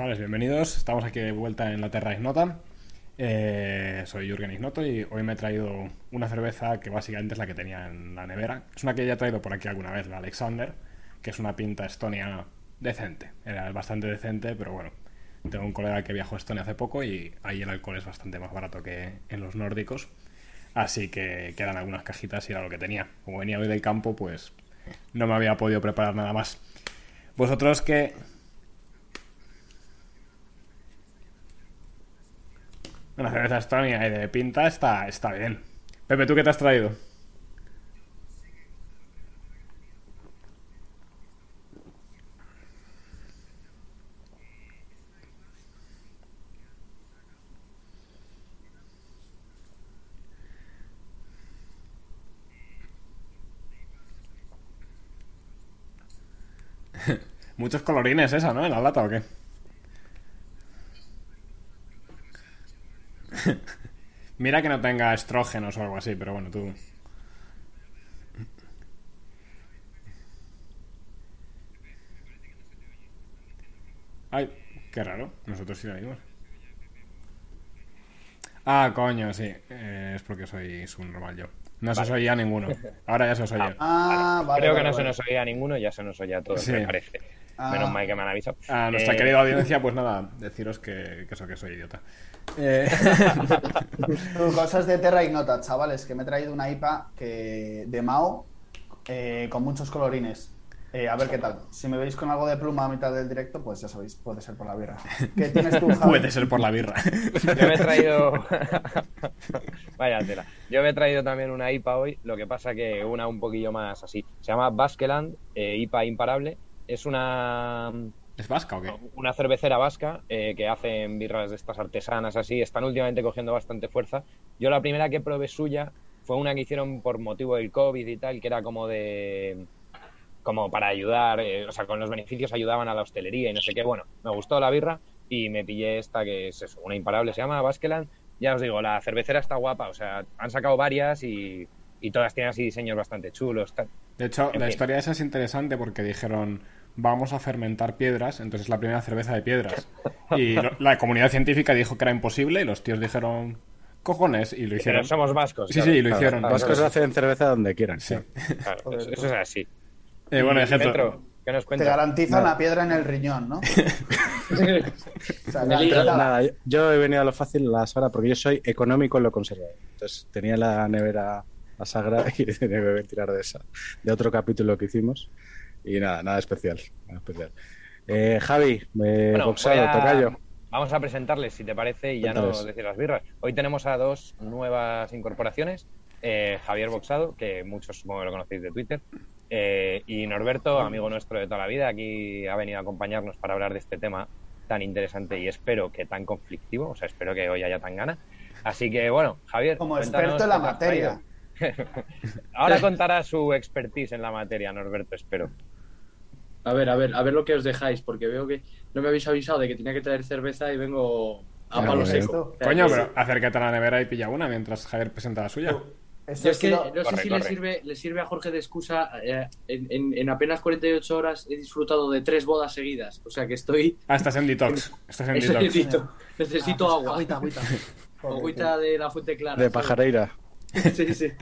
Bienvenidos. Estamos aquí de vuelta en la Terra Ignota. Eh, soy Jürgen Ignoto y hoy me he traído una cerveza que básicamente es la que tenía en la nevera. Es una que ya he traído por aquí alguna vez, la Alexander, que es una pinta estonia decente. Era bastante decente, pero bueno. Tengo un colega que viajó a Estonia hace poco y ahí el alcohol es bastante más barato que en los nórdicos. Así que quedan algunas cajitas y era lo que tenía. Como venía hoy del campo, pues no me había podido preparar nada más. Vosotros que Una cerveza Estonia y de pinta está, está bien. Pepe, ¿tú qué te has traído? Muchos colorines esa, ¿no? En la lata o qué? Mira que no tenga estrógenos o algo así, pero bueno, tú. Ay, qué raro. Nosotros sí lo oímos. Ah, coño, sí. Eh, es porque soy normal yo. No se os oía ninguno. Ahora ya se os oye. Ah, vale, Creo que no se nos oía ninguno, ya se nos oía a todos, me parece. Menos ah. mal que me han avisado. A nuestra eh, querida audiencia, pues nada, deciros que, que eso que soy idiota. Eh... Cosas de Terra Ignota, chavales, que me he traído una IPA que, de Mao eh, con muchos colorines. Eh, a ver qué tal. Si me veis con algo de pluma a mitad del directo, pues ya sabéis, puede ser por la birra. ¿Qué tienes tú, Javi? Puede ser por la birra. Yo me he traído. Vaya tela. Yo me he traído también una IPA hoy, lo que pasa que una un poquillo más así. Se llama Baskeland, eh, IPA imparable. Es una ¿Es vasca o qué? Una cervecera vasca eh, que hacen birras de estas artesanas así. Están últimamente cogiendo bastante fuerza. Yo la primera que probé suya fue una que hicieron por motivo del COVID y tal, que era como de como para ayudar, eh, o sea, con los beneficios ayudaban a la hostelería y no sé qué. Bueno, me gustó la birra y me pillé esta que es eso, una imparable, se llama Baskeland. Ya os digo, la cervecera está guapa, o sea, han sacado varias y, todas tienen así diseños bastante chulos. De hecho, la historia esa es interesante porque dijeron vamos a fermentar piedras, entonces la primera cerveza de piedras. Y la comunidad científica dijo que era imposible y los tíos dijeron, cojones, y lo hicieron. somos vascos. Sí, sí, lo hicieron. Vascos hacen cerveza donde quieran. Sí. eso, es así. Eh, bueno, ejemplo. Te garantizan la piedra en el riñón, ¿no? nada, yo he venido a lo fácil la sagra porque yo soy económico en lo conservador. Entonces tenía la nevera la sagra y tenía que tirar de esa, de otro capítulo que hicimos. Y nada, nada especial. especial. Eh, Javi, eh, boxado, tocayo. Vamos a presentarles, si te parece, y ya no decir las birras. Hoy tenemos a dos nuevas incorporaciones. Eh, Javier Boxado, que muchos supongo que lo conocéis de Twitter, eh, y Norberto, amigo nuestro de toda la vida, aquí ha venido a acompañarnos para hablar de este tema tan interesante y espero que tan conflictivo, o sea, espero que hoy haya tan gana. Así que bueno, Javier. Como experto en la materia. Ahora contará su expertise en la materia, Norberto, espero. A ver, a ver, a ver lo que os dejáis, porque veo que no me habéis avisado de que tenía que traer cerveza y vengo a palo seco. Coño, pero acércate a la nevera y pilla una mientras Javier presenta la suya. Es que no sé si le sirve, le sirve a Jorge de excusa. Eh, en, apenas 48 horas he disfrutado de tres bodas seguidas. O sea que estoy. Ah, estás en detox. Estás en detox. Necesito, ah, pues agua. Agüita, agüita. agüita de la fuente clara. De pajareira. sí, sí.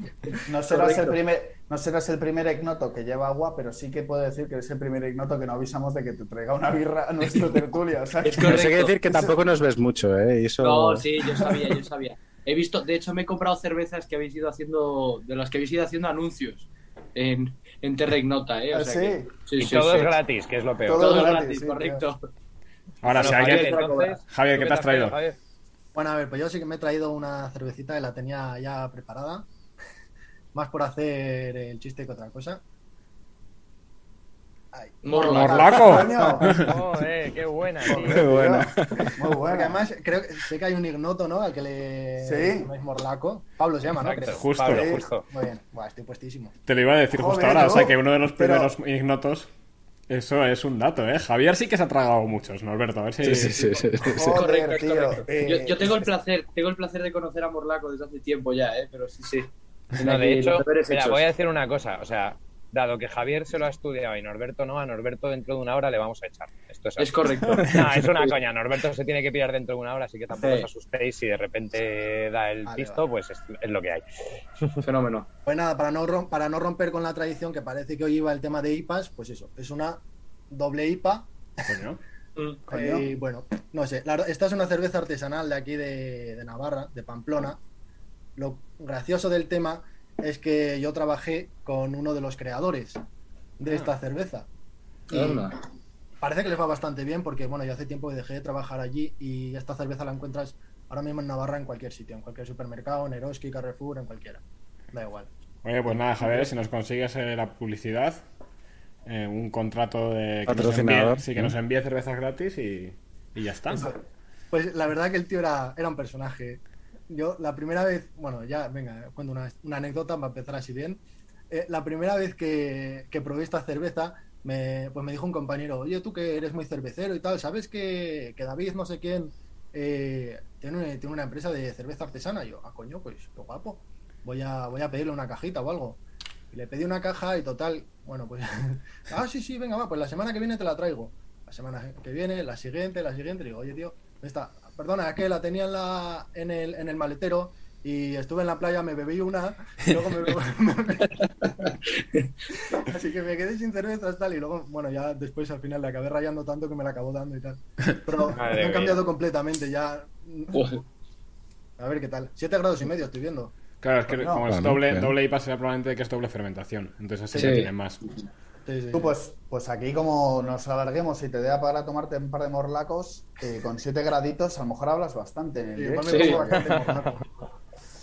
No serás, el primer, no serás el primer ignoto que lleva agua, pero sí que puedo decir que eres el primer ignoto que no avisamos de que te traiga una birra a nuestro tertulia. O sea, es que decir que tampoco nos ves mucho, ¿eh? Eso... No, sí, yo sabía, yo sabía. He visto, de hecho, me he comprado cervezas que habéis ido haciendo, de las que habéis ido haciendo anuncios en, en Terra Ignota, ¿eh? O ¿Ah, sea sí? y todo es gratis, que es lo peor. Todo, gratis, correcto. Ahora, si alguien. Javier, ¿qué te has traído? Bueno, a ver, pues yo sí que me he traído una cervecita y la tenía ya preparada. Más por hacer el chiste que otra cosa. Morlaco. qué buena, Qué buena. Muy buena. además, creo que sé que hay un ignoto, ¿no? Al que le ¿Sí? es Morlaco. Pablo se llama, ¿no? Justo. Pablo, justo. Muy bien. Buah, estoy puestísimo. Te lo iba a decir justo ahora. O sea, que uno de los primeros ignotos eso es un dato, ¿eh? Javier sí que se ha tragado muchos, Norberto. A ver si... Sí, sí, sí. correcto, tío. Eh, yo, tengo el placer, tengo el placer de conocer a Morlaco desde hace tiempo ya, ¿eh? Pero sí, sí. No, de hecho, mira, voy a decir una cosa. O sea, dado que Javier se lo ha estudiado y Norberto no, a Norberto dentro de una hora le vamos a echar. Esto es, es correcto. No, es una coña. Norberto se tiene que pillar dentro de una hora, así que tampoco os asustéis si de repente da el pisto, pues es, es, lo que hay. Fenómeno. Pues nada, para no, para no romper con la tradición que parece que hoy iba el tema de IPAs, pues eso, es una doble IPA. Coño. Eh, bueno, no sé. La, esta es una cerveza artesanal de aquí de, de Navarra, de Pamplona. Lo gracioso del tema es que yo trabajé con uno de los creadores de esta Ah. cerveza. Y parece que les va bastante bien porque, bueno, yo hace tiempo que dejé de trabajar allí y esta cerveza la encuentras ahora mismo en Navarra en cualquier sitio, en cualquier supermercado, en Eroski, Carrefour, en cualquiera. Da igual. Oye, pues nada, Javier, si nos consigues eh, la publicidad, eh, un contrato de que nos, Patrocinador. envíe, sí, que nos envíe cervezas gratis y, y ya está. Pues la verdad que el tío era, era un personaje. Yo la primera vez, bueno, ya, venga, cuento una, una anécdota para empezar así bien. Eh, la primera vez que, que probé esta cerveza, me, pues me dijo un compañero, oye, tú que eres muy cervecero y tal, ¿sabes que, que David no sé quién eh, tiene, tiene una empresa de cerveza artesana? Y yo, ah, coño, pues qué guapo. Voy a, voy a pedirle una cajita o algo. Y le pedí una caja y total, bueno, pues, ah, sí, sí, venga, va, pues la semana que viene te la traigo. La semana que viene, la siguiente, la siguiente, digo, oye, tío, esta, perdona, es que la tenía en, la, en, el, en el maletero y estuve en la playa, me bebí una y luego me bebo... Así que me quedé sin cervezas tal y luego, bueno, ya después al final le acabé rayando tanto que me la acabó dando y tal. Pero Madre me han mía. cambiado completamente ya. Joder. A ver qué tal. Siete grados y medio estoy viendo. Claro, es que No, como es doble, doble IPA será probablemente que es doble fermentación. Entonces así Sí. ya tiene más. Sí, sí. Tú, pues, pues aquí, como nos alarguemos y te dé para tomarte un par de morlacos, eh, con 7 graditos, a lo mejor hablas bastante en el Sí.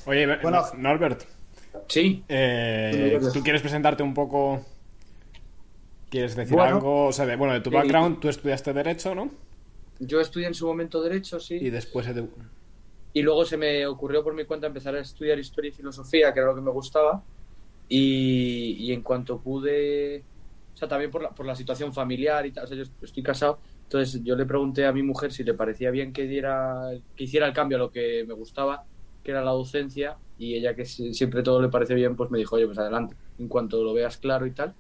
Oye, Bueno. Norbert, Sí. eh, ¿tú quieres presentarte un poco? ¿Quieres decir Bueno. algo? O sea, de, bueno, de tu Sí. background, tú estudiaste Derecho, ¿no? Yo estudié en su momento Derecho, sí. Y después... edu- Y luego se me ocurrió por mi cuenta empezar a estudiar Historia y Filosofía, que era lo que me gustaba. Y, y en cuanto pude, o sea, también por la, por la situación familiar y tal, o sea, yo estoy casado, entonces yo le pregunté a mi mujer si le parecía bien que, diera, que hiciera el cambio a lo que me gustaba, que era la docencia, y ella que si- siempre todo le parece bien, pues me dijo, oye, pues adelante, en cuanto lo veas claro y tal.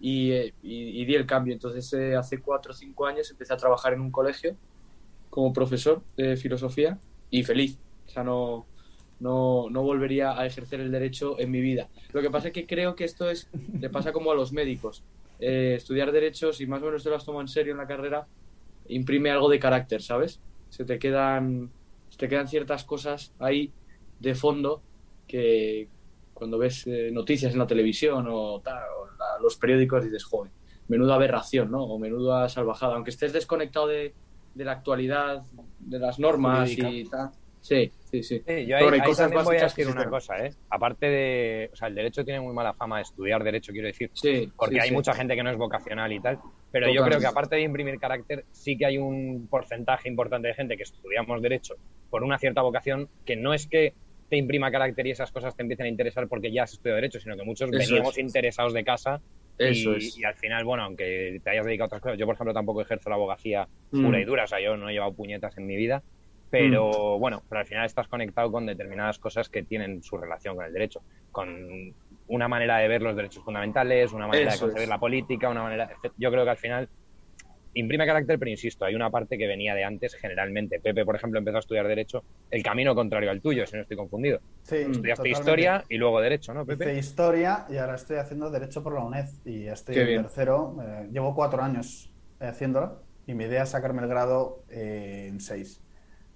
Y, eh, y di el cambio. Entonces, eh, hace cuatro o cinco años empecé a trabajar en un colegio como profesor de filosofía y feliz. O sea, no, no, no volvería a ejercer el derecho en mi vida. Lo que pasa es que creo que esto es, le pasa como a los médicos. Eh, estudiar derecho, si más o menos te lo has tomado en serio en la carrera, imprime algo de carácter, ¿sabes? Se te quedan, se te quedan ciertas cosas ahí de fondo que cuando ves eh, noticias en la televisión o, tal, o la- los periódicos dices, joder, menuda aberración, ¿no? O menuda salvajada. Aunque estés desconectado de, de la actualidad, de las normas Jurídica. y tal. Sí, sí, sí. Sí, yo ahí, Pero hay ahí cosas también voy a que decir sí una cosa, ¿eh? Aparte de... O sea, el derecho tiene muy mala fama de estudiar derecho, quiero decir. Sí, porque sí, hay mucha gente que no es vocacional y tal. Pero yo creo que aparte de imprimir carácter, sí que hay un porcentaje importante de gente que estudiamos derecho por una cierta vocación, que no es que te imprima carácter y esas cosas te empiecen a interesar porque ya has estudiado derecho, sino que muchos Eso veníamos es. interesados de casa Eso y, es. y al final, bueno, aunque te hayas dedicado a otras cosas, yo por ejemplo tampoco ejerzo la abogacía Mm. pura y dura, o sea, yo no he llevado puñetas en mi vida, pero bueno, pero al final estás conectado con determinadas cosas que tienen su relación con el derecho, con una manera de ver los derechos fundamentales, una manera Eso de concebir es. la política, una manera, yo creo que al final imprime carácter, pero insisto, hay una parte que venía de antes generalmente. Pepe, por ejemplo, empezó a estudiar derecho, el camino contrario al tuyo, si no estoy confundido. Sí, Estudiaste totalmente. historia y luego derecho, ¿no, Hice Pepe? historia y ahora estoy haciendo Derecho por la UNED y estoy Qué en bien. tercero. eh, llevo cuatro años haciéndolo y mi idea es sacarme el grado eh, en seis,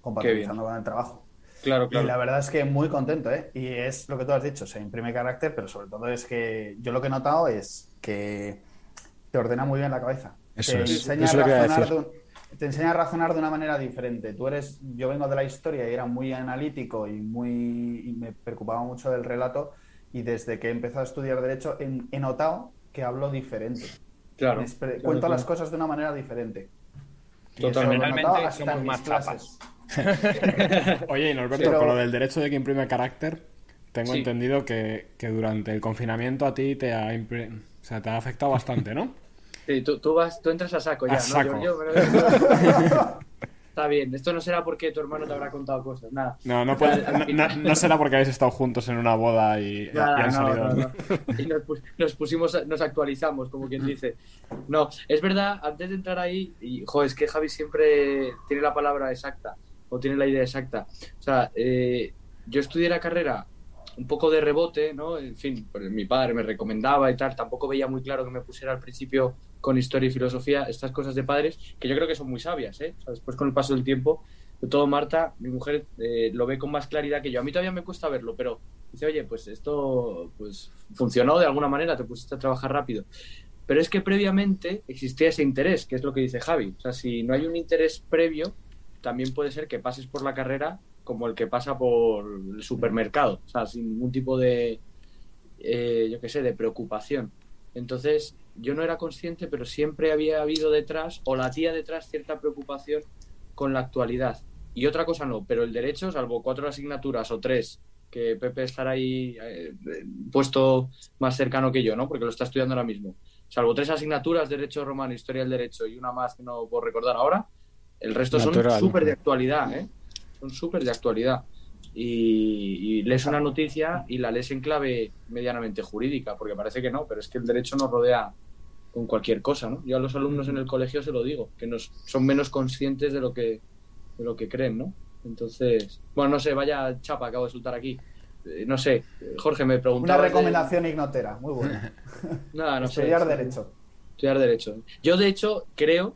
compatibilizando con el trabajo. Claro, Y la claro. verdad es que muy contento, ¿eh? Y es lo que tú has dicho, se imprime carácter, pero sobre todo es que yo lo que he notado es que te ordena muy bien la cabeza. Eso te es. enseña Eso a razonar de un- te enseña a razonar de una manera diferente. Tú eres, yo vengo de la historia y era muy analítico y muy y me preocupaba mucho del relato y desde que he empezado a estudiar derecho he, he notado que hablo diferente. Claro. Me Claro, cuento claro. las cosas de una manera diferente. Y Totalmente. eso lo he Realmente notado hasta somos en mis más clases. Oye, y Norberto, Pero- con lo del derecho de que imprime carácter, tengo Sí. entendido que, que durante el confinamiento a ti te ha, impre- o sea, te ha afectado bastante, ¿no? Sí, tú, tú vas, tú entras a saco ya, A ¿no? saco. Yo- yo me lo- Está bien. Esto no será porque tu hermano te habrá contado cosas. Nada. No, no, puede- no, no- no será porque habéis estado juntos en una boda y, y Nada, han no, salido. no, no. Y nos, pus- nos pusimos, nos actualizamos, como quien dice. No, es verdad, antes de entrar ahí, y jo, es que Javi siempre tiene la palabra exacta, o tiene la idea exacta. O sea, eh, yo estudié la carrera un poco de rebote, ¿no? En fin, pues mi padre me recomendaba y tal, tampoco veía muy claro que me pusiera al principio con historia y filosofía, estas cosas de padres, que yo creo que son muy sabias, ¿eh? O sea, después con el paso del tiempo, de todo Marta, mi mujer eh, lo ve con más claridad que yo. A mí todavía me cuesta verlo, pero dice, oye, pues esto pues funcionó de alguna manera, te pusiste a trabajar rápido. Pero es que previamente existía ese interés, que es lo que dice Javi. O sea, si no hay un interés previo, también puede ser que pases por la carrera como el que pasa por el supermercado, o sea, sin ningún tipo de, eh, yo qué sé, de preocupación. Entonces, yo no era consciente, pero siempre había habido detrás, o latía detrás, cierta preocupación con la actualidad. Y otra cosa no, pero el derecho, salvo cuatro asignaturas o tres, que Pepe estará ahí eh, puesto más cercano que yo, ¿no? Porque lo está estudiando ahora mismo. Salvo tres asignaturas, Derecho Romano, Historia del Derecho y una más que no puedo recordar ahora, el resto Natural. son súper de actualidad, ¿eh? Son súper de actualidad. Y, y lees una noticia y la lees en clave medianamente jurídica, porque parece que no, pero es que el derecho nos rodea con cualquier cosa, ¿no? Yo a los alumnos en el colegio se lo digo, que nos, son menos conscientes de lo que de lo que creen, ¿no? Entonces, bueno, no sé, vaya chapa acabo de soltar aquí. Eh, no sé, Jorge me Una preguntaba. recomendación ignotera, muy buena. Nada, no sé. Estudiar Derecho. Estudiar Derecho. Yo, de hecho, creo,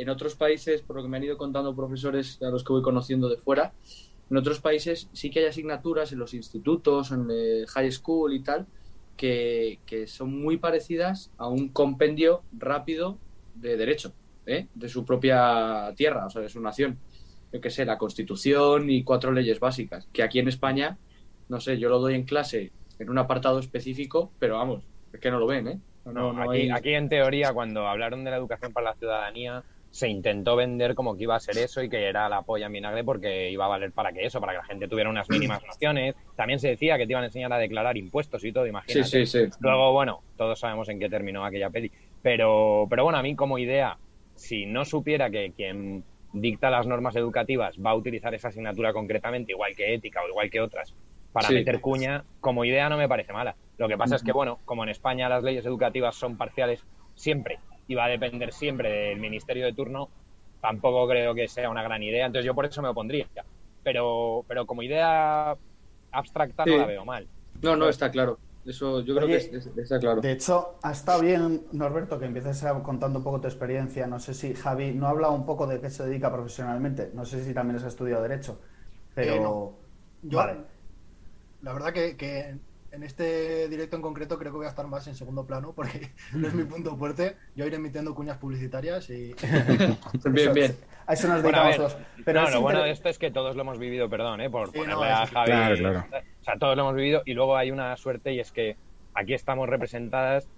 en otros países, por lo que me han ido contando profesores a los que voy conociendo de fuera, en otros países sí que hay asignaturas en los institutos, en el high school y tal, que, que son muy parecidas a un compendio rápido de derecho, ¿eh? de su propia tierra, o sea, de su nación. Yo qué sé, la Constitución y cuatro leyes básicas, que aquí en España, no sé, yo lo doy en clase en un apartado específico, pero vamos, es que no lo ven, ¿eh? No, No, no aquí, hay- aquí, en teoría, cuando hablaron de la educación para la ciudadanía, se intentó vender como que iba a ser eso y que era la polla en vinagre porque iba a valer para que eso, para que la gente tuviera unas mínimas nociones. También se decía que te iban a enseñar a declarar impuestos y todo, Sí, imagínate. sí, sí. Luego, bueno, todos sabemos en qué terminó aquella peli. Pero, pero bueno, a mí como idea, si no supiera que quien dicta las normas educativas va a utilizar esa asignatura concretamente, igual que ética o igual que otras, para Sí. meter cuña, como idea no me parece mala. Lo que pasa es que, bueno, como en España las leyes educativas son parciales siempre y va a depender siempre del ministerio de turno, tampoco creo que sea una gran idea. Entonces yo por eso me opondría. Pero, pero como idea abstracta Sí. no la veo mal. No, no, está claro. Eso yo creo Oye, que es- es- está claro. De hecho, ha estado bien, Norberto, que empieces a contando un poco tu experiencia. No sé si Javi no ha hablado un poco de qué se dedica profesionalmente. No sé si también has estudiado Derecho. Pero. Eh, no. Yo, Vale. la verdad que, que en este directo en concreto creo que voy a estar más en segundo plano porque no es mi punto fuerte. Yo iré emitiendo cuñas publicitarias y Bien, bien. A eso nos Bueno, a dedicamos ver, todos. Pero no, es lo bueno de esto es que todos lo hemos vivido, perdón, ¿eh? por Sí, ponerle no, a Javi. Claro, claro. O sea, todos lo hemos vivido y luego hay una suerte y es que aquí estamos representadas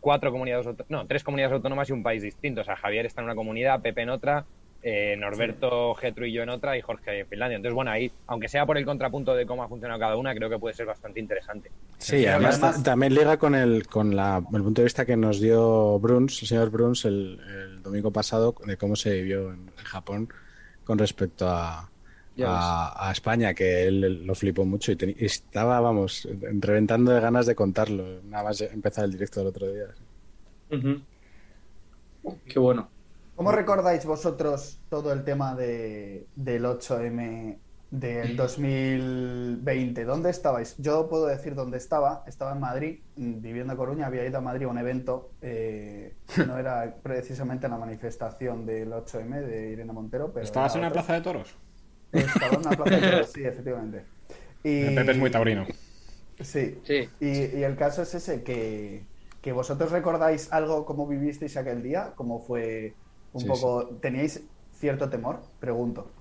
cuatro comunidades, no, tres comunidades autónomas y un país distinto. O sea, Javier está en una comunidad, Pepe en otra, eh, Norberto, Getro y yo en otra y Jorge en Finlandia. Entonces, bueno, ahí, aunque sea por el contrapunto de cómo ha funcionado cada una, creo que puede ser bastante interesante. Sí, además, además- ta- también liga con el con la, el punto de vista que nos dio Bruns, el señor Bruns, el, el domingo pasado, de cómo se vivió en, en Japón con respecto a, a, a España, que él lo flipó mucho y, y estaba, vamos, reventando de ganas de contarlo, nada más empezar el directo del otro día. Qué bueno. ¿Cómo recordáis vosotros todo el tema de, del 8M del 2020? ¿Dónde estabais? Yo puedo decir dónde estaba. Estaba en Madrid, viviendo en Coruña. Había ido a Madrid a un evento. eh, no era precisamente la manifestación del 8M de Irene Montero, pero. ¿Estabas en una plaza de toros? Estaba en una plaza de toros, sí, efectivamente. Y... Pepe es muy taurino. Sí. Sí. Y, y el caso es ese, que, que vosotros recordáis algo, cómo vivisteis aquel día, cómo fue un Sí, poco... ¿Teníais cierto temor? Pregunto.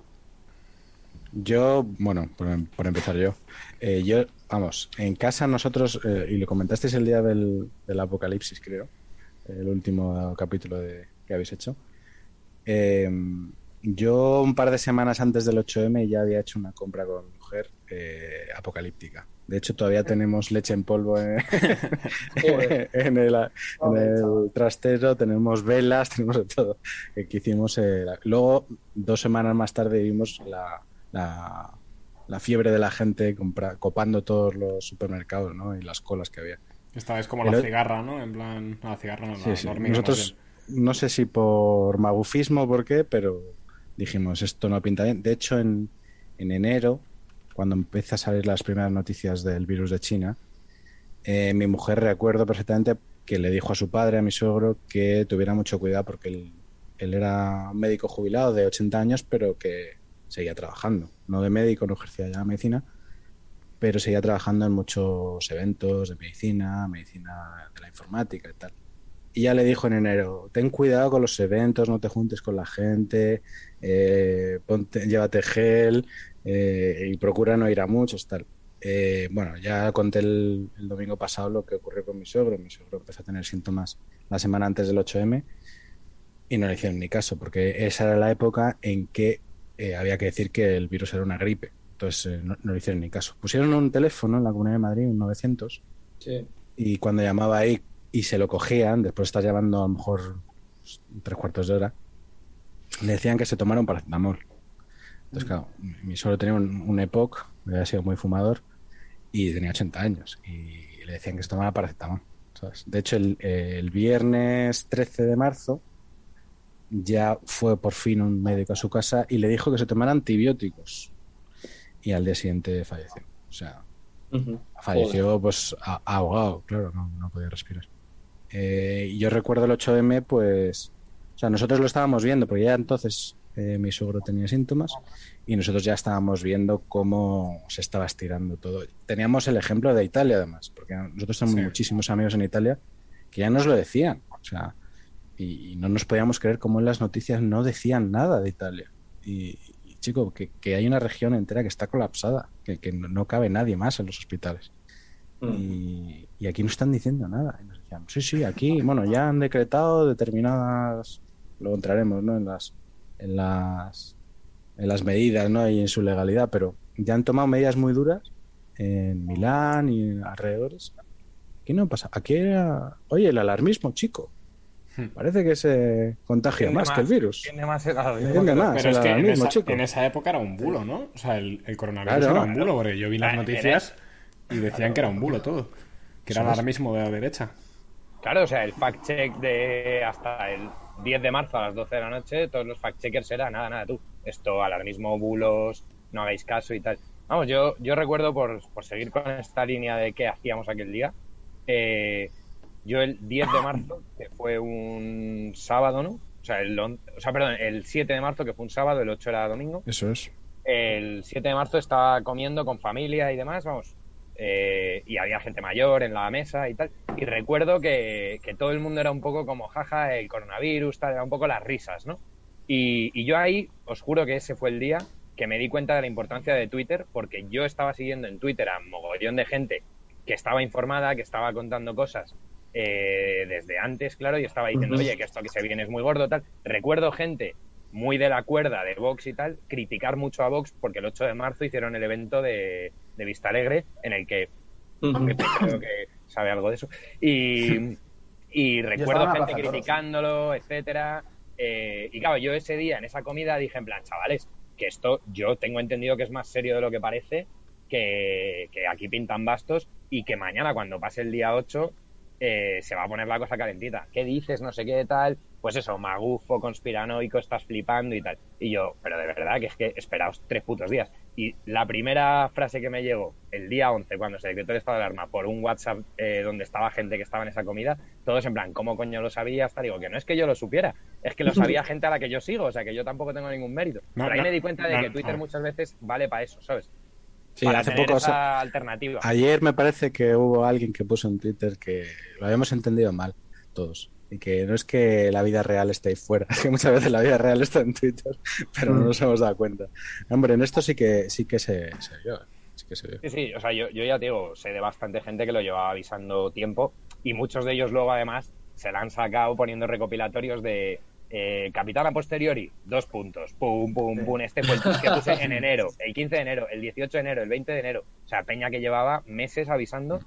Yo, bueno, por, por empezar yo, eh, yo, vamos, en casa nosotros, eh, y lo comentasteis el día del, del apocalipsis, creo, el último capítulo de, que habéis hecho, eh, Yo un par de semanas antes del 8M ya había hecho una compra con mi mujer eh, apocalíptica. De hecho, todavía tenemos leche en polvo en, Joder. en el, en el trastero, tenemos velas, tenemos de todo. Eh, que hicimos, eh, Luego, dos semanas más tarde, vimos la, la, la fiebre de la gente compra- copando todos los supermercados ¿no? y las colas que había. Esta es como Pero- la cigarra, ¿no? En plan, no, la cigarra no, la, Sí, hormiga, Nosotros, no sé si por magufismo o por qué, pero dijimos, esto no pinta bien. De hecho, en, en enero, cuando empieza a salir las primeras noticias del virus de China, eh, mi mujer recuerdo perfectamente que le dijo a su padre, a mi suegro, que tuviera mucho cuidado porque él, él era un médico jubilado de 80 años, pero que seguía trabajando. No de médico, no ejercía ya medicina, pero seguía trabajando en muchos eventos de medicina, medicina de la informática y tal. Y ya le dijo en enero, ten cuidado con los eventos, no te juntes con la gente, eh, ponte, llévate gel eh, y procura no ir a muchos, tal. Eh, bueno, ya conté el, el domingo pasado lo que ocurrió con mi suegro. Mi suegro empezó a tener síntomas la semana antes del 8M y no le hicieron ni caso, porque esa era la época en que eh, había que decir que el virus era una gripe. Entonces eh, no, no le hicieron ni caso. Pusieron un teléfono en la Comunidad de Madrid, un 900, Sí. y cuando llamaba ahí y se lo cogían, después de estar llamando a lo mejor tres cuartos de hora, le decían que se tomara un paracetamol. Entonces, claro, mi- suegro tenía un, un EPOC, había sido muy fumador, y tenía 80 años, y le decían que se tomara paracetamol. ¿sabes? De hecho, el, el viernes 13 de marzo ya fue por fin un médico a su casa y le dijo que se tomara antibióticos. Y al día siguiente falleció. O sea. Falleció pues ahogado, claro, no, no podía respirar. Eh, y yo recuerdo el 8M, pues, o sea, nosotros lo estábamos viendo, porque ya entonces eh, mi suegro tenía síntomas y nosotros ya estábamos viendo cómo se estaba estirando todo. Teníamos el ejemplo de Italia, además, porque nosotros tenemos Sí. muchísimos amigos en Italia que ya nos lo decían, o sea, y, y no nos podíamos creer cómo en las noticias no decían nada de Italia. Y, y, chico, que, que hay una región entera que está colapsada, que, que no, cabe nadie más en los hospitales. Mm. Y, y aquí no están diciendo nada. Y nos decían, sí, sí, aquí, bueno, ya han decretado determinadas, luego entraremos, ¿no? En las, en las, en las medidas, ¿no? Y en su legalidad, pero ya han tomado medidas muy duras en Milán y en alrededores. Aquí no pasa. Aquí era, oye, el alarmismo, chico. Hmm. Parece que se contagia más, que el virus. Tiende más el alarmismo más. Pero el es que en esa, chico. en esa época era un bulo, ¿no? O sea, el, el coronavirus Claro. era un bulo, porque yo vi las Ah, noticias y decían que era un bulo todo. Que era alarmismo de la derecha. Claro, o sea, el fact-check de hasta el 10 de marzo a las 12 de la noche, todos los fact-checkers era nada, nada, tú. Esto, alarmismo, bulos, no hagáis caso y tal. Vamos, yo, yo recuerdo, por, por seguir con esta línea de qué hacíamos aquel día, eh, yo el 10 de marzo, que fue un sábado, ¿no? O sea, el, on- o sea, perdón, el 7 de marzo, que fue un sábado, el 8 era domingo. Eso es. El 7 de marzo estaba comiendo con familia y demás, vamos. eh, y había gente mayor en la mesa y tal. Y recuerdo que, que todo el mundo era un poco como, jaja, el coronavirus, tal, era un poco las risas, ¿no? Y, y yo ahí, os juro que ese fue el día que me di cuenta de la importancia de Twitter, porque yo estaba siguiendo en Twitter a mogollón de gente que estaba informada, que estaba contando cosas eh, desde antes, claro, y estaba diciendo, oye, que esto que se viene es muy gordo, tal. Recuerdo gente muy de la cuerda de Vox y tal, criticar mucho a Vox porque el 8 de marzo hicieron el evento de, de Vista Alegre en el creo que sabe algo de eso. Y, y recuerdo gente criticándolo, etcétera. Eh, y claro, yo ese día en esa comida dije en plan, chavales, que esto yo tengo entendido que es más serio de lo que parece, que, que aquí pintan bastos y que mañana cuando pase el día 8 eh, se va a poner la cosa calentita. ¿Qué dices? No sé qué tal. Pues eso, magufo, conspiranoico, estás flipando y tal. Y yo, pero de verdad que es que esperaos tres putos días. Y la primera frase que me llegó el día 11, cuando se decretó el estado de alarma, por un WhatsApp eh, donde estaba gente que estaba en esa comida, todos en plan, ¿cómo coño lo sabías? Hasta digo, que no es que yo lo supiera, es que lo sabía gente a la que yo sigo, o sea que yo tampoco tengo ningún mérito. No, Pero ahí no, me di cuenta de no, que Twitter muchas veces vale para eso, ¿sabes? Sí, para hace tener poco. esa alternativa. Ayer me parece que hubo alguien que puso en Twitter que lo habíamos entendido mal, todos. Y que no es que la vida real esté ahí fuera, es que muchas veces la vida real está en Twitter, pero no nos hemos dado cuenta. Hombre, en esto sí que sí que se, se vio. Sí que se vio. Sí, sí, o sea, yo, yo ya te digo, sé de bastante gente que lo llevaba avisando tiempo y muchos de ellos luego además se la han sacado poniendo recopilatorios de Eh, capitán a posteriori, dos puntos. Pum, pum, pum. Este fue el que puse en enero, el 15 de enero, el 18 de enero, el 20 de enero. O sea, Peña que llevaba meses avisando.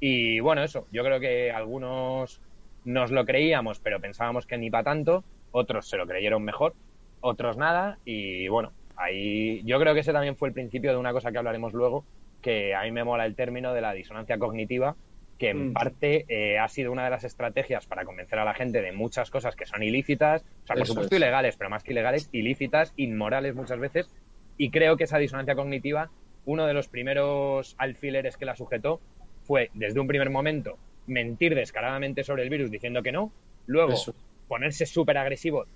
Y bueno, eso. Yo creo que algunos nos lo creíamos, pero pensábamos que ni para tanto. Otros se lo creyeron mejor, otros nada. Y bueno, ahí yo creo que ese también fue el principio de una cosa que hablaremos luego, que a mí me mola el término de la disonancia cognitiva, que en Mm. parte eh, ha sido una de las estrategias para convencer a la gente de muchas cosas que son ilícitas, o sea, por Eso supuesto es. ilegales, pero más que ilegales, ilícitas, inmorales muchas veces, y creo que esa disonancia cognitiva, uno de los primeros alfileres que la sujetó fue, desde un primer momento, mentir descaradamente sobre el virus diciendo que no, luego Eso. ponerse súper agresivo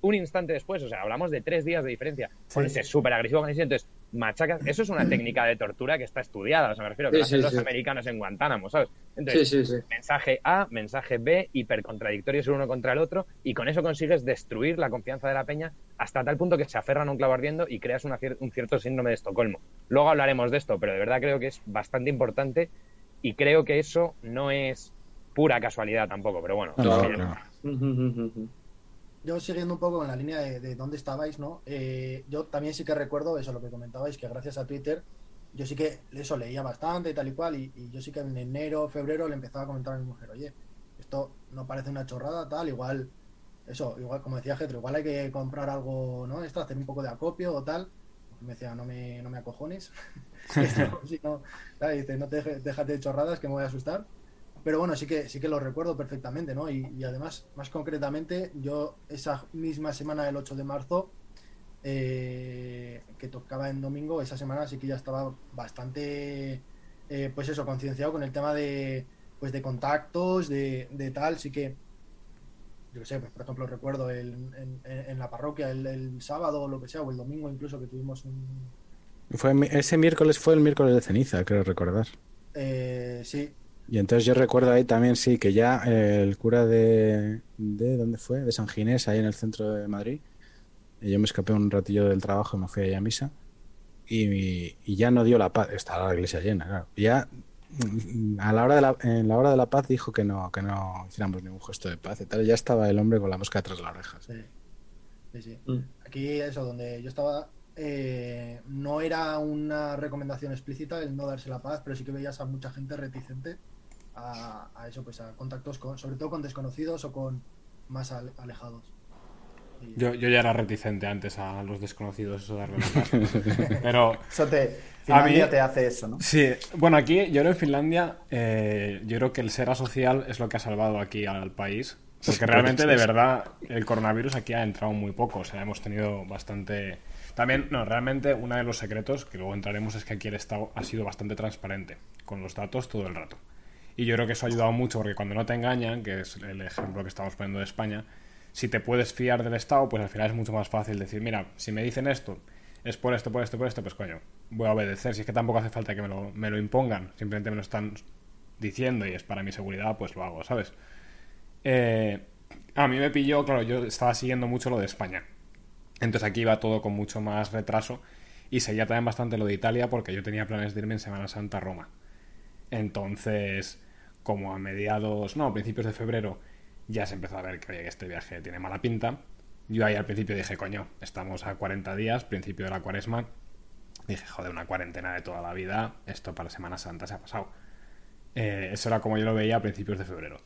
un instante después, o sea, hablamos de tres días de diferencia, ponerse súper agresivo con eso, entonces machacas, eso es una técnica de tortura que está estudiada, o sea, me refiero que Sí, hacen sí, los americanos en Guantánamo, ¿sabes? Sí, Entonces, sí, sí. mensaje A, mensaje B, hipercontradictorios el uno contra el otro, y con eso consigues destruir la confianza de la peña hasta tal punto que se aferran a un clavo ardiendo y creas una cier- un cierto síndrome de Estocolmo. Luego hablaremos de esto, pero de verdad creo que es bastante importante y creo que eso no es pura casualidad tampoco, pero bueno. No, no. Yo siguiendo un poco en la línea de, de dónde estabais, ¿no? Eh, yo también sí que recuerdo eso, lo que comentabais, que gracias a Twitter, yo sí que eso leía bastante y tal y cual, y, y yo sí que en enero, febrero le empezaba a comentar a mi mujer, oye, esto no parece una chorrada, tal, igual, eso, igual, como decía Getro, igual hay que comprar algo, ¿no? Esto, hacer un poco de acopio o tal. Me decía, no me, no me acojones. Si no, y dice, no te déjate de chorradas que me voy a asustar. Pero bueno, sí que sí que lo recuerdo perfectamente, ¿no? Y, además, más concretamente, yo esa misma semana del 8 de marzo, eh, que tocaba en domingo, esa semana sí que ya estaba bastante, eh, pues eso, concienciado con el tema de, pues de contactos, de, de tal, sí que, yo qué sé, pues, por ejemplo, recuerdo el, en la parroquia el, el sábado o lo que sea, o el domingo incluso que tuvimos un... Fue, ese miércoles fue el miércoles de ceniza, creo recordar. eh, sí, Y entonces yo recuerdo ahí también, sí, que ya eh, el cura de, de... ¿Dónde fue? De San Ginés, ahí en el centro de Madrid. Y yo me escapé un ratillo del trabajo y me fui ahí a misa. Y, y ya no dio la paz. Estaba la iglesia llena, claro. Ya mm, a la hora de la, en la hora de la paz dijo que no, que no hiciéramos ningún gesto de paz y tal. Y ya estaba el hombre con la mosca detrás de las orejas. sí, sí, sí. Mm. Aquí, eso, donde yo estaba, eh, no era una recomendación explícita el no darse la paz, pero sí que veías a mucha gente reticente a, a eso, pues a contactos con, sobre todo con desconocidos o con más ale- alejados. Y- Yo, yo ya era reticente antes a los desconocidos, eso de darle la paz. Pero Eso te. Finlandia mí- te hace eso, ¿no? Sí, bueno, aquí yo creo en Finlandia, eh, yo creo que el ser asocial es lo que ha salvado aquí al país. Porque realmente, de verdad, el coronavirus aquí ha entrado muy poco. O sea, hemos tenido bastante. También, no, realmente uno de los secretos, que luego entraremos, es que aquí el Estado ha sido bastante transparente con los datos todo el rato. Y yo creo que eso ha ayudado mucho porque cuando no te engañan, que es el ejemplo que estamos poniendo de España, si te puedes fiar del Estado, pues al final es mucho más fácil decir, mira, si me dicen esto, es por esto, por esto, por esto, pues coño, voy a obedecer. Si es que tampoco hace falta que me lo, me lo impongan, simplemente me lo están diciendo y es para mi seguridad, pues lo hago, ¿sabes? Eh, a mí me pilló, claro, yo estaba siguiendo mucho lo de España. Entonces aquí iba todo con mucho más retraso y seguía también bastante lo de Italia porque yo tenía planes de irme en Semana Santa a Roma. Entonces, como a mediados, no, a principios de febrero, ya se empezó a ver que oye, este viaje tiene mala pinta. Yo ahí al principio dije, coño, estamos a 40 días, principio de la cuaresma. Dije, joder, una cuarentena de toda la vida, esto para Semana Santa se ha pasado. Eh, eso era como yo lo veía a principios de febrero.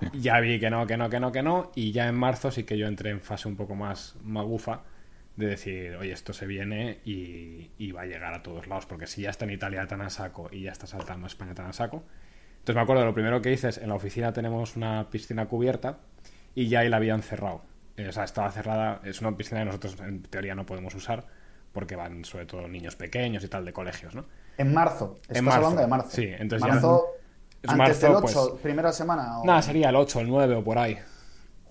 Ya vi que no, que no, que no, que no, y ya en marzo sí que yo entré en fase un poco más magufa de decir, oye, esto se viene y, y va a llegar a todos lados, porque si ya está en Italia tan a saco y ya está saltando a España tan a saco. Entonces me acuerdo, lo primero que hice es, en la oficina tenemos una piscina cubierta y ya ahí la habían cerrado. Eh, o sea, estaba cerrada, es una piscina que nosotros en teoría no podemos usar porque van sobre todo niños pequeños y tal de colegios, ¿no? En marzo. Estás En marzo, hablando de marzo. sí, entonces ya- marzo, Es antes marzo, del pues- 8, primera semana. o- Nada, sería el 8, el 9 o por ahí.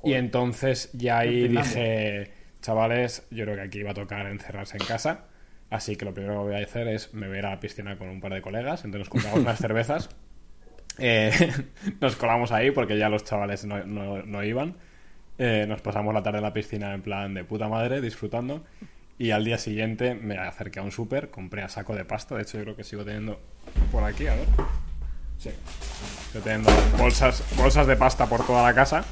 Y entonces ya ahí dije, chavales, yo creo que aquí va a tocar encerrarse en casa. Así que lo primero que voy a hacer es me voy a ir a la piscina con un par de colegas. Entonces nos compramos unas cervezas. Eh, nos colamos ahí porque ya los chavales no, no- no iban. Eh, nos pasamos la tarde en la piscina en plan de puta madre, disfrutando. Y al día siguiente me acerqué a un súper, compré a saco de pasta. De hecho, yo creo que sigo teniendo por aquí, a ver. Sí. Estoy teniendo bolsas, bolsas de pasta por toda la casa.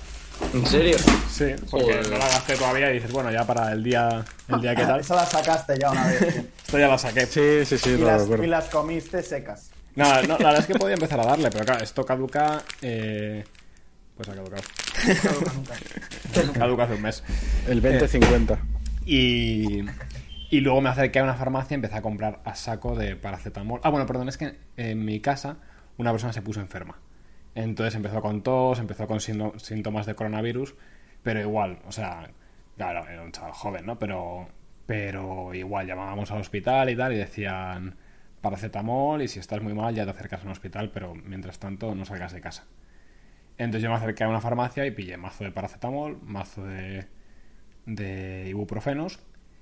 ¿En serio? Sí, porque Joder. no la gasté todavía y dices, bueno, ya para el día, el día que tal. Esa la sacaste ya una vez. Esto ya la saqué. Sí, sí, sí, Y lo las, recuerdo. y las comiste secas. No, no, la verdad es que podía empezar a darle, pero claro, esto caduca. Eh... Pues ha caducado. caduca hace un mes. El 20-50. Y, y luego me acerqué a una farmacia y empecé a comprar a saco de paracetamol. Ah, bueno, perdón, es que en mi casa una persona se puso enferma. Entonces empezó con tos, empezó con síntomas de coronavirus, pero igual, o sea, claro, era un chaval joven, ¿no? Pero, pero igual llamábamos al hospital y tal y decían paracetamol y si estás muy mal ya te acercas a un hospital, pero mientras tanto no salgas de casa. Entonces yo me acerqué a una farmacia y pillé mazo de paracetamol, mazo de, de ibuprofenos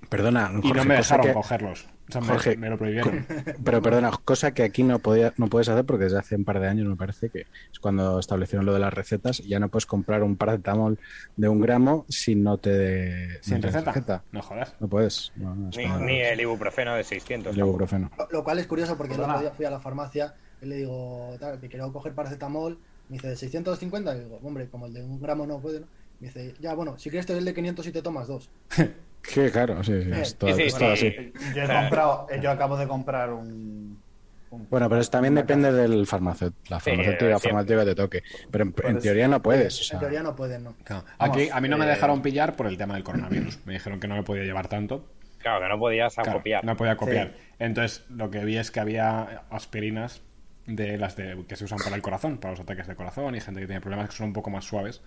Perdona, y Jorge, no me dejaron que- cogerlos. O sea, me- Jorge, me, lo prohibieron. Pero perdona, cosa que aquí no podía, no puedes hacer porque desde hace un par de años me parece que es cuando establecieron lo de las recetas, ya no puedes comprar un paracetamol de un gramo si no te no ¿Sin receta? No jodas. No puedes. No, Ni, el ibuprofeno de 600. el ibuprofeno. Lo, lo cual es curioso porque el otro día fui a la farmacia y le digo, tal, que quiero coger paracetamol. Me dice, ¿de 650? Y digo, hombre, como el de un gramo no puede, ¿no? Me dice, ya, bueno, si quieres te doy el de 500 y te tomas dos. Que claro, sí, sí, es todo, sí, es todo sí. así. Yo he comprado, eh, yo acabo de comprar un. un- Bueno, pero eso también depende del farmacéutico, la farmacéutica, siempre. farmacéutica que te toque. Pero en, en Puedes- teoría no puedes. o sea, En teoría no pueden, ¿no? Claro. Vamos, Aquí a mí no me eh, dejaron pillar por el tema del coronavirus. Me dijeron que no me podía llevar tanto. Claro, que no podías Claro, copiar. no podía copiar. Sí. Entonces lo que vi es que había aspirinas de las de, que se usan para el corazón, para los ataques de corazón y gente que tiene problemas que son un poco más suaves.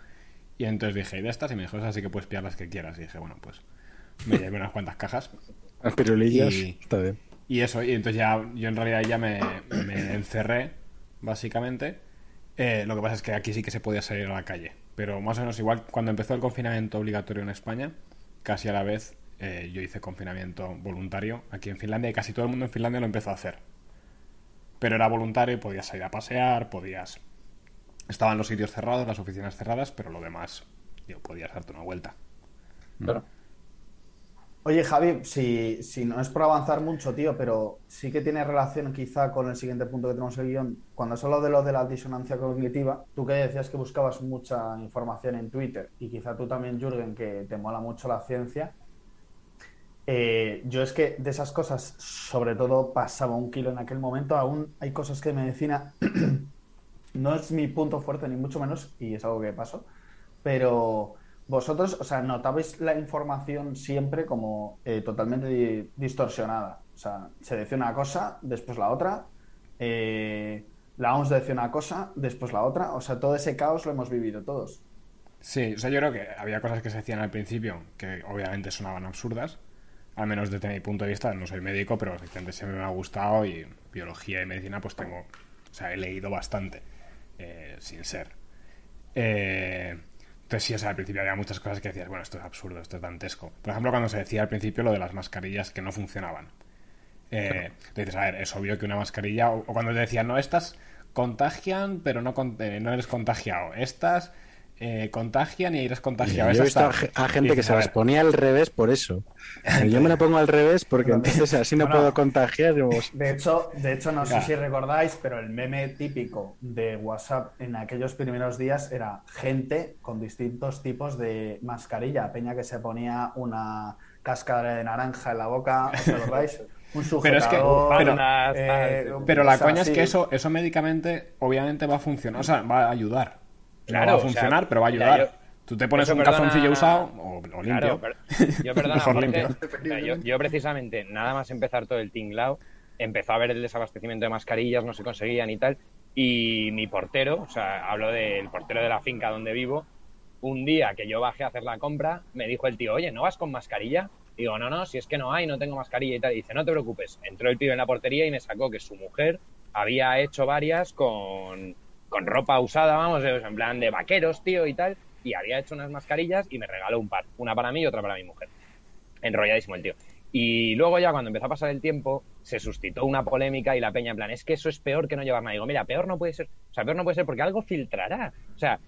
Y entonces dije, ¿y de estas? Y me dijo, esas sí que puedes pillar las que quieras. Y dije, bueno, pues me llevé unas cuantas cajas. las pirulillas, Y- está bien. Y eso, y entonces ya yo en realidad ya me, me encerré, básicamente. Eh, lo que pasa es que aquí sí que se podía salir a la calle. Pero más o menos igual, cuando empezó el confinamiento obligatorio en España, casi a la vez eh, yo hice confinamiento voluntario aquí en Finlandia y casi todo el mundo en Finlandia lo empezó a hacer. Pero era voluntario y podías salir a pasear, podías... Estaban los sitios cerrados, las oficinas cerradas, pero lo demás, digo, podías darte una vuelta. Claro. Oye, Javi, si, si no es por avanzar mucho, tío, pero sí que tiene relación quizá con el siguiente punto que tenemos en el guion. Cuando has hablado de lo de la disonancia cognitiva, tú que decías que buscabas mucha información en Twitter y quizá tú también, Jürgen, que te mola mucho la ciencia. eh, yo es que de esas cosas, sobre todo pasaba un kilo en aquel momento, aún hay cosas que medicina no es mi punto fuerte, ni mucho menos, y es algo que pasó, pero vosotros, o sea, notabais la información siempre como eh, totalmente di- distorsionada. O sea, se decía una cosa, después la otra, eh, la OMS decía una cosa, después la otra, o sea, todo ese caos lo hemos vivido todos. Sí, o sea, yo creo que había cosas que se decían al principio que obviamente sonaban absurdas, al menos desde mi punto de vista, no soy médico, pero efectivamente siempre me ha gustado y biología y medicina pues tengo, o sea, he leído bastante, eh, sin ser. Eh, entonces sí, o sea, al principio había muchas cosas que decías, bueno, esto es absurdo, esto es dantesco. Por ejemplo, cuando se decía al principio lo de las mascarillas que no funcionaban. Eh, dices, a ver, es obvio que una mascarilla, o, o cuando te decían, no, estas contagian, pero no, con- eh, no eres contagiado. Estas eh, contagian y eres contagiado. Yo he visto a, gente que se las ponía al revés por eso. Yo me la pongo al revés porque entonces así no Bueno. puedo contagiar. De hecho, de hecho no sé si recordáis, pero el meme típico de WhatsApp en aquellos primeros días era gente con distintos tipos de mascarilla. Peña que se ponía una cáscara de naranja en la boca, ¿os acordáis? Un Pero es que- sujetador. pero- Bandas, eh. Pero la o sea, coña es que eso, eso médicamente obviamente va a funcionar, o sea, va a ayudar. Claro, no va a o sea, funcionar, pero va a mira, ayudar. yo- Tú te pones un perdona- calzoncillo usado o, limpio. yo perdona, Mejor Jorge, limpio. o sea, yo, yo precisamente, nada más empezar todo el tinglao, empezó a ver el desabastecimiento de mascarillas, no se conseguían y tal, y mi portero, o sea, hablo del portero de la finca donde vivo, un día que yo bajé a hacer la compra, me dijo el tío, oye, ¿no vas con mascarilla? Digo, no, no, si es que no hay, no tengo mascarilla y tal. Y dice, no te preocupes. Entró el pibe en la portería y me sacó que su mujer había hecho varias con, con ropa usada, vamos, en plan de vaqueros, tío, y tal. Y había hecho unas mascarillas y me regaló un par. Una para mí y otra para mi mujer. Enrolladísimo el tío. Y luego ya cuando empezó a pasar el tiempo, se suscitó una polémica y la peña en plan, es que eso es peor que no llevar nada. Digo, mira, peor no puede ser. O sea, peor no puede ser porque algo filtrará. O sea,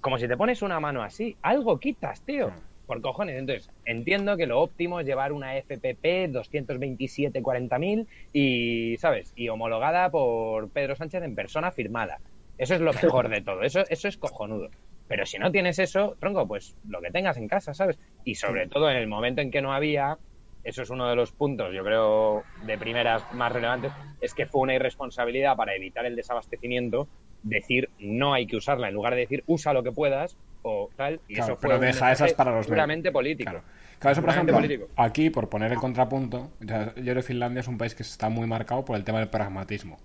como si te pones una mano así, algo quitas, tío. Por cojones. Entonces, entiendo que lo óptimo es llevar una FPP 227 40000 y, ¿sabes? Y homologada por Pedro Sánchez en persona firmada. Eso es lo mejor de todo. Eso, eso es cojonudo. Pero si no tienes eso, tronco, pues lo que tengas en casa, ¿sabes? Y sobre todo en el momento en que no había, eso es uno de los puntos, yo creo, de primeras más relevantes, es que fue una irresponsabilidad para evitar el desabastecimiento decir no hay que usarla, en lugar de decir usa lo que puedas o tal. Y Claro, eso fue pero deja esas para los puramente político. Claro. Claro, eso por ejemplo, político. aquí, por poner el contrapunto, yo creo que Finlandia es un país que está muy marcado por el tema del pragmatismo.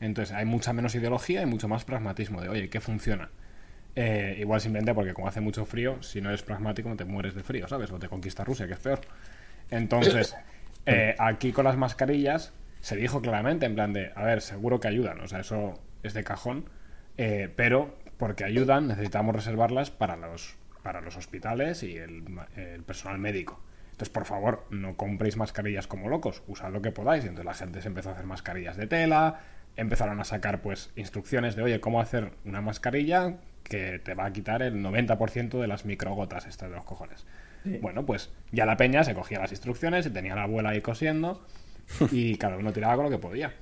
Entonces, hay mucha menos ideología y mucho más pragmatismo de, oye, ¿qué funciona? Eh, igual simplemente porque como hace mucho frío, si no eres pragmático no te mueres de frío, ¿sabes? O te conquista Rusia, que es peor. Entonces, eh, aquí con las mascarillas se dijo claramente, en plan de, a ver, seguro que ayudan, o sea, eso es de cajón, eh, pero porque ayudan necesitamos reservarlas para los, para los hospitales y el, el personal médico. Entonces, por favor, no compréis mascarillas como locos, usad lo que podáis. Y entonces la gente se empezó a hacer mascarillas de tela, empezaron a sacar pues instrucciones de, oye, cómo hacer una mascarilla que te va a quitar el 90% de las microgotas estas de los cojones. Bueno, pues ya la peña se cogía las instrucciones y tenía la abuela ahí cosiendo y cada uno tiraba con lo que podía.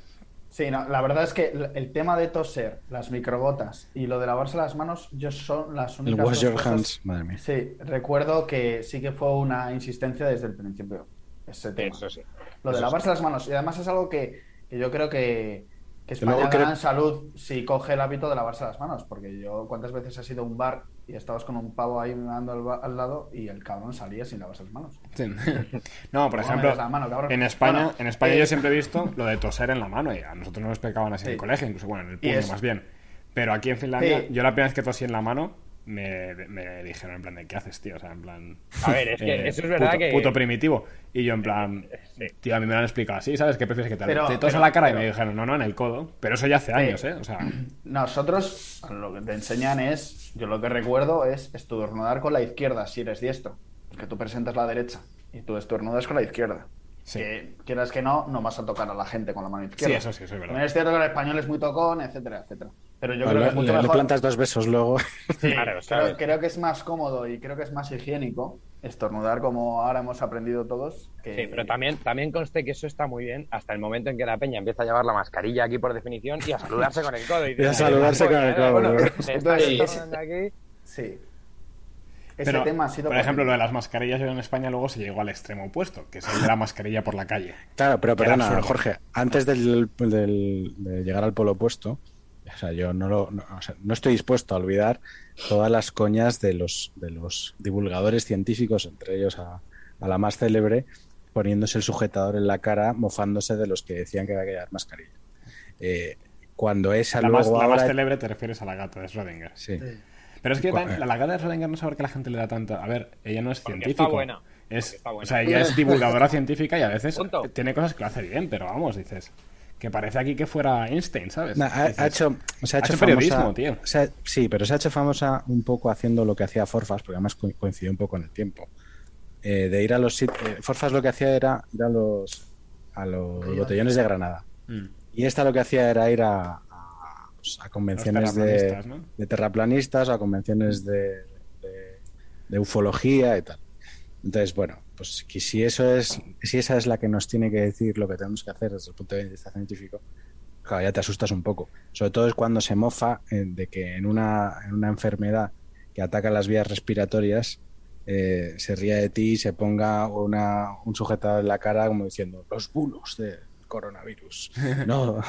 Sí, no, la verdad es que el- el tema de toser, las microgotas y lo de lavarse las manos, yo son las El únicas wash dos your cosas- hands, madre mía. Sí, recuerdo que sí que fue una insistencia desde el principio. Ese tema. Eso sí. Lo de lavarse las manos. Y además es algo que, que yo creo que, que luego España en salud si coge el hábito de lavarse las manos. Porque yo, ¿cuántas veces has ido a un bar y estabas con un pavo ahí mirando al, al lado y el cabrón salía sin lavarse las manos? Sí. No, por ejemplo, mano, en España, Bueno, en España eh, yo siempre he visto lo de toser en la mano y a nosotros no nos pegaban así en el colegio, incluso bueno, en el puño más bien. Pero aquí en Finlandia, Sí. yo la primera vez que tosí en la mano, me, me dijeron en plan de ¿qué haces, tío? O sea, en plan... A ver, es que eso es verdad puto, que- Puto primitivo. Y yo en plan... Sí. Tío, a mí me lo han explicado así, ¿sabes? ¿Qué prefieres que te, Pero- te tosa pero- la cara? y me dijeron, no, no, en el codo. Pero eso ya hace años, ¿eh? O sea... Nosotros lo que te enseñan es, yo lo que recuerdo es estornudar con la izquierda si eres diestro. Que tú presentas la derecha y tú estornudas con la izquierda. Sí. Que quieras que no, no vas a tocar a la gente con la mano izquierda. Sí, eso sí, eso es verdad. También es cierto que el español es muy tocón, etcétera, etcétera. Pero yo creo que es mucho le, le mejor. plantas dos besos luego. Sí, Claro, creo, que es más cómodo y creo que es más higiénico estornudar como ahora hemos aprendido todos. Que... Sí, pero también, también conste que eso está muy bien hasta el momento en que la peña empieza a llevar la mascarilla aquí por definición y a saludarse con el codo. Y, Y a saludarse con el codo, Bueno. Sí. Ese Pero, tema ha sido. por ejemplo, lo de las mascarillas yo en España luego se llegó al extremo opuesto, que es el de la mascarilla por la calle. Claro, pero perdona. Jorge, antes del, del- de llegar al polo opuesto, o sea, yo no, lo, no, o sea, no estoy dispuesto a olvidar todas las coñas de los, de los divulgadores científicos, entre ellos a, a la más célebre, poniéndose el sujetador en la cara, mofándose de los que decían que había que llevar mascarilla. Eh, cuando esa La luego más, la más célebre te refieres a la gata de Schrödinger. Sí. Sí. Pero es que la, la gata de Schrödinger no sabe que la gente le da tanta. A ver, ella no es está buena. Es, está buena. O sea, ella es divulgadora científica y a veces Punto. tiene cosas que lo hace bien, pero vamos, dices. Que parece aquí que fuera Einstein, ¿sabes? Ha, Dices, ha hecho, se ha ha hecho, hecho periodismo, famosa- tío. o sea, sí, pero se ha hecho famosa un poco haciendo lo que hacía Forfas, porque además co- coincidió un poco en el tiempo. Eh, de ir a los sitios. Forfas lo que hacía era ir a los, a los botellones de Granada. mm, Y esta lo que hacía era ir a, pues, a convenciones de, terraplanistas, ¿no? de terraplanistas o a convenciones de, de- de ufología y tal. Entonces, bueno, pues que si eso es, si esa es la que nos tiene que decir lo que tenemos que hacer desde el punto de vista científico, claro, ya te asustas un poco. Sobre todo es cuando se mofa eh, de que en una, en una enfermedad que ataca las vías respiratorias eh, se ría de ti y se ponga una, un sujetador en la cara como diciendo los bulos del coronavirus. No,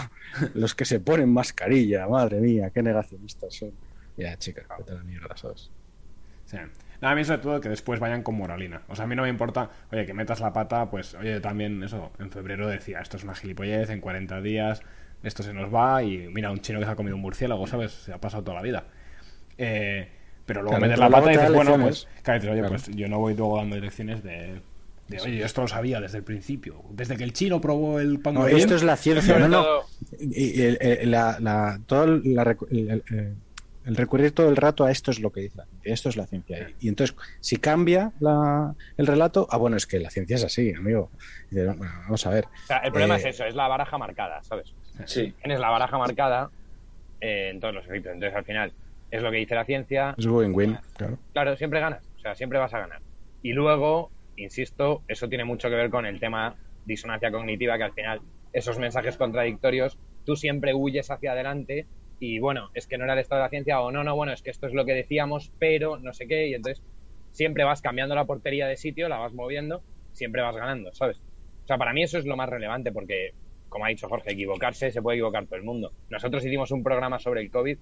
los que se ponen mascarilla, madre mía, qué negacionistas son. Ya, chica, vete a la mierda, ¿sabes? Sí. No, a mí sobre todo que después vayan con moralina. O sea, a mí no me importa, oye, que metas la pata, pues, oye, también eso, en febrero decía, esto es una gilipollez, en 40 días, esto se nos va y mira, un chino que se ha comido un murciélago, ¿sabes? Se ha pasado toda la vida. Eh, pero luego Claro, metes pero la pata y dices, bueno, pues, dices, oye, Claro. pues yo no voy luego dando lecciones de, de, oye, yo esto lo sabía desde el principio, desde que el chino probó el pan No, esto es la ciencia, no, no. el, el- la, la- todo el, la el- el- el recurrir todo el rato a esto es lo que dice la ciencia, esto es la ciencia. Y entonces, si cambia la- el relato, ah, bueno, es que la ciencia es así, amigo. Bueno, vamos a ver. O sea, el problema Eh, es eso, es la baraja marcada, ¿sabes? Sí. Tienes la baraja marcada eh, en todos los efectos. Entonces, al final, es lo que dice la ciencia. Es win-win, claro. Claro, siempre ganas. O sea, siempre vas a ganar. Y luego, insisto, eso tiene mucho que ver con el tema disonancia cognitiva, que al final, esos mensajes contradictorios, tú siempre huyes hacia adelante y bueno, es que no era el estado de la ciencia o no, no, bueno, es que esto es lo que decíamos, pero no sé qué, y entonces siempre vas cambiando la portería de sitio, la vas moviendo, siempre vas ganando, ¿sabes? O sea, para mí eso es lo más relevante porque, como ha dicho Jorge, equivocarse se puede equivocar todo el mundo. Nosotros hicimos un programa sobre el COVID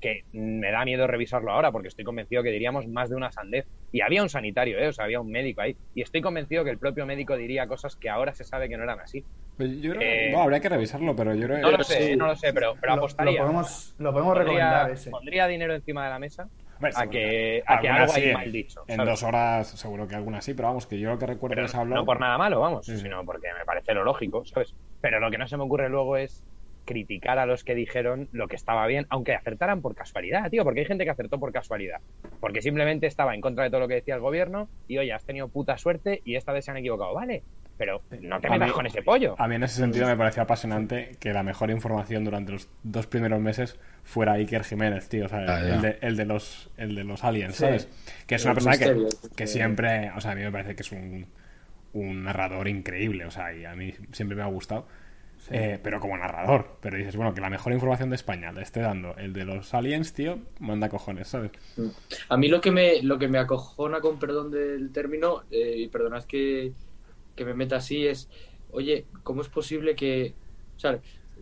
que me da miedo revisarlo ahora porque estoy convencido que diríamos más de una sandez. Y había un sanitario, ¿eh? o sea, había un médico ahí. Y estoy convencido que el propio médico diría cosas que ahora se sabe que no eran así. Pues yo creo, Eh, no, habría que revisarlo, pero yo creo No lo sé, no lo sé, pero, pero Lo- apostaría. Lo podemos, lo podemos Pondría- recomendar ese. Pondría dinero encima de la mesa Hombre, a que, a que algunas algo sí, hay mal dicho. En ¿sabes? dos horas seguro que algunas sí, pero vamos, que yo lo que recuerdo Pero es hablar... no por nada malo, vamos, Sí, sí. sino porque me parece lo lógico, ¿sabes? Pero lo que no se me ocurre luego es criticar a los que dijeron lo que estaba bien, aunque acertaran por casualidad, tío, porque hay gente que acertó por casualidad, porque simplemente estaba en contra de todo lo que decía el gobierno y oye, has tenido puta suerte y esta vez se han equivocado, ¿vale? Pero no te metas mí- con ese pollo. A mí en ese sentido me parecía apasionante que la mejor información durante los dos primeros meses fuera Iker Jiménez, tío. O sea, Ah, el, de, el de los el de los aliens, Sí. ¿sabes? Que es una El persona que, que siempre, o sea, a mí me parece que es un, un narrador increíble, o sea, y a mí siempre me ha gustado. Eh, pero como narrador, pero dices, bueno, que la mejor información de España le esté dando el de los aliens, tío, manda cojones, ¿sabes? A mí lo que me, lo que me acojona, con perdón del término, eh, y perdonad que, que me meta así, es, oye, ¿cómo es posible que, o sea,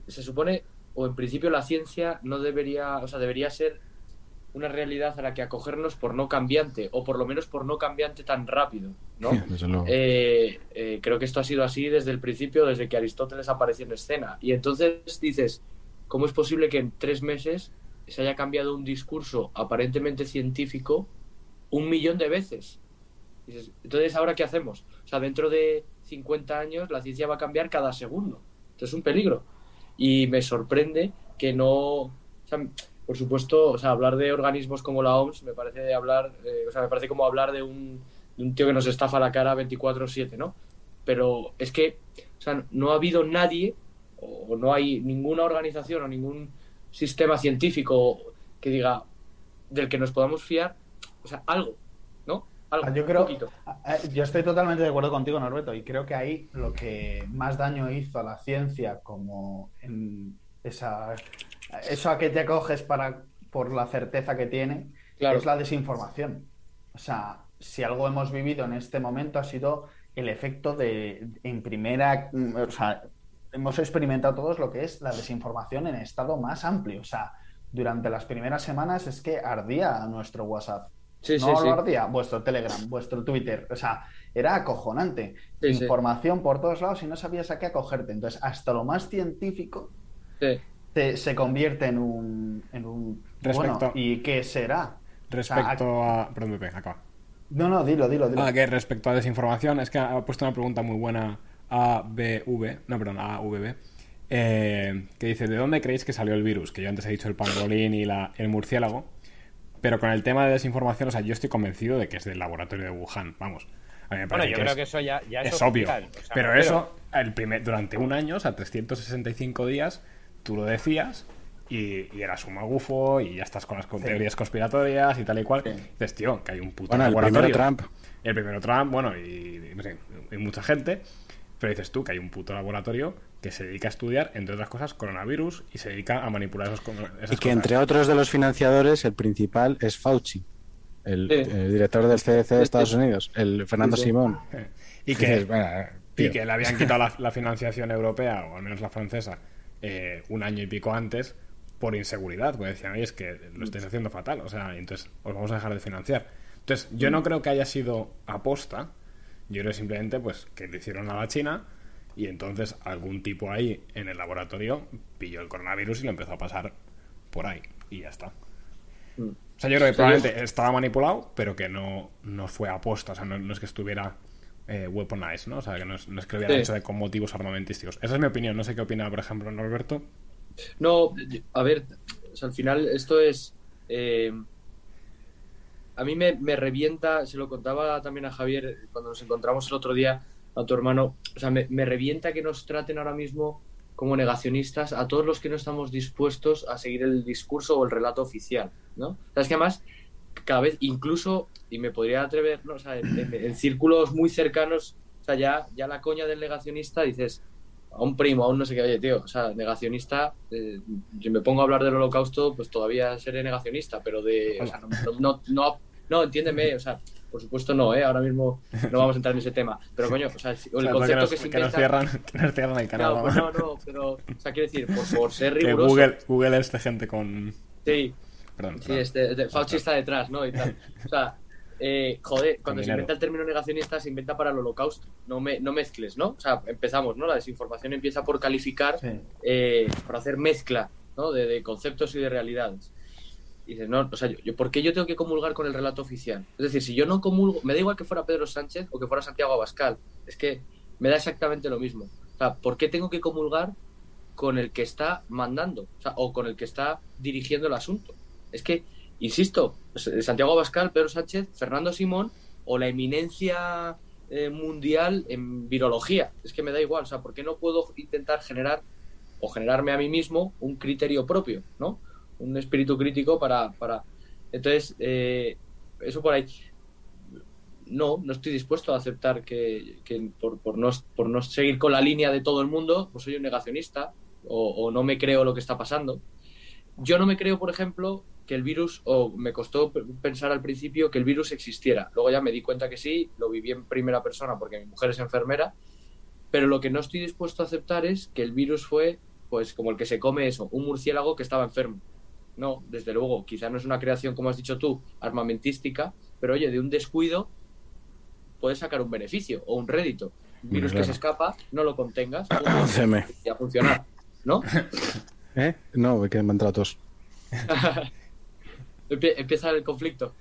se supone, o en principio la ciencia no debería, o sea, debería ser una realidad a la que acogernos por no cambiante, o por lo menos por no cambiante tan rápido, ¿no? Eh, eh, creo que esto ha sido así desde el principio, desde que Aristóteles apareció en escena. Y entonces dices, ¿cómo es posible que en tres meses se haya cambiado un discurso aparentemente científico un millón de veces? Dices, entonces, ¿ahora qué hacemos? O sea, dentro de 50 años la ciencia va a cambiar cada segundo. Esto es un peligro. Y me sorprende que no... o sea, por supuesto, o sea, hablar de organismos como la OMS me parece de hablar, eh, o sea, me parece como hablar de un, de un tío que nos estafa la cara 24/7, ¿no? Pero es que, o sea, no ha habido nadie o no hay ninguna organización o ningún sistema científico que diga del que nos podamos fiar, o sea, algo, ¿no? Algo, Ah, Yo un creo, poquito. yo estoy totalmente de acuerdo contigo, Norberto, y creo que ahí lo que más daño hizo a la ciencia, como en esa, eso a que te acoges para, por la certeza que tiene, Claro. es la desinformación. O sea, si algo hemos vivido en este momento ha sido el efecto de, en primera, o sea, hemos experimentado todos lo que es la desinformación en estado más amplio. O sea, durante las primeras semanas es que ardía nuestro WhatsApp. Sí, no sí. lo ardía vuestro Telegram, vuestro Twitter. O sea, era acojonante. Información por todos lados y no sabías a qué acogerte. Entonces, hasta lo más científico Sí. Te- se convierte en un, en un Respecto- bueno, ¿y qué será? Respecto a... Perdón, Pepe, acaba. No, no, dilo, dilo, dilo. Ah, que respecto a desinformación, es que ha puesto una pregunta muy buena ABV, no, perdón, AVB, eh, que dice, ¿de dónde creéis que salió el virus? Que yo antes he dicho el pangolín y la- el murciélago, pero con el tema de desinformación, o sea, yo estoy convencido de que es del laboratorio de Wuhan, vamos. A mí me Bueno, yo que creo es, que eso ya, ya es es, obvio. oficial, o sea, pero me eso, el primer, durante un año, o sea, 365 días, tú lo decías y, y eras un magufo y ya estás con las con- teorías conspiratorias y tal y cual. Dices, tío, que hay un puto Bueno, el laboratorio. primero Trump. El primero Trump, bueno, y, y no sé, y mucha gente. Pero dices tú que hay un puto laboratorio que se dedica a estudiar, entre otras cosas, coronavirus y se dedica a manipular esos, esas Y que cosas. entre otros de los financiadores, el principal es Fauci, el, Sí. el director del CDC de Estados Unidos, el Fernando Sí, sí. Simón. Y Y que, dices, "Venga, y tío". que le habían quitado la, la financiación europea, o al menos la francesa, eh, un año y pico antes, por inseguridad. Porque decían, oye, es que lo estáis haciendo fatal, o sea, entonces os vamos a dejar de financiar. Entonces, yo no creo que haya sido aposta, yo creo simplemente pues que le hicieron a la China y entonces algún tipo ahí en el laboratorio pilló el coronavirus y lo empezó a pasar por ahí y ya está. Mm. O sea, yo creo que probablemente estaba manipulado, pero que no, no fue aposta. O sea, no, no es que estuviera eh, weaponized, ¿no? O sea, que no es, no es que lo hubiera Sí. hecho de, con motivos armamentísticos. Esa es mi opinión. No sé qué opina, por ejemplo, Norberto. No, a ver, o sea, al final esto es... eh, a mí me, me revienta, se lo contaba también a Javier cuando nos encontramos el otro día, a tu hermano, o sea, me, me revienta que nos traten ahora mismo como negacionistas a todos los que no estamos dispuestos a seguir el discurso o el relato oficial, ¿no? O sea, es que además, cada vez, incluso, y me podría atrever, ¿no? O sea, en, en- en círculos muy cercanos, o sea, ya, ya la coña del negacionista dices, a un primo, a un no sé qué, oye, tío, o sea, negacionista, eh, si me pongo a hablar del holocausto, pues todavía seré negacionista, pero de, o sea, no, no, no, no, entiéndeme, o sea, por supuesto no, ¿eh? Ahora mismo no vamos a entrar en ese tema, pero coño, o sea, el, O sea, concepto nos, que se que nos inventa... cierran, que nos cierran el canal. No, pues no, no, pero, o sea, quiero decir, por, por ser que riguroso, Google, Google es de gente con. sí, Perdón. Sí, este, este, Fauci está detrás, ¿no? Y tal. O sea, eh, joder, cuando se inventa el término negacionista, se inventa para el holocausto. No, me, no mezcles, ¿no? O sea, empezamos, ¿no? La desinformación empieza por calificar, Sí. eh, por hacer mezcla, ¿no? De, de conceptos y de realidades. Y dices, no, o sea, yo, yo- ¿por qué yo tengo que comulgar con el relato oficial? Es decir, si yo no comulgo, me da igual que fuera Pedro Sánchez o que fuera Santiago Abascal, es que me da exactamente lo mismo. O sea, ¿por qué tengo que comulgar con el que está mandando? O sea, o con el que está dirigiendo el asunto. Es que, insisto, Santiago Abascal, Pedro Sánchez, Fernando Simón o la eminencia eh, mundial en virología. Es que me da igual, o sea, ¿por qué no puedo intentar generar o generarme a mí mismo un criterio propio, ¿no? Un espíritu crítico para... para... Entonces, eh, eso por ahí. No, no estoy dispuesto a aceptar que, que por, por no, por no seguir con la línea de todo el mundo, pues soy un negacionista o, o no me creo lo que está pasando. Yo no me creo, por ejemplo, que el virus, o me costó pensar al principio que el virus existiera. Luego ya me di cuenta que sí, lo viví en primera persona porque mi mujer es enfermera, pero lo que no estoy dispuesto a aceptar es que el virus fue, pues como el que se come eso, un murciélago que estaba enfermo. No, desde luego, quizá no es una creación, como has dicho tú, armamentística, pero oye, de un descuido puedes sacar un beneficio o un rédito. Un virus Claro. que se escapa, no lo contengas, 11M. y a funcionar, ¿no? ¿Eh? No, que me han Empieza el conflicto.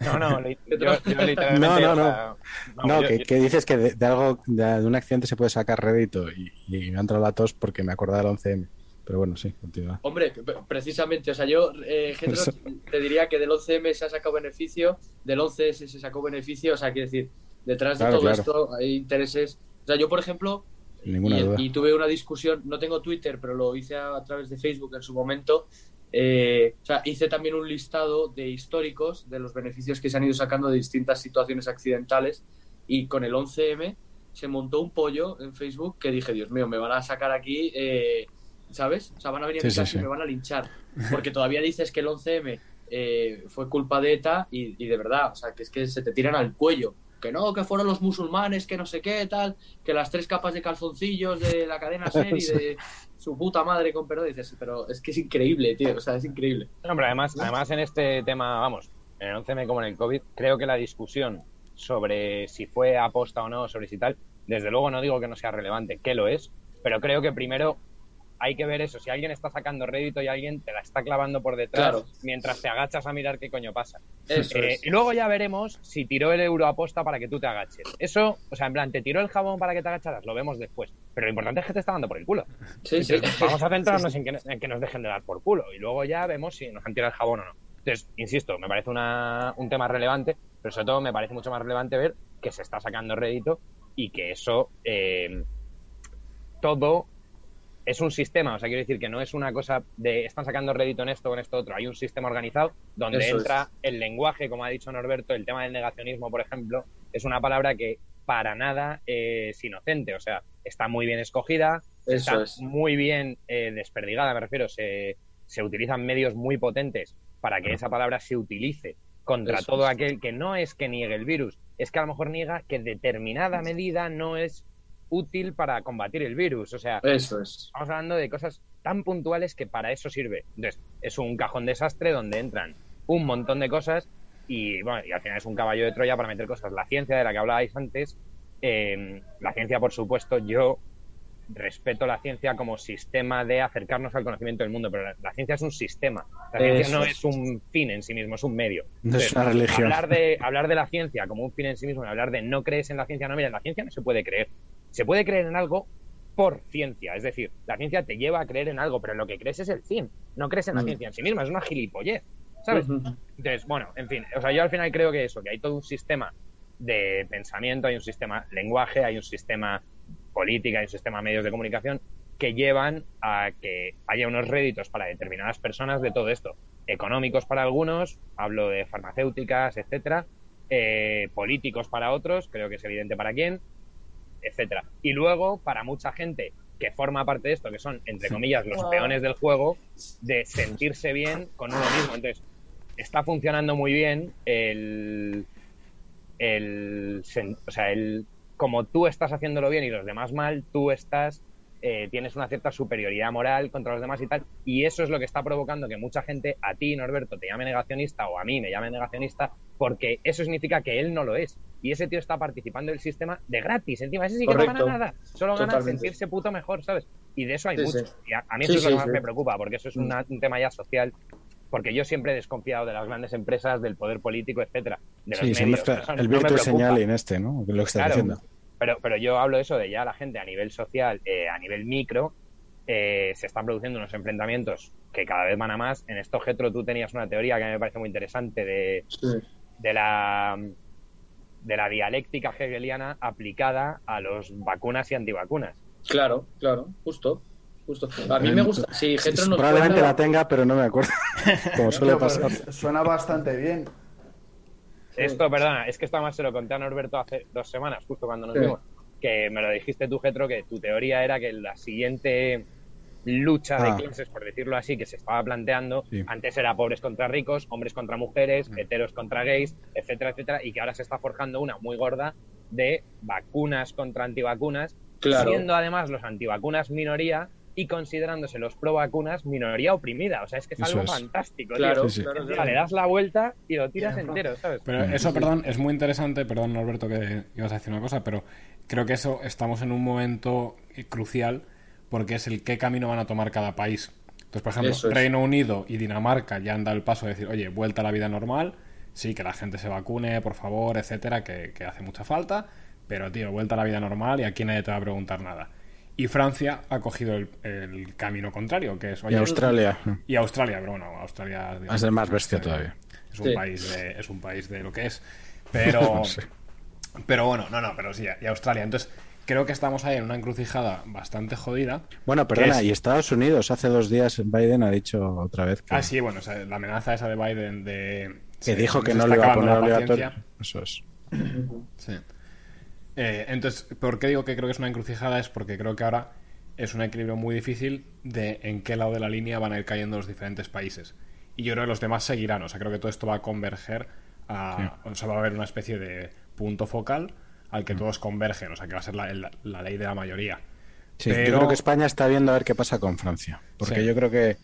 No, no, li- yo, yo literalmente. No, no, no. No, yo- que, yo- que dices que de, de algo, de, de un accidente se puede sacar rédito y, y me han entrado la tos porque me acordaba del 11M. Pero bueno, sí, continúa. Hombre, precisamente, o sea, yo, eh, te diría que del 11M se ha sacado beneficio, del 11S se sacó beneficio, o sea, quiero decir, detrás de todo claro. esto hay intereses. O sea, yo, por ejemplo, ninguna y, duda. y tuve una discusión, no tengo Twitter, pero lo hice a, a través de Facebook en su momento. Eh, o sea, hice también un listado de históricos de los beneficios que se han ido sacando de distintas situaciones accidentales y con el 11M se montó un pollo en Facebook que dije, Dios mío, me van a sacar aquí, eh, ¿sabes? O sea, van a venir a mi Sí, sí, casa y me van a linchar. Porque todavía dices que el 11M eh, fue culpa de ETA y, y de verdad, o sea, que es que se te tiran al cuello. Que no, que fueron los musulmanes, que no sé qué, tal, que las tres capas de calzoncillos de la cadena Ser y de su puta madre con perdón. Dices, pero es que es increíble, tío, o sea, es increíble. No, pero además, además en este tema, vamos, en el 11M como en el COVID, creo que la discusión sobre si fue aposta o no, sobre si tal, desde luego no digo que no sea relevante, que lo es, pero creo que primero hay que ver eso, si alguien está sacando rédito y alguien te la está clavando por detrás Claro. mientras te agachas a mirar qué coño pasa. Eso Eh, es. y luego ya veremos si tiró el euro aposta para que tú te agaches. Eso, o sea, en plan, te tiró el jabón para que te agacharas, lo vemos después. Pero lo importante es que te está dando por el culo. Sí, sí. Vamos a centrarnos En, que, en que nos dejen de dar por culo y luego ya vemos si nos han tirado el jabón o no. Entonces, insisto, me parece una- un tema relevante, pero sobre todo me parece mucho más relevante ver que se está sacando rédito y que eso eh, todo es un sistema. O sea, quiero decir que no es una cosa de están sacando rédito en esto o en esto otro. Hay un sistema organizado donde Eso entra el lenguaje, como ha dicho Norberto, el tema del negacionismo, por ejemplo, es una palabra que para nada es inocente. O sea, está muy bien escogida, Eso está es. muy bien eh, desperdigada, me refiero. Se, se utilizan medios muy potentes para que esa palabra se utilice contra Eso todo es. aquel que no es que niegue el virus, es que a lo mejor niega que determinada medida no es útil para combatir el virus. O sea, Eso es. estamos hablando de cosas tan puntuales que para eso sirve. Entonces, es un cajón desastre donde entran un montón de cosas y, bueno, y al final es un caballo de Troya para meter cosas. La ciencia de la que hablabais antes, eh, la ciencia, por supuesto, yo respeto la ciencia como sistema de acercarnos al conocimiento del mundo, pero la, la ciencia es un sistema. La ciencia Eso no es. un fin en sí mismo, es un medio. No es una religión. Hablar de, hablar de la ciencia como un fin en sí mismo y hablar de no crees en la ciencia, no, mira, en la ciencia no se puede creer. Se puede creer en algo por ciencia, es decir, la ciencia te lleva a creer en algo, pero lo que crees es el fin, no crees en la Mm. ciencia en sí misma, es una gilipollez, ¿sabes? Entonces, bueno, en fin, o sea, yo al final creo que eso, que hay todo un sistema de pensamiento, hay un sistema lenguaje, hay un sistema política, hay un sistema medios de comunicación que llevan a que haya unos réditos para determinadas personas de todo esto. Económicos para algunos, hablo de farmacéuticas, etcétera, eh, políticos para otros, creo que es evidente para quién, etcétera. Y luego, para mucha gente que forma parte de esto, que son, entre comillas, los peones del juego, de sentirse bien con uno mismo. Entonces, está funcionando muy bien el, el, o sea, el, como tú estás haciéndolo bien y los demás mal, tú estás, eh, tienes una cierta superioridad moral contra los demás y tal, y eso es lo que está provocando que mucha gente, a ti, Norberto, te llame negacionista o a mí me llame negacionista, porque eso significa que él no lo es. Y ese tío está participando del sistema de gratis. Encima, ese sí que no Correcto. gana nada. Solo gana Totalmente. sentirse puto mejor, ¿sabes? Y de eso hay Sí, mucho. sí. Y a, a mí Sí, eso es lo que más sí. me preocupa, porque eso es una- un tema ya social. Porque yo siempre he desconfiado de las grandes empresas, del poder político, etcétera. De los Sí, medios. Eso el no virtual señal en este, ¿no? Lo que está Claro, diciendo. Pero, pero yo hablo de eso de ya la gente a nivel social, eh, a nivel micro, eh, se están produciendo unos enfrentamientos que cada vez van a más. En esto, Getro, tú tenías una teoría que a mí me parece muy interesante de, Sí. De la de la dialéctica hegeliana aplicada a los vacunas y antivacunas. Claro, claro, justo. Justo. A mí me gusta. Sí, Getro nos Probablemente cuenta- la tenga, pero no me acuerdo. Como suele pasar. suena bastante bien. Esto, perdona, es que esto además se lo conté a Norberto hace dos semanas, justo cuando nos Sí. vimos, que me lo dijiste tú, Getro, que tu teoría era que la siguiente lucha Ah. de clases, por decirlo así, que se estaba planteando, Sí. antes era pobres contra ricos, hombres contra mujeres, Mm. heteros contra gays, etcétera, etcétera, y que ahora se está forjando una muy gorda de vacunas contra antivacunas, Claro. siendo además los antivacunas minoría y considerándose los pro vacunas minoría oprimida. O sea, es que es Eso algo es. fantástico. tío. Claro, Sí, sí. claro, claro. le das la vuelta y lo tiras entero, ¿sabes? Pero eso, perdón, es muy interesante, perdón Norberto que ibas a decir una cosa, pero creo que eso estamos en un momento crucial porque es el qué camino van a tomar cada país. Entonces, por ejemplo, es. Reino Unido y Dinamarca ya han dado el paso de decir, oye, vuelta a la vida normal, sí, que la gente se vacune, por favor, etcétera, que, que hace mucha falta, pero tío, vuelta a la vida normal y aquí nadie te va a preguntar nada. Y Francia ha cogido el, el camino contrario, que es, Y oye, Australia. y Australia, pero bueno, Australia a ser más bestia todavía. es un Sí. país de, es un país de lo que es. Pero, Sí. pero bueno, no, no, pero sí, y Australia. Entonces, creo que estamos ahí en una encrucijada bastante jodida. Bueno, perdona, es? y Estados Unidos hace dos días Biden ha dicho otra vez que, Ah, sí, bueno, o sea, la amenaza esa de Biden de... que se- dijo que no le iba a poner obligatorio. paciencia. Eso es. Sí. Eh, entonces, ¿por qué digo que creo que es una encrucijada? Es porque creo que ahora es un equilibrio muy difícil de en qué lado de la línea van a ir cayendo los diferentes países. Y yo creo que los demás seguirán. O sea, creo que todo esto va a converger a... O sea, va a haber una especie de punto focal al que todos convergen. O sea, que va a ser la, la- la ley de la mayoría. Sí, Pero- Yo creo que España está viendo a ver qué pasa con Francia. Porque Sí. yo creo que.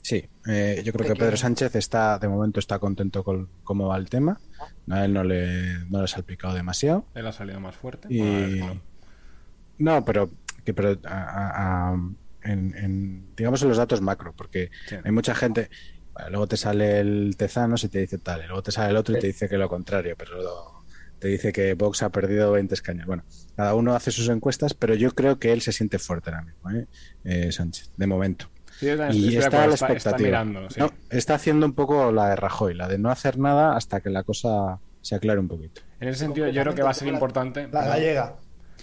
Sí, eh, yo creo que Pedro Sánchez está, de momento, está contento con cómo va el tema. A él no le, no le ha salpicado demasiado. Él ha salido más fuerte. Y... Ver, no. No, pero, que, pero a- a- a- en, en, digamos en los datos macro, porque Sí. hay mucha gente. bueno, luego te sale el Tezanos y te dice tal, y luego te sale el otro y te dice que lo contrario, pero lo- te dice que Vox ha perdido 20 escaños. Bueno, cada uno hace sus encuestas, pero yo creo que él se siente fuerte ahora mismo, ¿eh? Eh, Sánchez, de momento. Sí, Y está a la está- está expectativa. mirando, sí. No, está haciendo un poco la de Rajoy, la de no hacer nada hasta que la cosa se aclare un poquito. En ese sentido, yo creo que va a ser importante. La gallega.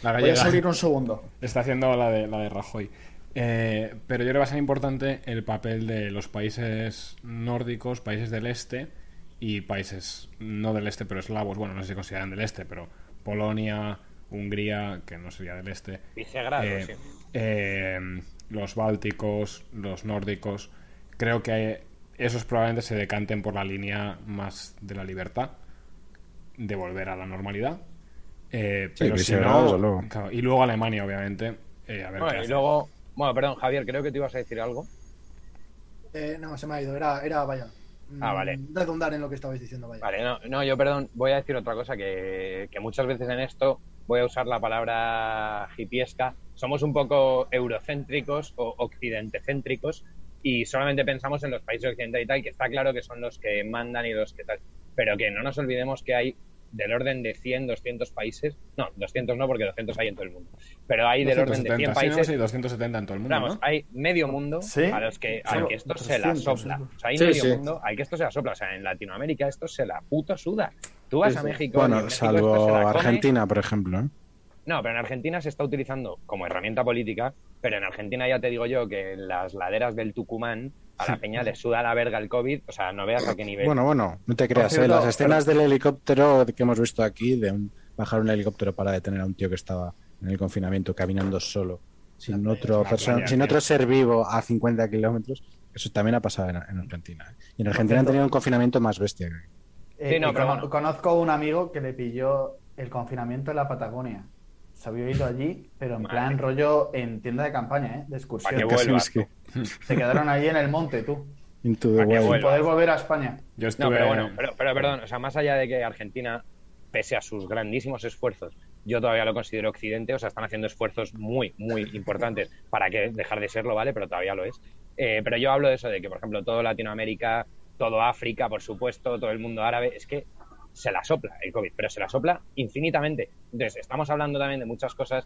La Voy a gallega. salir un segundo. Está haciendo la de, la de Rajoy. Eh, pero yo creo que va a ser importante el papel de los países nórdicos, países del este y países no del este, pero eslavos. Bueno, no sé si consideran del este, pero Polonia, Hungría, que no sería del este. Vicegrado, eh, sí. eh, los bálticos, los nórdicos. Creo que esos probablemente se decanten por la línea más de la libertad, de volver a la normalidad. Eh, Sí, pero si no, luego. claro, y luego Alemania, obviamente. eh, a ver qué Bueno, y hace. luego, bueno, perdón, Javier, creo que te ibas a decir algo. Eh, no, se me ha ido. Era, era vaya. Ah, Mm, vale. Redundar en lo que estabais diciendo, vaya. Vale, no, no, yo perdón, voy a decir otra cosa que, que muchas veces en esto voy a usar la palabra hipiesca. Somos un poco eurocéntricos o occidentecéntricos y solamente pensamos en los países occidentales y tal, que está claro que son los que mandan y los que tal. Pero que no nos olvidemos que hay del orden de 100, 200 países. No, 200 no, porque 200 hay en todo el mundo. Pero hay del orden de 100 270, sí, no, países. sí, 270 en todo el mundo, Vamos, ¿no? hay medio mundo ¿Sí? a los que, al que esto se la 300, sopla. O sea, hay Sí, medio sí. mundo al que esto se la sopla. O sea, en Latinoamérica esto se la puto suda. Tú vas Sí, a. México. Bueno, México salvo. Argentina, por ejemplo. ¿eh? No, pero en Argentina se está utilizando como herramienta política. Pero en Argentina ya te digo yo que en las laderas del Tucumán a la peña le suda la verga el COVID. O sea, no veas a qué nivel. Bueno, bueno, no te creas, ¿eh? las escenas del helicóptero que hemos visto aquí, de un- bajar un helicóptero para detener a un tío que estaba en el confinamiento caminando solo sin otro, persona- playa, sin otro ser vivo a 50 kilómetros. Eso también ha pasado en, en Argentina. ¿eh? Y en Argentina han tenido un confinamiento más bestia. Eh, Sí, no, y pero bueno. Conozco un amigo que le pilló el confinamiento en la Patagonia. Se había ido allí, pero en Madre. plan rollo en tienda de campaña, ¿eh? De excursión. que vuelvas, Kaczynski, Se quedaron allí en el monte, tú. Que. Sin poder volver a España. Yo estuve. No, pero bueno, pero, pero perdón, o sea, más allá de que Argentina, pese a sus grandísimos esfuerzos, yo todavía lo considero Occidente, o sea, están haciendo esfuerzos muy, muy importantes para que dejar de serlo, ¿vale? Pero todavía lo es. Eh, pero yo hablo de eso, de que, por ejemplo, todo Latinoamérica, todo África, por supuesto, todo el mundo árabe, es que se la sopla el COVID, pero se la sopla infinitamente. Entonces, estamos hablando también de muchas cosas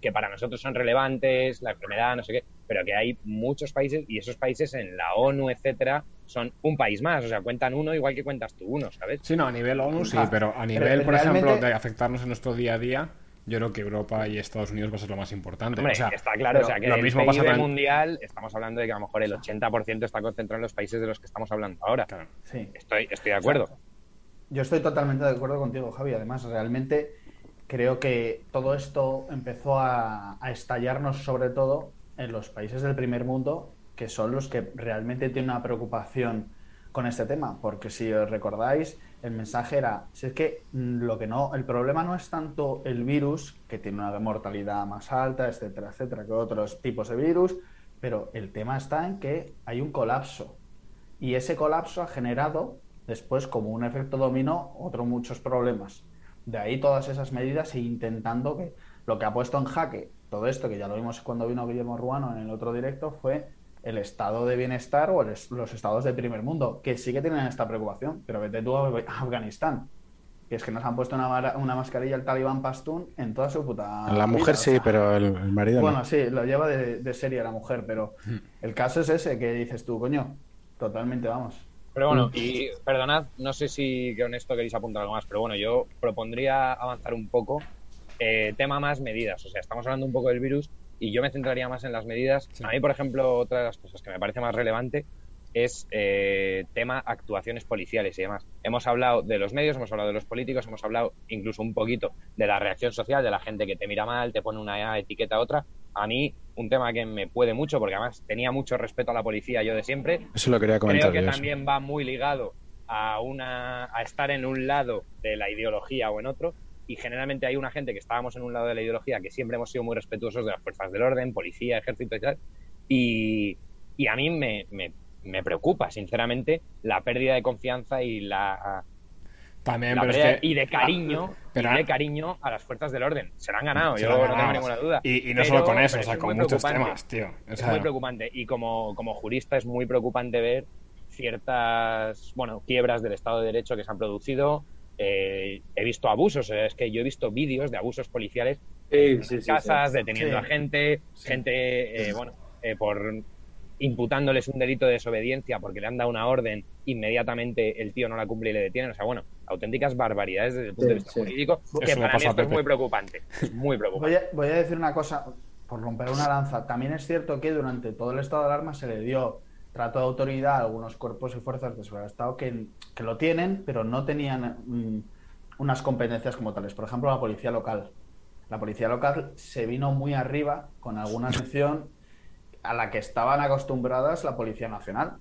que para nosotros son relevantes, la enfermedad, no sé qué, pero que hay muchos países y esos países en la ONU, etcétera, son un país más, o sea, cuentan uno igual que cuentas tú uno, ¿sabes? Sí, no, a nivel ONU sí, Ah, pero a pero nivel, por realmente- ejemplo, de afectarnos en nuestro día a día, yo creo que Europa y Estados Unidos va a ser lo más importante. Hombre, o sea, está claro, o sea, que lo el mismo PIB pasa con el- mundial, estamos hablando de que a lo mejor el 80% está concentrado en los países de los que estamos hablando ahora. claro. Sí. Estoy, estoy de acuerdo. Yo estoy totalmente de acuerdo contigo, Javi. Además, realmente creo que todo esto empezó a, a estallarnos sobre todo en los países del primer mundo, que son los que realmente tienen una preocupación con este tema. Porque si os recordáis, el mensaje era, si es que mm, lo que no, el problema no es tanto el virus, que tiene una mortalidad más alta, etcétera, etcétera, que otros tipos de virus, pero el tema está en que hay un colapso y ese colapso ha generado después como un efecto dominó otros muchos problemas. De ahí todas esas medidas e intentando que lo que ha puesto en jaque todo esto, que ya lo vimos cuando vino Guillermo Ruano en el otro directo, fue el estado de bienestar o el los estados de primer mundo, que sí que tienen esta preocupación, pero vete tú a Afganistán, que es que nos han puesto una, una mascarilla el talibán Pastún en toda su puta La mujer vida, sí, sea. pero el, el marido Bueno, no. sí, lo lleva de, de serie la mujer, pero el caso es ese que dices tú, coño, totalmente vamos. Pero bueno, y perdonad, no sé si con esto queréis apuntar algo más, pero bueno, yo propondría avanzar un poco. eh, tema más medidas, o sea, estamos hablando un poco del virus y yo me centraría más en las medidas. A mí, por ejemplo, otra de las cosas que me parece más relevante es eh, tema actuaciones policiales y demás. Hemos hablado de los medios, hemos hablado de los políticos, hemos hablado incluso un poquito de la reacción social, de la gente que te mira mal, te pone una etiqueta a otra. A mí, un tema que me puede mucho, porque además tenía mucho respeto a la policía yo de siempre, Eso lo quería comentar Creo que también va muy ligado a una a estar en un lado de la ideología o en otro. Y generalmente hay una gente que estábamos en un lado de la ideología que siempre hemos sido muy respetuosos de las fuerzas del orden, policía, ejército y tal. Y, y a mí me, me, me preocupa sinceramente la pérdida de confianza y la, También, la pero es pérdida- que- y de cariño pero- y de cariño a las fuerzas del orden se lo han ganado yo no tengo ninguna duda Y, y no Pero- solo con eso, o sea, es con muchos temas, tío. O es muy preocupante y como, como jurista es muy preocupante ver ciertas bueno quiebras del Estado de Derecho que se han producido. Eh, he visto abusos, eh, es que yo he visto vídeos de abusos policiales Sí, en sí, casas, sí. deteniendo Sí. a gente, gente, eh, bueno, eh, por imputándoles un delito de desobediencia porque le han dado una orden, inmediatamente el tío no la cumple y le detienen. O sea, bueno, auténticas barbaridades desde el punto Sí, de vista sí. jurídico, que Eso para mí esto es muy preocupante, muy preocupante. Voy a, voy a decir una cosa, por romper una lanza. También es cierto que durante todo el estado de alarma se le dio trato de autoridad a algunos cuerpos y fuerzas de seguridad del Estado que, que lo tienen, pero no tenían mm, unas competencias como tales. Por ejemplo, la policía local. La policía local se vino muy arriba con alguna acción a la que estaban acostumbradas la Policía Nacional.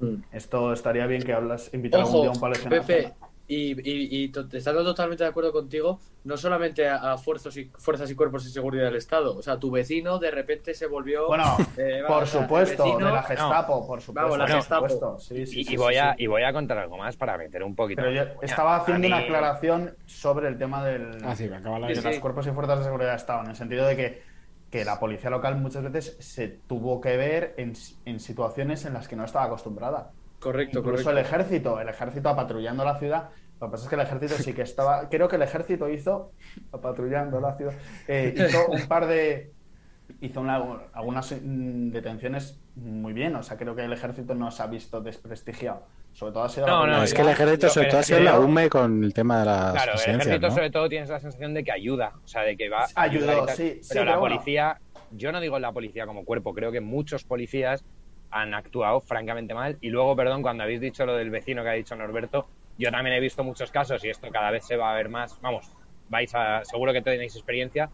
Mm. Esto estaría bien que hablas, invitar algún Ojo, día a un policía Pepe, nacional. y, y, estando totalmente de acuerdo contigo, no solamente a, a fuerzas, y, fuerzas y cuerpos de seguridad del Estado, o sea, tu vecino de repente se volvió... Bueno, eh, por supuesto, vecino- de la Gestapo, por supuesto. Vamos, la Gestapo. supuesto. Sí, sí, y, sí, y voy sí, a, sí. y voy a contar algo más para meter un poquito. Pero yo estaba haciendo una aclaración sobre el tema del, Ah, sí, me acaba la de Sí, los cuerpos y fuerzas de seguridad de Estado, en el sentido de que, que la policía local muchas veces se tuvo que ver en, en situaciones en las que no estaba acostumbrada. Correcto, Incluso correcto. el ejército, el ejército patrullando la ciudad. Lo que pasa es que el ejército sí que estaba. Creo que el ejército hizo, patrullando la ciudad, eh, hizo un par de. Hizo una- algunas mm, detenciones muy bien. O sea, creo que el ejército no se ha visto desprestigiado. Sobre todo ha sido. la No, no, No, es que el ejército, sobre todo, ha sido la UME con el tema de las Claro, el ejército ¿no? sobre todo tienes la sensación de que ayuda, o sea, de que va a Ayudó, sí, pero la bueno. policía, yo no digo la policía como cuerpo, creo que muchos policías han actuado francamente mal y luego, perdón, cuando habéis dicho lo del vecino que ha dicho Norberto, yo también he visto muchos casos y esto cada vez se va a ver más, vamos, vais a seguro que tenéis experiencia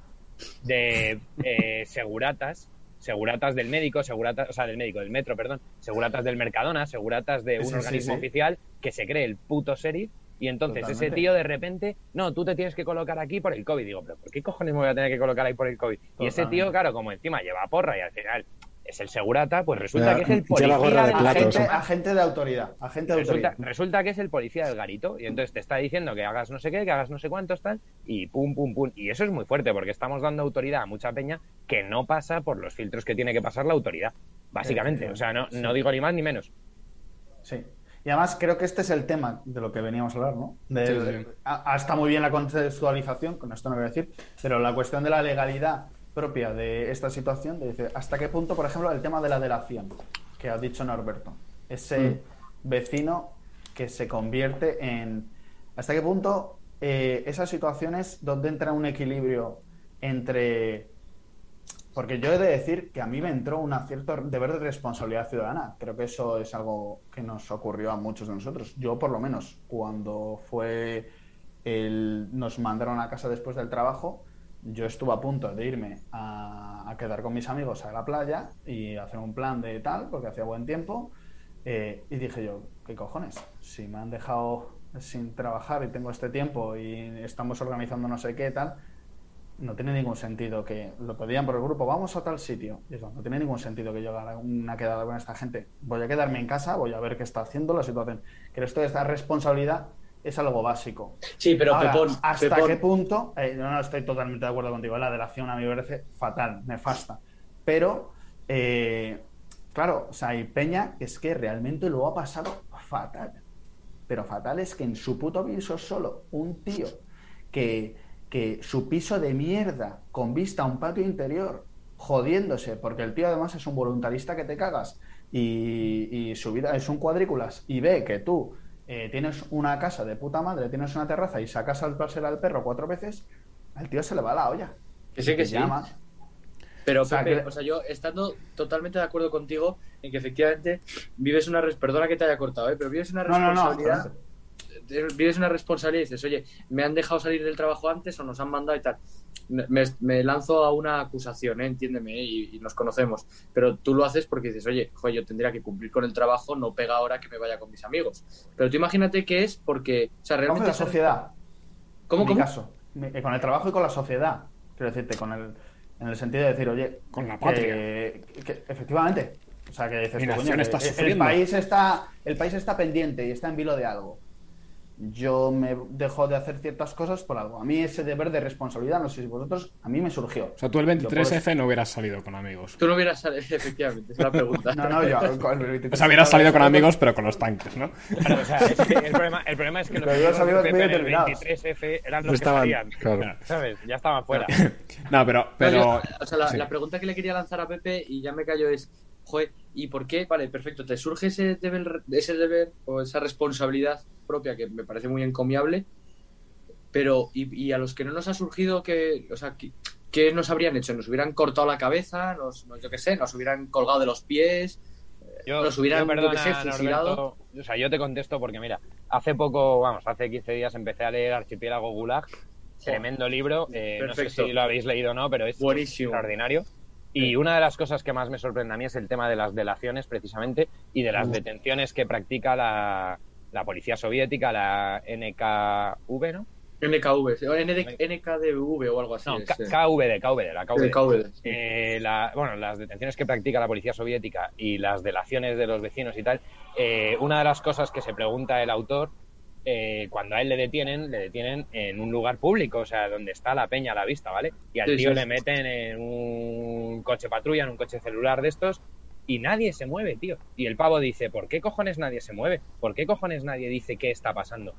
de eh, seguratas, seguratas del médico, seguratas, o sea, del médico, del metro, perdón, seguratas del Mercadona, seguratas de un Sí, organismo sí. oficial que se cree el puto sheriff y entonces ese tío de repente, no, tú te tienes que colocar aquí por el COVID. Digo, pero ¿por qué cojones me voy a tener que colocar ahí por el COVID? Y ese tío, claro, como encima lleva porra y al final es el segurata, pues resulta Ya, que es el policía gorra de del. Agente, agente de autoridad. Agente de Resulta, autoridad. resulta que es el policía del garito y entonces te está diciendo que hagas no sé qué, que hagas no sé cuántos tal y pum, pum, pum. Y eso es muy fuerte porque estamos dando autoridad a mucha peña que no pasa por los filtros que tiene que pasar la autoridad, básicamente. O sea, no, no digo ni más ni menos. Sí. Y además creo que este es el tema de lo que veníamos a hablar, ¿no? De- Sí, de- sí. a- a- está muy bien la contextualización, con esto no voy a decir, pero la cuestión de la legalidad propia de esta situación, de decir, hasta qué punto, por ejemplo, el tema de la delación, que ha dicho Norberto, ese vecino que se convierte en... ¿Hasta qué punto eh, esas situaciones donde entra un equilibrio entre porque yo he de decir que a mí me entró un cierto deber de responsabilidad ciudadana. Creo que eso es algo que nos ocurrió a muchos de nosotros. Yo, por lo menos, cuando fue el... nos mandaron a casa después del trabajo, yo estuve a punto de irme a, quedar con mis amigos a la playa y hacer un plan de tal, porque hacía buen tiempo. eh, y dije yo, ¿qué cojones? Si me han dejado sin trabajar y tengo este tiempo y estamos organizando no sé qué tal, no tiene ningún sentido que lo pedían por el grupo, vamos a tal sitio. Y digo, no tiene ningún sentido que yo haga una quedada con esta gente. Voy a quedarme en casa, voy a ver qué está haciendo la situación. Que esto de esta responsabilidad es algo básico. Sí, pero Ahora, Pepón, ¿hasta Pepón, qué punto? eh, no, no, estoy totalmente de acuerdo contigo. La delación a mí me parece fatal, nefasta. Pero, eh, claro, o sea, hay Peña que es que realmente lo ha pasado fatal. Pero fatal es que en su puto piso solo, un tío que, que su piso de mierda con vista a un patio interior, jodiéndose, porque el tío además es un voluntarista que te cagas y, y su vida es un cuadrículas y ve que tú eh, tienes una casa de puta madre, tienes una terraza y sacas al al perro cuatro veces, al tío se le va la olla. Que sí, que sí. llama. Pero, O sea, Pepe, que- o sea, yo estando totalmente de acuerdo contigo en que efectivamente vives una... res- Perdona que te haya cortado, ¿eh? pero vives una No, no, no. responsabilidad... adelante. vives una responsabilidad y dices, oye, me han dejado salir del trabajo antes o nos han mandado y tal. Me, me lanzo a una acusación, ¿eh? entiéndeme, y, y nos conocemos. Pero tú lo haces porque dices, oye, joder, yo tendría que cumplir con el trabajo, no pega ahora que me vaya con mis amigos. Pero tú imagínate que es porque, o sea, Con realmente... la sociedad. ¿Cómo, en cómo? caso. Mi- eh, Con el trabajo y con la sociedad. Quiero decirte, con el, en el sentido de decir, oye, Con la patria. que- efectivamente. O sea, que dices, Mi tú, nación coño, está que el país está, el país está pendiente y está en vilo de algo. Yo me dejo de hacer ciertas cosas por algo. A mí ese deber de responsabilidad, no sé si vosotros, a mí me surgió. O sea, tú el Lo puedo- 23F no hubieras salido con amigos. Tú no hubieras salido, efectivamente, es la pregunta. No, no, yo. con el 23 O sea, hubieras salido con amigos, pero con los tanques, ¿no? Claro, o sea, es que el, problema, el problema es que los amigos Pepe en el determinados. 23F eran No los que estaban, salían. claro. ¿Sabes? Ya estaban fuera. No, pero, pero No, yo- o sea, la, sí. la pregunta que le quería lanzar a Pepe y ya me callo es, joder, ¿y por qué? Vale, perfecto, te surge ese deber, ese deber o esa responsabilidad propia que me parece muy encomiable, pero ¿y, y a los que no nos ha surgido que, o sea, ¿qué, qué nos habrían hecho? ¿Nos hubieran cortado la cabeza? ¿Nos, nos- yo qué sé, nos hubieran colgado de los pies? Yo, Nos hubieran, yo, perdona, sé, fusilado. Norberto, o sea, yo te contesto porque, mira, hace poco, vamos, hace 15 días empecé a leer Archipiélago Gulag. Tremendo libro. eh, no sé si lo habéis leído o no, pero es Buenísimo. extraordinario. Y una de las cosas que más me sorprende a mí es el tema de las delaciones, precisamente, y de las detenciones que practica la, la policía soviética, la NKV, ¿no? NKV, o ND NKDV o algo así. No, es, K- eh. KVD, KVD, la KVD. NKVD, sí. Eh, la- bueno, las detenciones que practica la policía soviética y las delaciones de los vecinos y tal, eh, una de las cosas que se pregunta el autor, eh, cuando a él le detienen, le detienen en un lugar público, o sea, donde está la peña a la vista, ¿vale? Y al Sí, tío sí, le meten en un coche patrulla, en un coche celular de estos, y nadie se mueve, tío. Y el pavo dice, ¿por qué cojones nadie se mueve? ¿Por qué cojones nadie dice qué está pasando?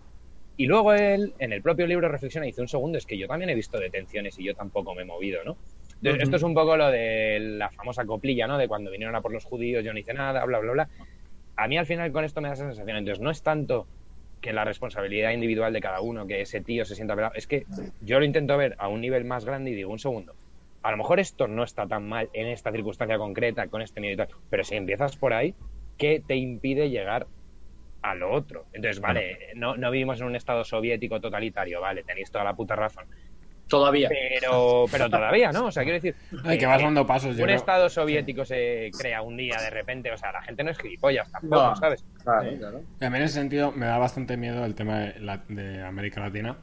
Y luego él, en el propio libro, reflexiona y dice, un segundo, es que yo también he visto detenciones y yo tampoco me he movido, ¿no? Entonces. Esto es un poco lo de la famosa coplilla, ¿no? De cuando vinieron a por los judíos, yo no hice nada, bla, bla, bla. A mí al final con esto me da esa sensación. Entonces, no es tanto que la responsabilidad individual de cada uno, que ese tío se sienta pelado. Es que yo lo intento ver a un nivel más grande y digo, un segundo, a lo mejor esto no está tan mal en esta circunstancia concreta, con este miedo y tal, pero si empiezas por ahí, ¿qué te impide llegar a lo otro? Entonces, vale, no, no vivimos en un estado soviético totalitario, vale, tenéis toda la puta razón. Todavía. Pero, pero todavía, ¿no? O sea, quiero decir. Ay, que eh, vas dando pasos. yo un creo. estado soviético se crea un día de repente. O sea, la gente no es gilipollas tampoco, No. ¿sabes? Claro, claro. A mí en ese sentido me da bastante miedo el tema de, la- de América Latina,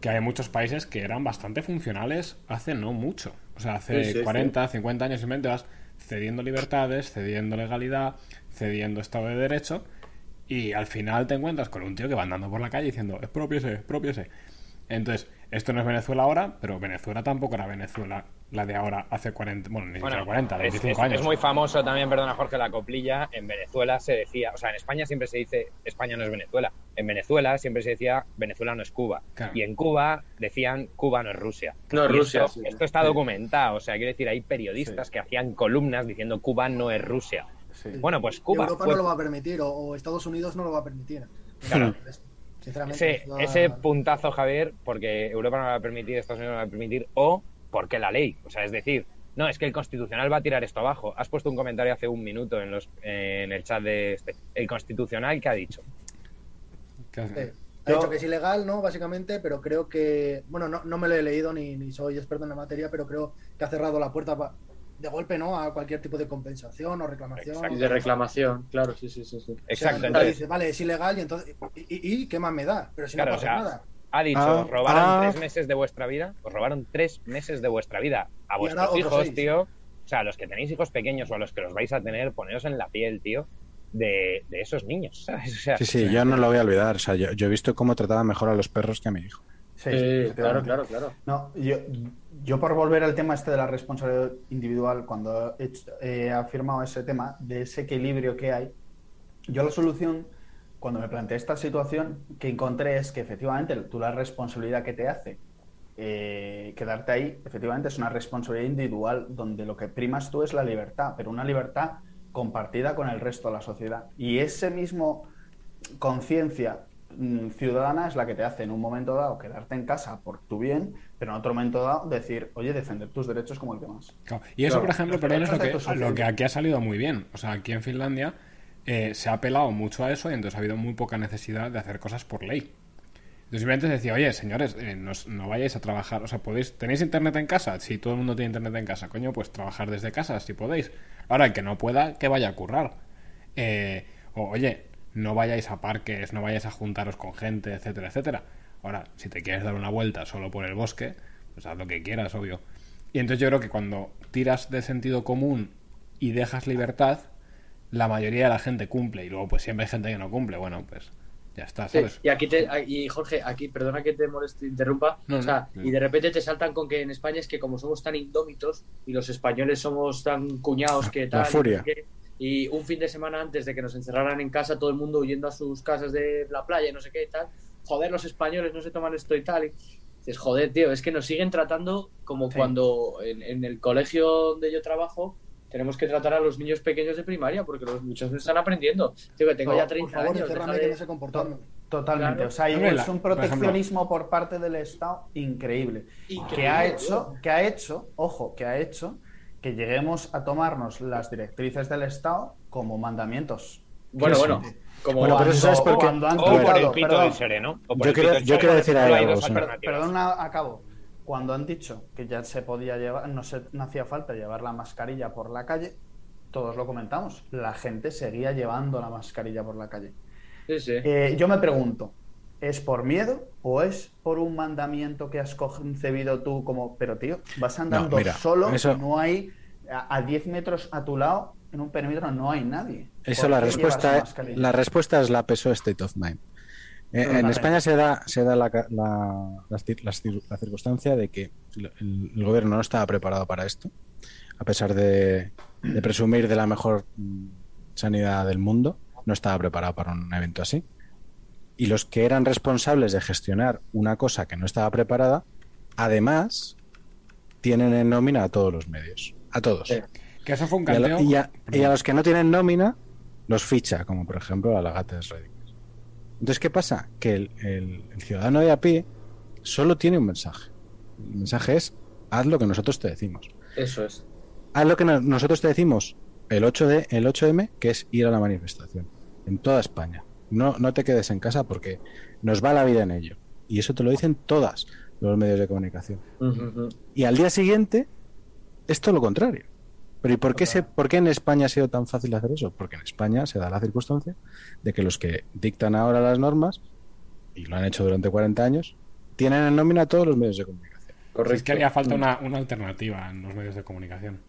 que hay muchos países que eran bastante funcionales hace no mucho. O sea, hace Sí, sí, 40, 50 años simplemente vas cediendo libertades, cediendo legalidad, cediendo Estado de Derecho, y al final te encuentras con un tío que va andando por la calle diciendo, expropiese, expropiese. Entonces, esto no es Venezuela ahora, pero Venezuela tampoco era Venezuela la de ahora hace 40, bueno, ni siquiera 40, es, 25 es- años. es muy famoso también, perdona Jorge, la coplilla. En Venezuela se decía, o sea, en España siempre se dice España no es Venezuela. En Venezuela siempre se decía Venezuela no es Cuba. Claro. Y en Cuba decían Cuba no es Rusia. No es Rusia, Esto, sí. esto está documentado. O sea, quiero decir, hay periodistas que hacían columnas diciendo Cuba no es Rusia. Sí. Bueno, pues Y Cuba. Europa fue- no lo va a permitir, o, o Estados Unidos no lo va a permitir. Claro. Sinceramente. ese, no- ese puntazo, Javier, porque Europa no lo va a permitir, Estados Unidos no lo va a permitir, o porque la ley. O sea, es decir, no, es que el Constitucional va a tirar esto abajo. Has puesto un comentario hace un minuto en, los, en el chat de este. El Constitucional, ¿qué ha dicho? Ha dicho que es ilegal, ¿no? Básicamente, pero creo que. Bueno, no, no me lo he leído ni, ni soy experto en la materia, pero creo que ha cerrado la puerta pa- de golpe, ¿no? A cualquier tipo de compensación o reclamación. Exacto. Y de reclamación, claro, sí, sí, sí. sí. O sea, Exacto. entonces Entonces, dice, vale, es ilegal y entonces. ¿Y, y- y qué más me da? Pero si Claro, no o pasa sea, nada. ha dicho, Ah, os robaron ah. tres meses de vuestra vida, os robaron tres meses de vuestra vida a vuestros hijos, seis. tío. O sea, a los que tenéis hijos pequeños o a los que los vais a tener, poneros en la piel, tío, de, de esos niños, ¿sabes? O sea, Sí, sí, yo no lo voy a olvidar. O sea, yo, yo he visto cómo trataban mejor a los perros que a mi hijo. Sí, claro, claro, claro. No, yo, yo por volver al tema este de la responsabilidad individual, cuando he, afirmado ese tema, de ese equilibrio que hay, yo la solución, cuando me planteé esta situación, que encontré es que efectivamente tú la responsabilidad que te hace eh, quedarte ahí, efectivamente es una responsabilidad individual donde lo que primas tú es la libertad, pero una libertad compartida con el resto de la sociedad. Y ese mismo conciencia ciudadana es la que te hace en un momento dado quedarte en casa por tu bien, pero en otro momento dado decir, oye, defender tus derechos como el que más. Claro. Y eso, Claro. por ejemplo, perdón, es lo que, Perfecto, lo que aquí ha salido muy bien. O sea, aquí en Finlandia eh, se ha apelado mucho a eso y entonces ha habido muy poca necesidad de hacer cosas por ley. Entonces simplemente se decía, oye, señores, eh, no, vayáis a trabajar. O sea, podéis ¿tenéis internet en casa? Si todo el mundo tiene internet en casa, coño, pues trabajar desde casa si podéis. Ahora, el que no pueda, que vaya a currar. Eh, o, oye, no vayáis a parques, no vayáis a juntaros con gente, etcétera, etcétera. Ahora, si te quieres dar una vuelta solo por el bosque, pues haz lo que quieras, obvio. Y entonces yo creo que cuando tiras de sentido común y dejas libertad, la mayoría de la gente cumple. Y luego, pues siempre hay gente que no cumple. Bueno, pues ya está, y aquí te, y Jorge, aquí, perdona que te moleste, interrumpa, No, o sea, no. y de repente te saltan con que en España es que como somos tan indómitos y los españoles somos tan cuñados que tal, La furia. Y un fin de semana antes de que nos encerraran en casa, todo el mundo huyendo a sus casas de la playa y no sé qué y tal, joder, los españoles no se toman esto y tal, y dices, joder, tío, es que nos siguen tratando como Sí. cuando en, en el colegio donde yo trabajo tenemos que tratar a los niños pequeños de primaria porque los muchos no están aprendiendo. Tío, que tengo No, ya Por 30 favor, años. que no. Totalmente. Claro. O sea, es un proteccionismo por parte del Estado increíble. Increíble, que ha tío. hecho, que ha hecho, ojo, que ha hecho que lleguemos a tomarnos las directrices del Estado como mandamientos. Bueno, bueno, como Bueno, pero eso Cuando- es porque- cuando han O por el quitado- pito perdón, del sereno. o por Yo el quiero- pito del yo quiero sereno. decir algo, sí. Perdona, acabo. Cuando han dicho que ya se podía llevar, no, se, no hacía falta llevar la mascarilla por la calle, todos lo comentamos. La gente seguía llevando la mascarilla por la calle. Sí, sí. Eh, yo me pregunto, ¿es por miedo o es por un mandamiento que has concebido tú como, pero tío, vas andando mira, solo, eso- no hay, a, a 10 metros a tu lado, en un perímetro no hay nadie? Eso ¿Por la respuesta, la respuesta es la PSOE State of Mind. Eh, en. España se da, se da la, la- cir- la circunstancia de que el, el gobierno no estaba preparado para esto, a pesar de, de presumir de la mejor mm, sanidad del mundo, no estaba preparado para un evento así. Y los que eran responsables de gestionar una cosa que no estaba preparada, además, tienen en nómina a todos los medios. A todos. Sí. Que eso fue un Y a, lo- canteo. y a- y a los que no tienen nómina, los ficha, como por ejemplo a la gata de Schrodingers. Entonces, ¿qué pasa? Que el, el- el ciudadano de a pie solo tiene un mensaje. El mensaje es, haz lo que nosotros te decimos. Eso es. Haz lo que no- nosotros te decimos el 8D, el 8M, que es ir a la manifestación. En toda España. No, no te quedes en casa porque nos va la vida en ello. Y eso te lo dicen todas. los medios de comunicación. Y al día siguiente es todo lo contrario. Pero ¿y por qué, se, por qué en España ha sido tan fácil hacer eso? Porque en España se da la circunstancia de que los que dictan ahora las normas, y lo han hecho durante 40 años, tienen en nómina todos los medios de comunicación. Correcto. Es que haría falta una, una alternativa en los medios de comunicación.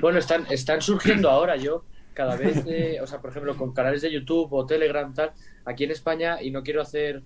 Bueno, están, están surgiendo ahora yo cada vez, eh, o sea, por ejemplo, con canales de YouTube o Telegram, tal, aquí en España, y no quiero hacer,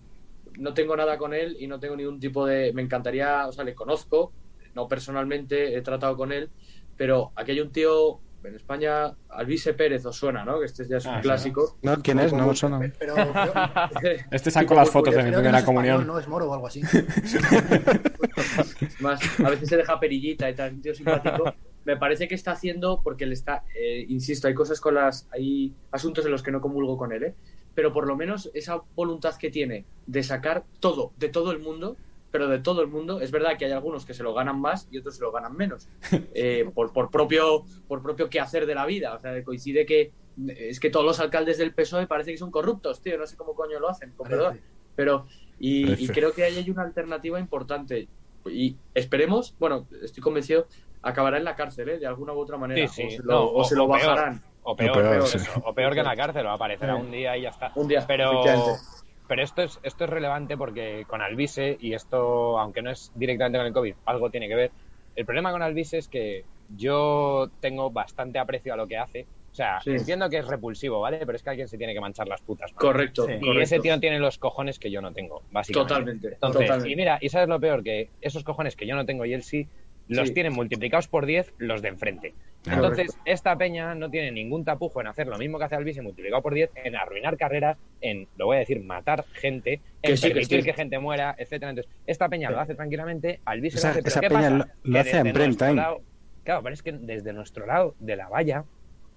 no tengo nada con él y no tengo ningún tipo de, me encantaría, o sea, le conozco, no personalmente he tratado con él, pero aquí hay un tío en España, Alvise Pérez, os suena, ¿no? Que este ya es un Ah, sí, clásico. ¿No? ¿Quién es? No me suena. Pero Este sacó las fotos de mi primera comunión. español, no es moro o algo así. más a veces se deja perillita y tal, un tío simpático. Me parece que está haciendo, porque le está, eh, insisto, hay cosas con las, hay asuntos en los que no comulgo con él, ¿eh? pero por lo menos esa voluntad que tiene de sacar todo, de todo el mundo, pero de todo el mundo, es verdad que hay algunos que se lo ganan más y otros se lo ganan menos, eh, por, por propio por propio quehacer de la vida. O sea, coincide que es que todos los alcaldes del PSOE parece que son corruptos, tío, no sé cómo coño lo hacen, con perdón. Pero, y, y creo que ahí hay una alternativa importante. Y esperemos, bueno, estoy convencido, acabará en la cárcel, ¿eh? De alguna u otra manera. Sí, sí, o se lo, no, o se lo o peor. bajarán. O peor, O peor, peor, sí. eso, o peor que en la cárcel, o aparecerá Sí. un día y ya está. Un día, Pero, efectivamente. pero esto es esto es relevante porque con Alvise, y esto, aunque no es directamente con el COVID, algo tiene que ver. El problema con Alvise es que yo tengo bastante aprecio a lo que hace. O sea, Sí. entiendo que es repulsivo, ¿vale? Pero es que alguien se tiene que manchar las putas. manos. Correcto, Sí. Y correcto. ese tío tiene los cojones que yo no tengo, básicamente. Totalmente, Entonces, totalmente. y mira, y sabes lo peor, que esos cojones que yo no tengo y él sí, los Sí. tienen multiplicados por 10 los de enfrente. Entonces, esta peña no tiene ningún tapujo en hacer lo mismo que hace Alvise multiplicado por 10, en arruinar carreras, en, lo voy a decir, matar gente, Que en que permitir sí. que gente muera, etcétera. Entonces, esta peña lo hace tranquilamente, Esa- lo hace, pero esa ¿qué peña pasa? lo- hace en desde prime nuestro time. lado- claro, pero es que desde nuestro lado de la valla,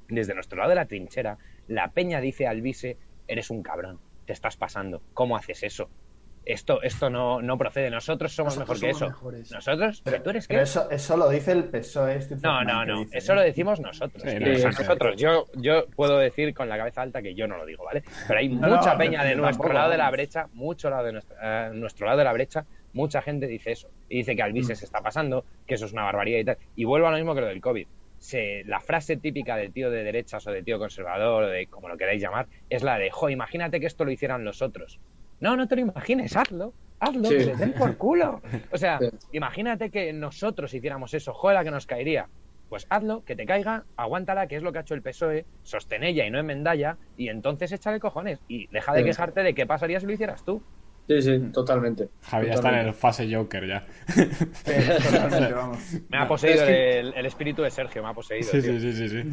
desde nuestro lado de la trinchera, la peña dice a Alvise, eres un cabrón, te estás pasando, ¿cómo haces eso? Esto, esto no, no procede, nosotros somos Nosotros mejor que eso. mejores. Nosotros, ¿pero tú eres qué? Pero eso, eso lo dice el PSOE. Este No, no, no. dice, Eso ¿no? lo decimos nosotros. Sí, no, nosotros. Yo, yo puedo decir con la cabeza alta que yo no lo digo, ¿vale? Pero hay No, mucha no, peña de nuestro tampoco, lado de la brecha, mucho lado de nuestra, eh, nuestro lado de la brecha, mucha gente dice eso. Y dice que Mm. Alvise se está pasando, que eso es una barbaridad y tal. Y vuelvo a lo mismo que lo del COVID. Se, la frase típica del tío de derechas o de tío conservador o de como lo queráis llamar es la de, jo, imagínate que esto lo hicieran los otros. No, no te lo imagines, hazlo, hazlo, Sí. que les den por culo. O sea, Sí. imagínate que nosotros hiciéramos eso, joder, la que nos caería. Pues hazlo, que te caiga, aguántala, que es lo que ha hecho el PSOE, sostén ella y no enmendalla, y entonces échale cojones. Y deja de Sí. quejarte de qué pasaría si lo hicieras tú. Sí, sí, totalmente. Javi ya está en el fase Joker ya. Sí, totalmente, vamos. Me ha poseído es que- el, el espíritu de Sergio, me ha poseído. Sí, tío. sí, sí, sí, sí.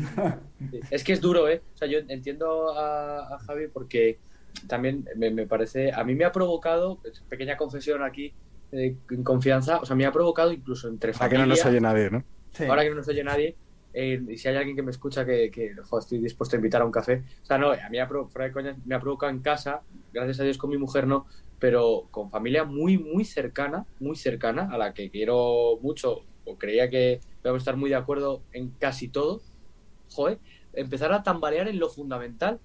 Sí. Es que es duro, ¿eh? O sea, yo entiendo a, a Javi porque también me, me parece, a mí me ha provocado, pequeña confesión aquí, eh, en confianza, o sea, me ha provocado incluso entre Para que familia, no nos oye nadie, ¿no? Sí. ahora que no nos oye nadie, eh, y si hay alguien que me escucha que, que estoy dispuesto a invitar a un café, o sea, no, a mí fuera de coña, me ha provocado en casa, gracias a Dios con mi mujer no, pero con familia muy, muy cercana, muy cercana, a la que quiero mucho, o creía que íbamos a estar muy de acuerdo en casi todo, joder, empezar a tambalear en lo fundamental.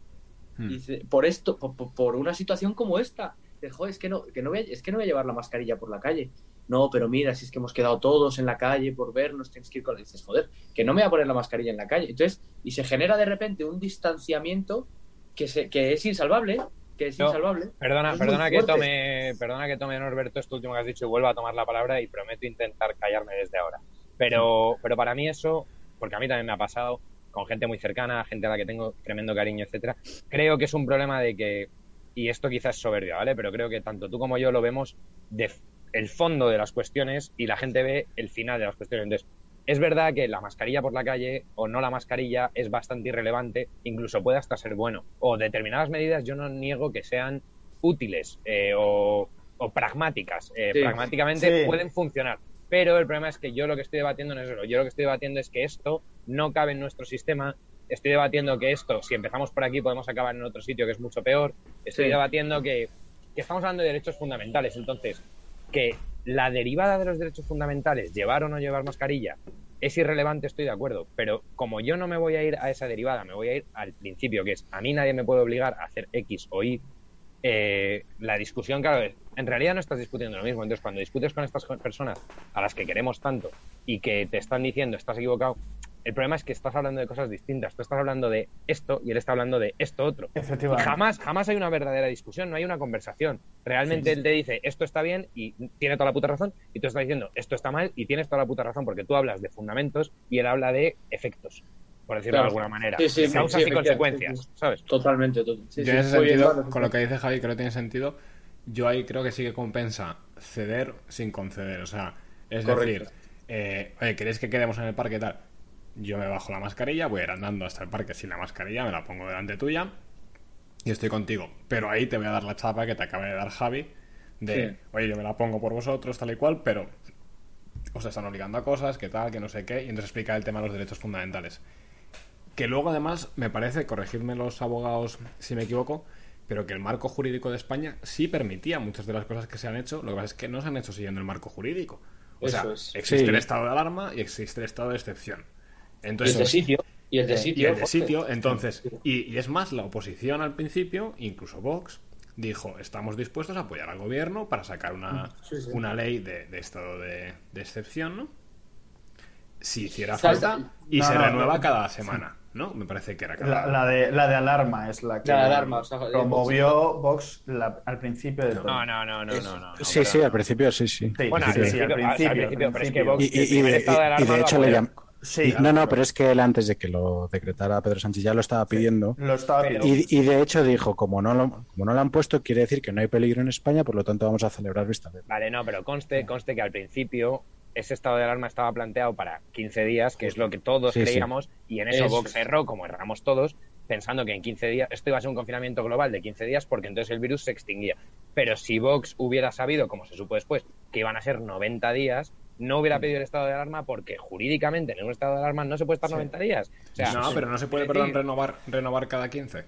Hmm. Dice, por esto, por, una situación como esta. De, joder, es que no, que no voy a, es que no voy a llevar la mascarilla por la calle. No, pero mira, si es que hemos quedado todos en la calle por vernos, tienes que ir con. Dices, joder, que no me voy a poner la mascarilla en la calle. Entonces, y se genera de repente un distanciamiento que, se, que es insalvable, que es No, insalvable. Perdona, Es perdona que tome, perdona que tome Norberto esto último que has dicho y vuelva a tomar la palabra y prometo intentar callarme desde ahora. Pero, pero para mí eso, porque a mí también me ha pasado con gente muy cercana, gente a la que tengo tremendo cariño, etcétera. Creo que es un problema de que, y esto quizás es soberbia, ¿vale? Pero creo que tanto tú como yo lo vemos de el fondo de las cuestiones y la gente ve el final de las cuestiones. Entonces, es verdad que la mascarilla por la calle o no la mascarilla es bastante irrelevante, incluso puede hasta ser bueno. O determinadas medidas yo no niego que sean útiles eh, o, o pragmáticas. Eh, Sí. Pragmáticamente Sí. pueden funcionar. Pero el problema es que yo lo que estoy debatiendo no es eso. Yo lo que estoy debatiendo es que esto no cabe en nuestro sistema. Estoy debatiendo que esto, si empezamos por aquí, podemos acabar en otro sitio que es mucho peor. Estoy Sí. debatiendo que, que estamos hablando de derechos fundamentales. Entonces, que la derivada de los derechos fundamentales, llevar o no llevar mascarilla, es irrelevante, estoy de acuerdo. Pero como yo no me voy a ir a esa derivada, me voy a ir al principio, que es a mí nadie me puede obligar a hacer X o Y, eh, la discusión, claro, es- en realidad no estás discutiendo lo mismo. Entonces, cuando discutes con estas personas a las que queremos tanto y que te están diciendo estás equivocado, el problema es que estás hablando de cosas distintas. Tú estás hablando de esto y él está hablando de esto otro. Y jamás, jamás hay una verdadera discusión, no hay una conversación. Realmente él te dice esto está bien y tiene toda la puta razón, y tú estás diciendo esto está mal y tienes toda la puta razón, porque tú hablas de fundamentos y él habla de efectos, por decirlo Claro. de alguna manera. Sí, sí, de sí, causas sí, y consecuencias, sí, sí. ¿sabes? Totalmente, total. Sí, yo sí, en ese muy bien, sentido, vale, con lo que dice Javi, creo que tiene sentido. Yo ahí creo que sí que compensa ceder sin conceder. O sea, es Correcto. decir, eh, oye, ¿queréis que quedemos en el parque y tal? Yo me bajo la mascarilla, voy a ir andando hasta el parque sin la mascarilla, me la pongo delante tuya y estoy contigo. Pero ahí te voy a dar la chapa que te acaba de dar Javi de, Sí. oye, yo me la pongo por vosotros, tal y cual, pero os están obligando a cosas, que tal, que no sé qué, y entonces explica el tema de los derechos fundamentales. Que luego además me parece, corregidme los abogados si me equivoco, pero que el marco jurídico de España sí permitía muchas de las cosas que se han hecho, lo que pasa es que no se han hecho siguiendo el marco jurídico. O Eso sea, es. existe Sí. el estado de alarma y existe el estado de excepción. Y Entonces, el de sitio. Y el de eh, sitio. y el de sitio, entonces, y, y es más, la oposición al principio, incluso Vox, dijo, estamos dispuestos a apoyar al gobierno para sacar una, Sí, sí. una ley de, de estado de, de excepción, ¿no? Si hiciera Salta- falta, y No, se no, renueva no. cada semana, ¿no? Me parece que era cada... La, la de, la de alarma es la que La de alarma, o sea, promovió Vox la- al principio de todo. No, no, no, no, no. no, Sí, no, sí, pero- al principio sí, sí. Sí, Bueno, sí, al sí, principio, al al principio, principio, al pero es que principio. Vox- Y, y- y de, y- y de hecho le llam- Sí, y- no, no, pero es que él antes de que lo decretara Pedro Sánchez ya lo estaba pidiendo. lo estaba pidiendo. Y, y de hecho dijo, como no, lo, como no lo han puesto, quiere decir que no hay peligro en España, por lo tanto vamos a celebrar vista de Vale, no, pero conste, conste que al principio ese estado de alarma estaba planteado para 15 días, que es lo que todos Sí, sí. creíamos, y en eso Eso Vox erró, como erramos todos, pensando que en 15 días, esto iba a ser un confinamiento global de 15 días, porque entonces el virus se extinguía. Pero si Vox hubiera sabido, como se supo después, que iban a ser 90 días, no hubiera pedido el estado de alarma porque jurídicamente en un estado de alarma no se puede estar 90 días. O sea, no, pero no se puede, sí. perdón, renovar, renovar cada 15.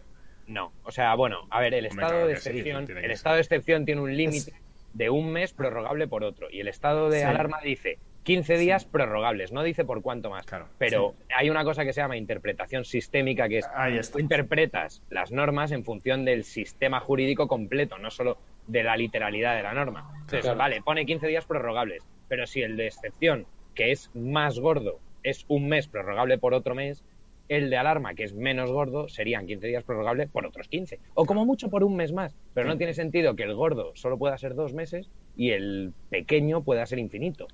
No, o sea, bueno, a ver, el Hombre, estado claro de sí, excepción, el estado de excepción tiene un límite de un mes prorrogable por otro y el estado de Sí. alarma dice 15 días prorrogables, no dice por cuánto más. Claro. Pero hay una cosa que se llama interpretación sistémica que es tú interpretas las normas en función del sistema jurídico completo, no solo de la literalidad de la norma. Entonces, Claro. vale, pone 15 días prorrogables, pero si el de excepción, que es más gordo, es un mes prorrogable por otro mes, el de alarma, que es menos gordo, serían 15 días prorrogable por otros 15. O como mucho por un mes más. Pero no tiene sentido que el gordo solo pueda ser dos meses y el pequeño pueda ser infinito.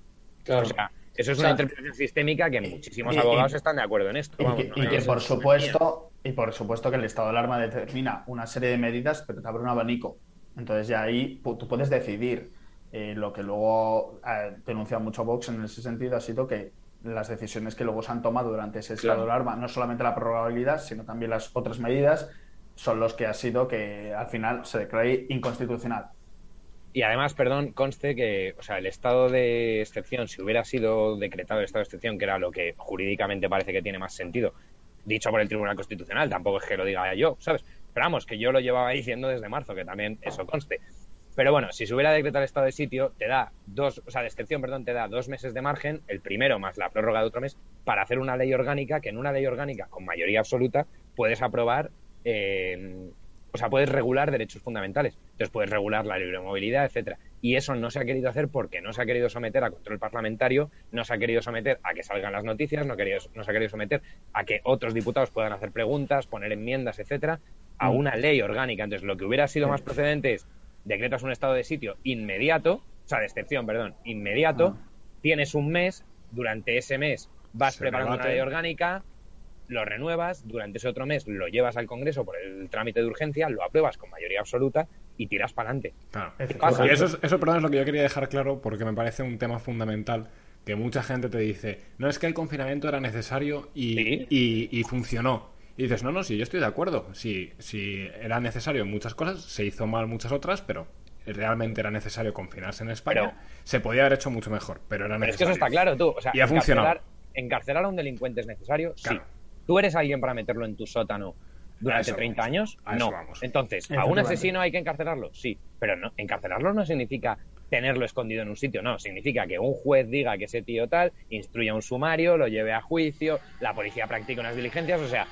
Claro. O sea, eso es O sea, una interpretación sistémica que muchísimos y- y- abogados están de acuerdo en esto. Y, vamos, que- no y que por supuesto, y por supuesto que el estado de alarma determina una serie de medidas, pero te abre un abanico. Entonces ya ahí tú puedes decidir. Eh, lo que luego ha denunciado mucho Vox en ese sentido ha sido que las decisiones que luego se han tomado durante ese estado Claro. de alarma, no solamente la prorrogabilidad, sino también las otras medidas, son los que ha sido que al final se declare inconstitucional. Y además, perdón, conste que, o sea, el estado de excepción, si hubiera sido decretado el estado de excepción, que era lo que jurídicamente parece que tiene más sentido, dicho por el Tribunal Constitucional, tampoco es que lo diga yo, ¿sabes? Pero vamos, que yo lo llevaba diciendo desde marzo, que también eso conste. Pero bueno, si se hubiera decretado el estado de sitio, te da dos, o sea, de excepción, perdón, te da dos meses de margen, el primero más la prórroga de otro mes, para hacer una ley orgánica, que en una ley orgánica con mayoría absoluta puedes aprobar, eh, o sea, puedes regular derechos fundamentales. Entonces puedes regular la libre movilidad, etcétera. Y eso no se ha querido hacer porque no se ha querido someter a control parlamentario, no se ha querido someter a que salgan las noticias, no, querido- no se ha querido someter a que otros diputados puedan hacer preguntas, poner enmiendas, etcétera, a una ley orgánica. Entonces, lo que hubiera sido más procedente es decretas un estado de sitio inmediato, o sea, de excepción, perdón, inmediato, tienes un mes, durante ese mes vas Se preparando una ley orgánica, lo renuevas, durante ese otro mes lo llevas al Congreso por el trámite de urgencia, lo apruebas con mayoría absoluta y tiras para adelante. Claro. Y eso, es- eso, perdón, es lo que yo quería dejar claro porque me parece un tema fundamental que mucha gente te dice, no es que el confinamiento era necesario y, Sí. y- y funcionó. Y dices, no, no, sí, yo estoy de acuerdo. Si, si era necesario en muchas cosas, se hizo mal muchas otras, pero realmente era necesario confinarse en España. Pero- se podía haber hecho mucho mejor, pero era Pero es que necesario. eso está claro, tú. O sea, Y ha funcionado. encarcelar, encarcelar a un delincuente es necesario, Claro. sí. ¿Tú eres alguien para meterlo en tu sótano durante eso 30 vamos. años? A no. vamos. Entonces, ¿a un asesino hay que encarcelarlo? Sí. Pero no, encarcelarlo no significa tenerlo escondido en un sitio, no. Significa que un juez diga que ese tío tal, instruya un sumario, lo lleve a juicio, la policía practica unas diligencias, o sea,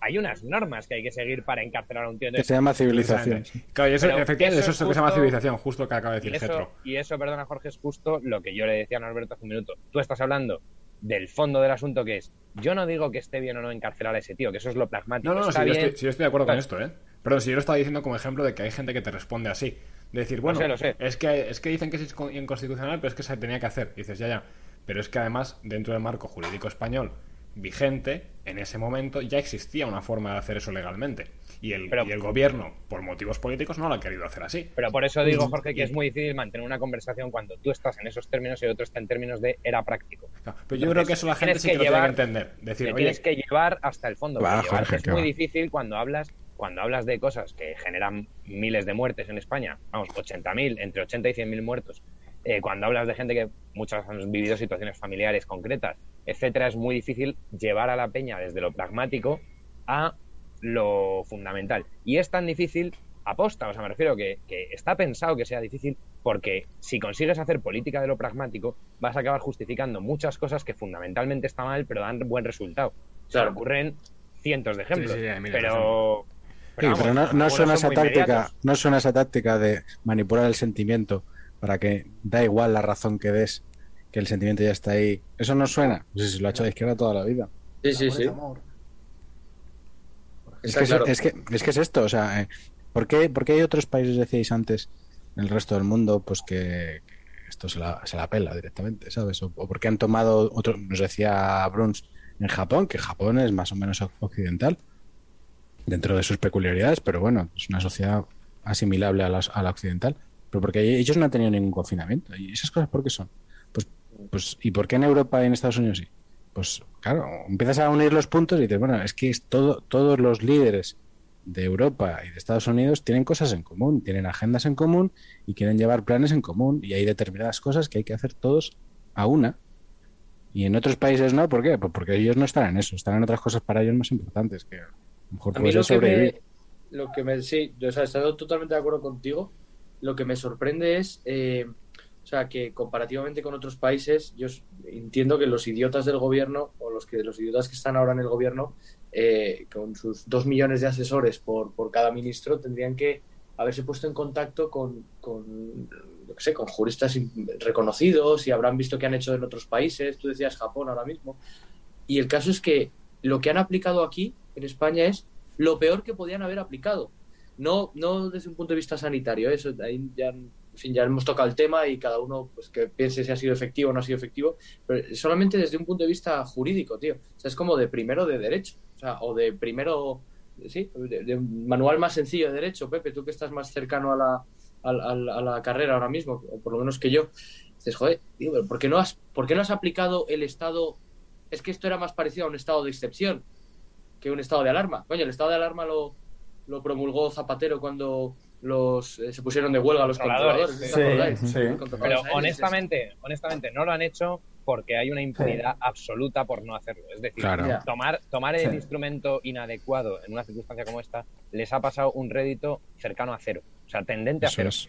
hay unas normas que hay que seguir para encarcelar a un tío. Que Entonces, se llama civilización. Claro, y eso, efectivamente, eso eso es lo que se llama civilización, justo que acaba de y decir eso, Getro. y eso, perdona Jorge, es justo lo que yo le decía a Norberto hace un minuto. Tú estás hablando del fondo del asunto que es, yo no digo que esté bien o no encarcelar a ese tío, que eso es lo pragmático. No, no, no, Está si yo, estoy, si yo estoy de acuerdo con esto, ¿eh? Pero si yo lo estaba diciendo como ejemplo de que hay gente que te responde así. De decir, bueno, sé, lo sé. Es, que, es que dicen que es inconstitucional, pero es que se tenía que hacer. Y dices, ya, ya. Pero es que además, dentro del marco jurídico español vigente, en ese momento ya existía una forma de hacer eso legalmente. Y el, Pero- y el gobierno, por motivos políticos, no lo ha querido hacer así. Pero por eso digo, Jorge, que es muy difícil mantener una conversación cuando tú estás en esos términos y el otro está en términos de era práctico. Claro, Pero yo Entonces, creo que eso la gente sí que que lo tiene llevar- que entender. Decir, Te oye, tienes que llevar hasta el fondo. Llevar Jorge, es muy va. difícil cuando hablas cuando hablas de cosas que generan miles de muertes en España, vamos, 80.000, entre 80 y 100.000 muertos. Eh, cuando hablas de gente que muchas han vivido situaciones familiares concretas, etcétera, es muy difícil llevar a la peña desde lo pragmático a lo fundamental. Y es tan difícil aposta, o sea, me refiero que, que está pensado que sea difícil porque si consigues hacer política de lo pragmático, vas a acabar justificando muchas cosas que fundamentalmente está mal, pero dan buen resultado. Claro. ocurren cientos de ejemplos. Sí, sí, pero, Sí, vamos, pero no, suena esa táctica, inmediatos. no suena esa táctica de manipular el sentimiento para que da igual la razón que des, que el sentimiento ya está ahí. Eso no suena. Pues si lo ha hecho la izquierda toda la vida. Sí, sí, sí. es amor. Es Está que, es- claro. es, que, es que es esto, o sea, eh, ¿por, qué, por qué hay otros países, decíais antes, en el resto del mundo, pues que, que esto se la, se la pela directamente, ¿sabes? O, o por qué han tomado otro, nos decía Bruns en Japón, que Japón es más o menos occidental, dentro de sus peculiaridades, pero bueno, es una sociedad asimilable a la, a la occidental, pero porque ellos no han tenido ningún confinamiento. ¿Y esas cosas por qué son? Pues, pues ¿y por qué en Europa y en Estados Unidos sí? Pues claro, empiezas a unir los puntos y dices, bueno, es que es todo, todos los líderes de Europa y de Estados Unidos tienen cosas en común, tienen agendas en común y quieren llevar planes en común y hay determinadas cosas que hay que hacer todos a una. Y en otros países no, ¿por qué? Pues porque ellos no están en eso, están en otras cosas para ellos más importantes, que a lo mejor A mí lo que, me, lo que me. Sí, yo o sea, estoy totalmente de acuerdo contigo. Lo que me sorprende es. eh, o sea, que comparativamente con otros países, yo entiendo que los idiotas del gobierno, o los que los idiotas que están ahora en el gobierno, eh, con sus dos millones de asesores por, cada ministro, tendrían que haberse puesto en contacto con, con, qué sé, con juristas reconocidos y habrán visto qué han hecho en otros países. Tú decías Japón ahora mismo. Y el caso es que lo que han aplicado aquí, en España, es lo peor que podían haber aplicado. No, no desde un punto de vista sanitario, eso ahí ya, ya hemos tocado el tema y cada uno pues que piense si ha sido efectivo o no ha sido efectivo, pero solamente desde un punto de vista jurídico, tío. O sea, es como de primero de derecho, o sea, o de primero, sí, de, de manual más sencillo de derecho, Pepe, tú que estás más cercano a la, a, la- a la carrera ahora mismo, o por lo menos que yo, dices, joder, ¿por qué no has, por qué no has aplicado el estado? Es que esto era más parecido a un estado de excepción que un estado de alarma. Coño, el estado de alarma lo, lo promulgó Zapatero cuando los eh, se pusieron de huelga los Controladores, controladores. ¿os sí. acordáis? Sí, Pero honestamente, honestamente, no lo han hecho porque hay una impunidad absoluta por no hacerlo. Es decir, Claro. Tomar, tomar el Sí. instrumento inadecuado en una circunstancia como esta les ha pasado un rédito cercano a cero. O sea, tendente a cero. es.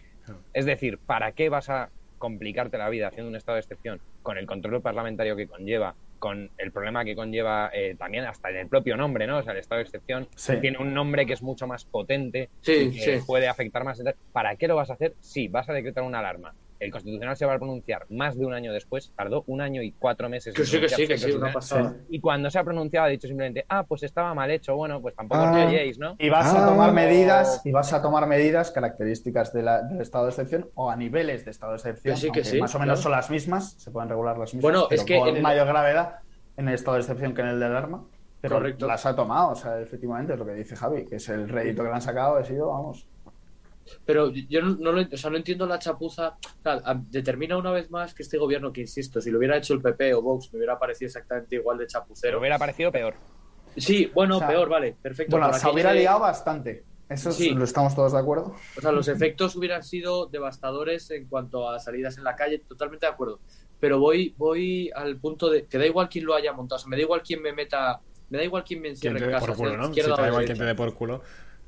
Es decir, ¿para qué vas a complicarte la vida haciendo un estado de excepción con el control parlamentario que conlleva, con el problema que conlleva eh, también hasta en el propio nombre, ¿no? O sea, el estado de excepción Sí. tiene un nombre que es mucho más potente Sí, y que sí. puede afectar más. ¿Para qué lo vas a hacer? Sí, vas a decretar una alarma. El Constitucional se va a pronunciar más de un año después, tardó un año y cuatro meses. Que sí, que sí, que sí, una pasada. Y cuando se ha pronunciado ha dicho simplemente, ah, pues estaba mal hecho, bueno, pues tampoco os Ah. rayéis, ¿no? Y vas Ah. a tomar medidas, y vas a tomar medidas características de la- del estado de excepción o a niveles de estado de excepción. Que sí, que sí, más o menos claro. son las mismas, se pueden regular las mismas, Bueno, pero es que con en el- mayor gravedad en el estado de excepción que en el del arma. Pero Correcto. las ha tomado, o sea, efectivamente es lo que dice Javi, que es el rédito que le han sacado, ha sido, vamos. Pero yo no, no lo, o sea, no entiendo la chapuza. O sea, a- determina una vez más que este gobierno, que insisto, si lo hubiera hecho el PP o Vox, me hubiera parecido exactamente igual de chapucero. hubiera parecido peor. Sí, bueno, O sea, peor, vale, perfecto. Bueno, se hubiera de- liado bastante. Eso es- Sí. lo estamos todos de acuerdo. O sea, los efectos hubieran sido devastadores en cuanto a salidas en la calle, totalmente de acuerdo. Pero voy, voy al punto de que da igual quién lo haya montado, o sea, me da igual quién me meta, me da igual quién me encierre en casa, por culo, ¿no? Si te da igual quien te dé por culo,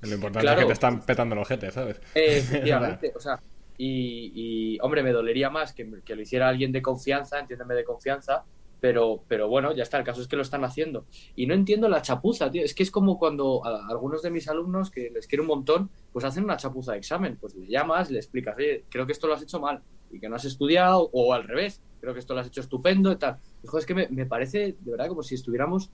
lo importante Claro. es que te están petando el ojete, ¿sabes? Eh, efectivamente, o sea, y, y, hombre, me dolería más que, que lo hiciera alguien de confianza, entiéndeme de confianza, Pero, pero bueno, ya está, el caso es que lo están haciendo. Y no entiendo la chapuza, tío. Es que es como cuando a algunos de mis alumnos, que les quiero un montón, pues hacen una chapuza de examen. Pues le llamas, le explicas, oye, creo que esto lo has hecho mal y que no has estudiado, o al revés, creo que esto lo has hecho estupendo y tal. Hijo, es que me, me parece, de verdad, como si estuviéramos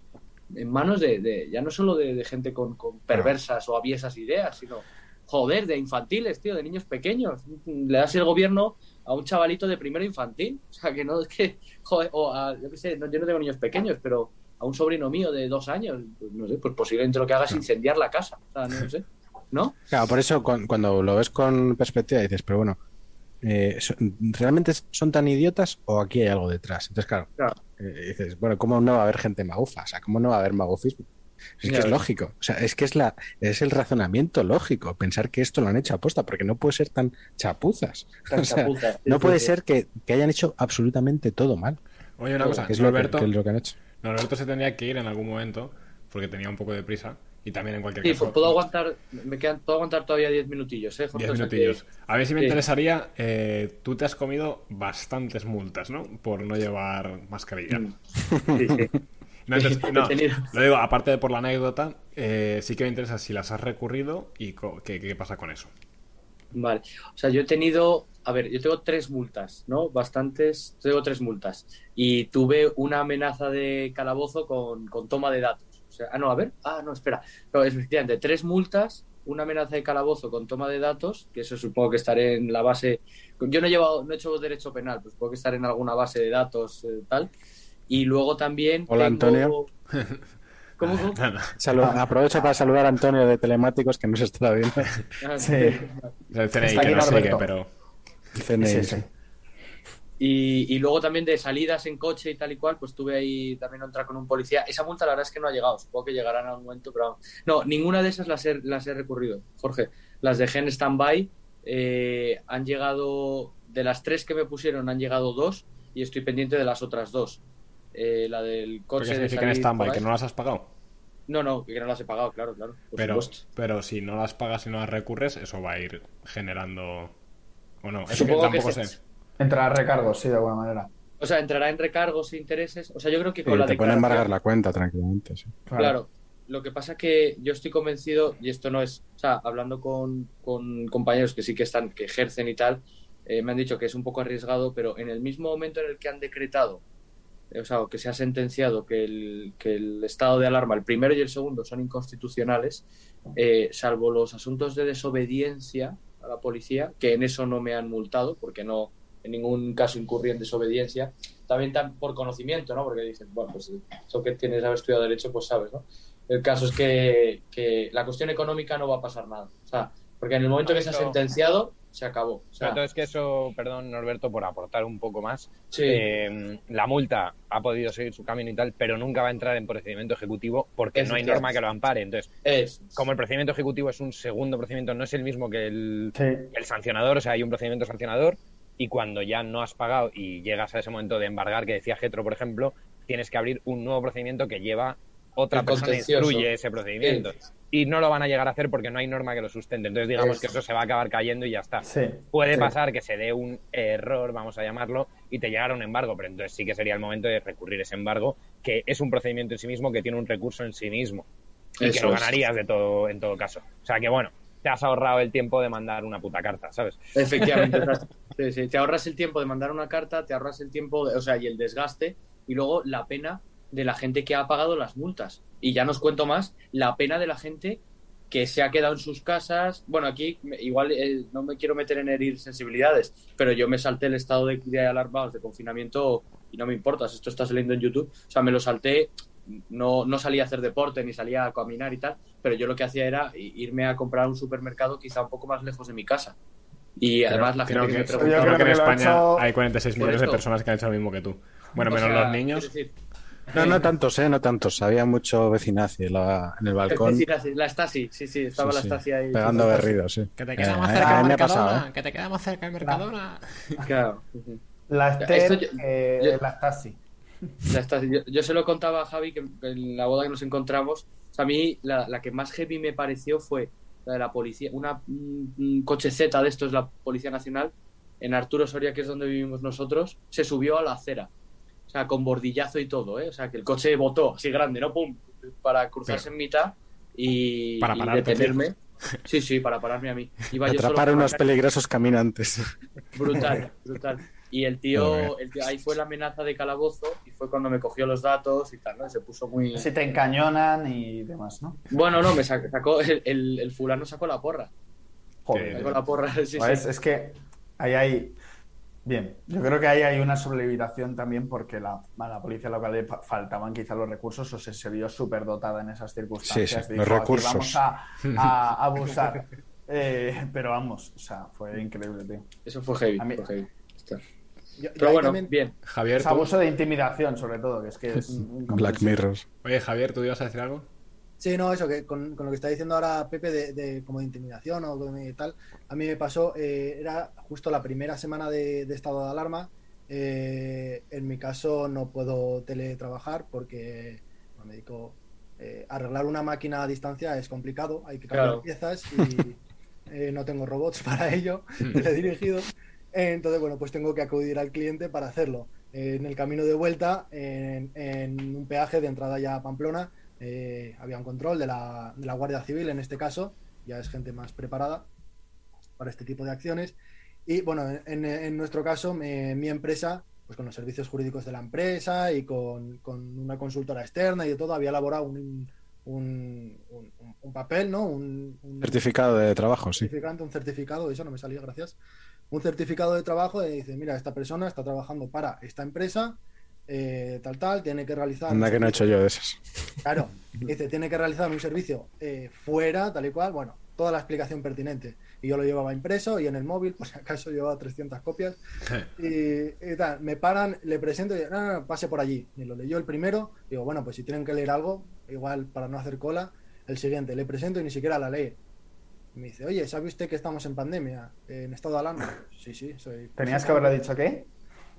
en manos de, de- ya no solo de, de gente con, con perversas o aviesas ideas, sino, joder, de infantiles, tío, de niños pequeños. Le das el gobierno a un chavalito de primero infantil. O sea, que no es que, joder, o a, yo qué sé, no, yo no tengo niños pequeños, pero a un sobrino mío de dos años, pues no sé, pues posiblemente lo que haga es incendiar la casa. O sea, no sé, ¿no? Claro, por eso cuan- cuando lo ves con perspectiva dices, pero bueno, eh, ¿realmente son tan idiotas o aquí hay algo detrás? Entonces, claro, Claro. eh, dices, bueno, ¿cómo no va a haber gente magufa? O sea, ¿cómo no va a haber magufismo? Es que es lógico, o sea, es que es la es el razonamiento lógico pensar que esto lo han hecho aposta, porque no puede ser tan chapuzas. Tan O sea, chapuza. Sí, no puede ser que, que hayan hecho absolutamente todo mal, Oye, una cosa, que es lo que, Norberto, que es lo que han hecho. Norberto se tendría que ir en algún momento porque tenía un poco de prisa y también en cualquier Sí, caso. puedo aguantar, me quedan, puedo aguantar todavía 10 minutillos, ¿eh? Jorge? Diez O sea que- minutillos. A ver si me sí. interesaría. eh, tú te has comido bastantes multas, ¿no? Por no llevar mascarilla. Mm. Sí, sí. No, entonces, lo digo, aparte de por la anécdota, eh, sí que me interesa si las has recurrido y qué, qué pasa con eso. Vale. O sea, yo he tenido, a ver, yo tengo tres multas, ¿no? Bastantes, tengo tres multas. Y tuve una amenaza de calabozo con, con toma de datos. O sea, ah, no, a ver, ah, no, espera. No, es efectivamente, tres multas, una amenaza de calabozo con toma de datos, que eso supongo que estaré en la base. Yo no he llevado, no he hecho derecho penal, pues supongo que estaré en alguna base de datos, eh, tal. Y luego también. Hola, tengo- Antonio. ¿Cómo? Salu- aprovecho para saludar a Antonio de Telemáticos que no se está viendo. Ah, Sí. El CNI Está que aquí no sigue, pero. CNI, Sí, sí. Y, y luego también de salidas en coche y tal y cual, pues tuve ahí también entrar con un policía. Esa multa la verdad es que no ha llegado, supongo que llegará en algún momento, pero no, ninguna de esas las he, las he recurrido, Jorge. Las dejé en stand-by, eh, han llegado, de las tres que me pusieron han llegado dos y estoy pendiente de las otras dos. Eh, la del ¿Qué coche de significa en salir stand-by? ¿Que no las has pagado? No, no, que no las he pagado, claro, claro. por Pero, supuesto. pero si no las pagas y no las recurres, eso va a ir generando. ¿O no? Es que Supongo que tampoco se- sé. Entra a recargos, sí, de alguna manera. O sea, entrará en recargos e intereses. O sea, yo creo que Sí, con la te declaración- embargar la cuenta tranquilamente. sí. Claro. Lo que pasa que yo estoy convencido, y esto no es, o sea, hablando con, con compañeros que sí que están, que ejercen y tal, eh, me han dicho que es un poco arriesgado, pero en el mismo momento en el que han decretado, eh, o sea, o que se ha sentenciado que el, que el estado de alarma, el primero y el segundo, son inconstitucionales, eh, salvo los asuntos de desobediencia a la policía, que en eso no me han multado, porque no en ningún caso incurrí en desobediencia, también tan por conocimiento, ¿no? Porque dicen, bueno, pues eso que tienes haber estudiado Derecho, pues sabes, ¿no? El caso es que, que la cuestión económica no va a pasar nada. O sea, porque en el momento que se ha sentenciado, se acabó. O sea, Sobre todo es que eso, perdón Norberto por aportar un poco más, sí, eh, la multa ha podido seguir su camino y tal, pero nunca va a entrar en procedimiento ejecutivo porque no hay norma que lo ampare. Entonces, es. como el procedimiento ejecutivo es un segundo procedimiento, no es el mismo que el, Sí. el sancionador, o sea, hay un procedimiento sancionador y cuando ya no has pagado y llegas a ese momento de embargar, que decía Getro, por ejemplo, tienes que abrir un nuevo procedimiento que lleva otra El persona instruye ese procedimiento. Y no lo van a llegar a hacer porque no hay norma que lo sustente. Entonces, digamos Eso. que eso se va a acabar cayendo y ya está. Sí. Puede Sí. pasar que se dé un error, vamos a llamarlo, y te llegara un embargo, pero entonces sí que sería el momento de recurrir ese embargo, que es un procedimiento en sí mismo, que tiene un recurso en sí mismo, y que lo ganarías de todo, en todo caso. O sea que bueno, te has ahorrado el tiempo de mandar una puta carta, ¿sabes? Efectivamente. Sí, sí. Te ahorras el tiempo de mandar una carta, te ahorras el tiempo, de- o sea, y el desgaste, y luego la pena de la gente que ha pagado las multas. Y ya nos cuento más, la pena de la gente que se ha quedado en sus casas. Bueno, aquí igual eh, no me quiero meter en herir sensibilidades, pero yo me salté el estado de, de alarma, de confinamiento, y no me importa, si esto está saliendo en YouTube. O sea, me lo salté, no, no salía a hacer deporte, ni salía a caminar y tal, pero yo lo que hacía era irme a comprar a un supermercado quizá un poco más lejos de mi casa. Y además la gente Creo que, que, me Yo preguntaba... creo que en España hecho- hay 46 millones de personas que han hecho lo mismo que tú. Bueno, O menos sea, los niños. decir, No, no tantos, ¿eh? No tantos. Había mucho vecinazo en, la- en el balcón. la Stasi, sí, sí, estaba Sí, la Stasi ahí. Pegando berridos, sí. Que te Eh, queda más a- cerca a el mí me ha pasado, Mercadona. ¿eh? Que te queda más cerca el Mercadona. Claro. La Esto Esther, yo- eh, yo- la Stasi. Yo, yo se lo contaba a Javi que en la boda que nos encontramos, o sea, a mí la, la que más heavy me pareció fue la de la policía, una un, coche Z de esto es la Policía Nacional, en Arturo Soria, que es donde vivimos nosotros, se subió a la acera. O sea, con bordillazo y todo, ¿eh? O sea, que el coche botó así grande, ¿no? Pum, para cruzarse en mitad y, Para y detenerme. Sí, sí, para pararme a mí. Iba yo solo Atrapar la unos peligrosos caminantes. Brutal, brutal. Y el tío, el tío- ahí fue la amenaza de calabozo y fue cuando me cogió los datos y tal, ¿no? Se puso muy... Si te encañonan y demás, ¿no? Bueno, no, me sac- sacó, el, el, el fulano sacó la porra. Joder. Sacó la porra, sí, Pues sí. Es que ahí hay. Bien, yo creo que ahí hay una sobreviviración también porque la, a la policía local le fa- faltaban quizá los recursos o se, se vio súper dotada en esas circunstancias. Sí, sí, Dijo, los "Aquí recursos". Vamos a, a abusar. Eh, pero vamos, o sea, fue increíble, tío. Eso fue heavy, A mí- fue heavy. Yo- Pero bueno, también- bien. Javier, abuso de intimidación, sobre todo, que es que es. un Black Mirror. Oye, Javier, ¿tú ibas a decir algo? Sí, no, eso, que con, con lo que está diciendo ahora Pepe de, de como de intimidación o de tal, a mí me pasó, eh, era justo la primera semana de, de estado de alarma. eh, en mi caso no puedo teletrabajar porque bueno, me dedico eh, arreglar una máquina a distancia es complicado, hay que cambiar Claro. piezas y eh, no tengo robots para ello, teledirigidos. Entonces, bueno, pues tengo que acudir al cliente para hacerlo. Eh, en el camino de vuelta, en, en un peaje de entrada ya a Pamplona, eh, había un control de la, de la Guardia Civil, en este caso, ya es gente más preparada para este tipo de acciones. Y bueno, en, en nuestro caso, me- mi empresa, pues con los servicios jurídicos de la empresa y con, con una consultora externa y de todo, había elaborado un, un, un- un papel, ¿no? Un, Certificado de trabajo, sí. un certificado, eso no me salía, gracias. Un certificado de trabajo y dice, mira, esta persona está trabajando para esta empresa, eh, tal, tal, tiene que realizar... Anda que no he hecho yo de esas. Claro, dice, tiene que realizar un servicio eh, fuera, tal y cual, bueno, toda la explicación pertinente. Y yo lo llevaba impreso y en el móvil, por si acaso llevaba 300 copias. Y, y tal, me paran, le presento y digo, no, no, no, pase por allí. Y lo leyó el primero, digo, bueno, pues si tienen que leer algo, igual para no hacer cola, el siguiente, le presento y ni siquiera la lee. Me dice, oye, ¿sabe usted que estamos en pandemia, en estado de alarma? Sí, sí, soy... Tenías que haberle dicho qué.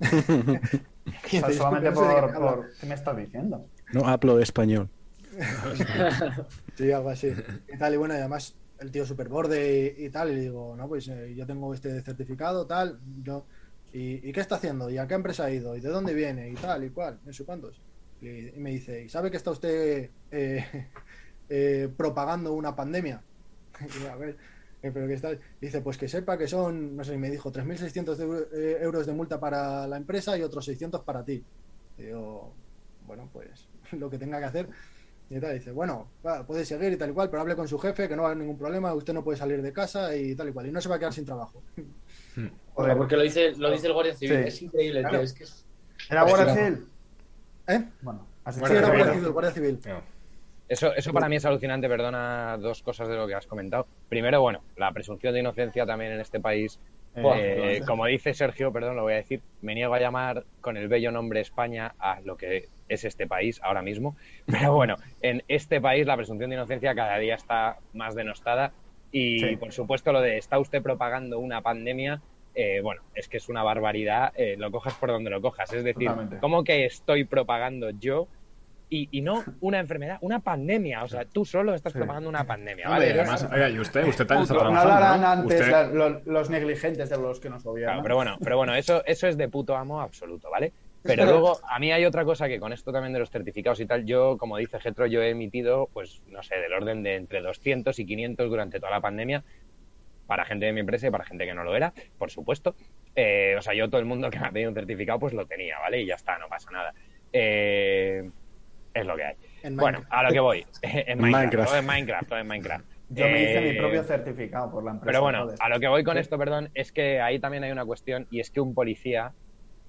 O sea, solamente no sé de qué por, ¿Qué me estás diciendo? No hablo español. Sí, algo así. Y tal, y bueno, y además el tío súper borde y, y tal, y le digo, no, pues eh, yo tengo este certificado, tal, yo, y, ¿y qué está haciendo? ¿Y a qué empresa ha ido? ¿Y de dónde viene? Y tal, y cual, no sé cuántos. Y, y me dice, ¿y sabe que está usted eh, eh, propagando una pandemia? Y yo, a ver, eh, pero que está... Dice, pues que sepa que son, no sé, me dijo, 3.600 de eu- eh, euros de multa para la empresa y otros 600 para ti. Y yo, bueno, pues lo que tenga que hacer. Y tal, dice, bueno, va, puede seguir y tal y cual, pero hable con su jefe, que no va a haber ningún problema, usted no puede salir de casa y tal y cual, y no se va a quedar sin trabajo. Joder, porque lo dice, lo dice el Guardia Civil. Sí. Es increíble, Claro. tío. Es que es- ¿Era Guardia. Civil? ¿Eh? Bueno, has Sí, era que Guardia era. Civil, Guardia Civil. No. Eso, eso para mí es alucinante, perdona dos cosas de lo que has comentado. Primero, bueno, la presunción de inocencia también en este país. Eh, efectivamente. como dice Sergio, perdón, lo voy a decir, me niego a llamar con el bello nombre España a lo que es este país ahora mismo. Pero bueno, en este país la presunción de inocencia cada día está más denostada y Sí. por supuesto lo de está usted propagando una pandemia, eh, bueno, es que es una barbaridad, eh, lo cojas por donde lo cojas. Es decir, Totalmente. ¿cómo que estoy propagando yo y, y no una enfermedad, una pandemia. O sea, tú solo estás Sí. propagando una pandemia, ¿vale? además, oiga, y usted, usted también está No trabajando. hablarán ¿no? antes Usted- la- lo- los negligentes de los que nos gobiernan. Claro, pero bueno, pero bueno, eso, eso es de puto amo absoluto, ¿vale? Pero luego, a mí hay otra cosa que con esto también de los certificados y tal, yo, como dice Getro, yo he emitido, pues, no sé, del orden de entre 200 y 500 durante toda la pandemia, para gente de mi empresa y para gente que no lo era, por supuesto. Eh, o sea, yo todo el mundo que me ha pedido un certificado, pues lo tenía, ¿vale? Y ya está, no pasa nada. Eh, es lo que hay. En Bueno, Minecraft. a lo que voy. en Minecraft, Minecraft. todo en Minecraft, todo en Minecraft. Yo me hice Eh, mi propio certificado por la empresa. pero bueno, a lo que voy con esto, perdón, es que ahí también hay una cuestión y es que un policía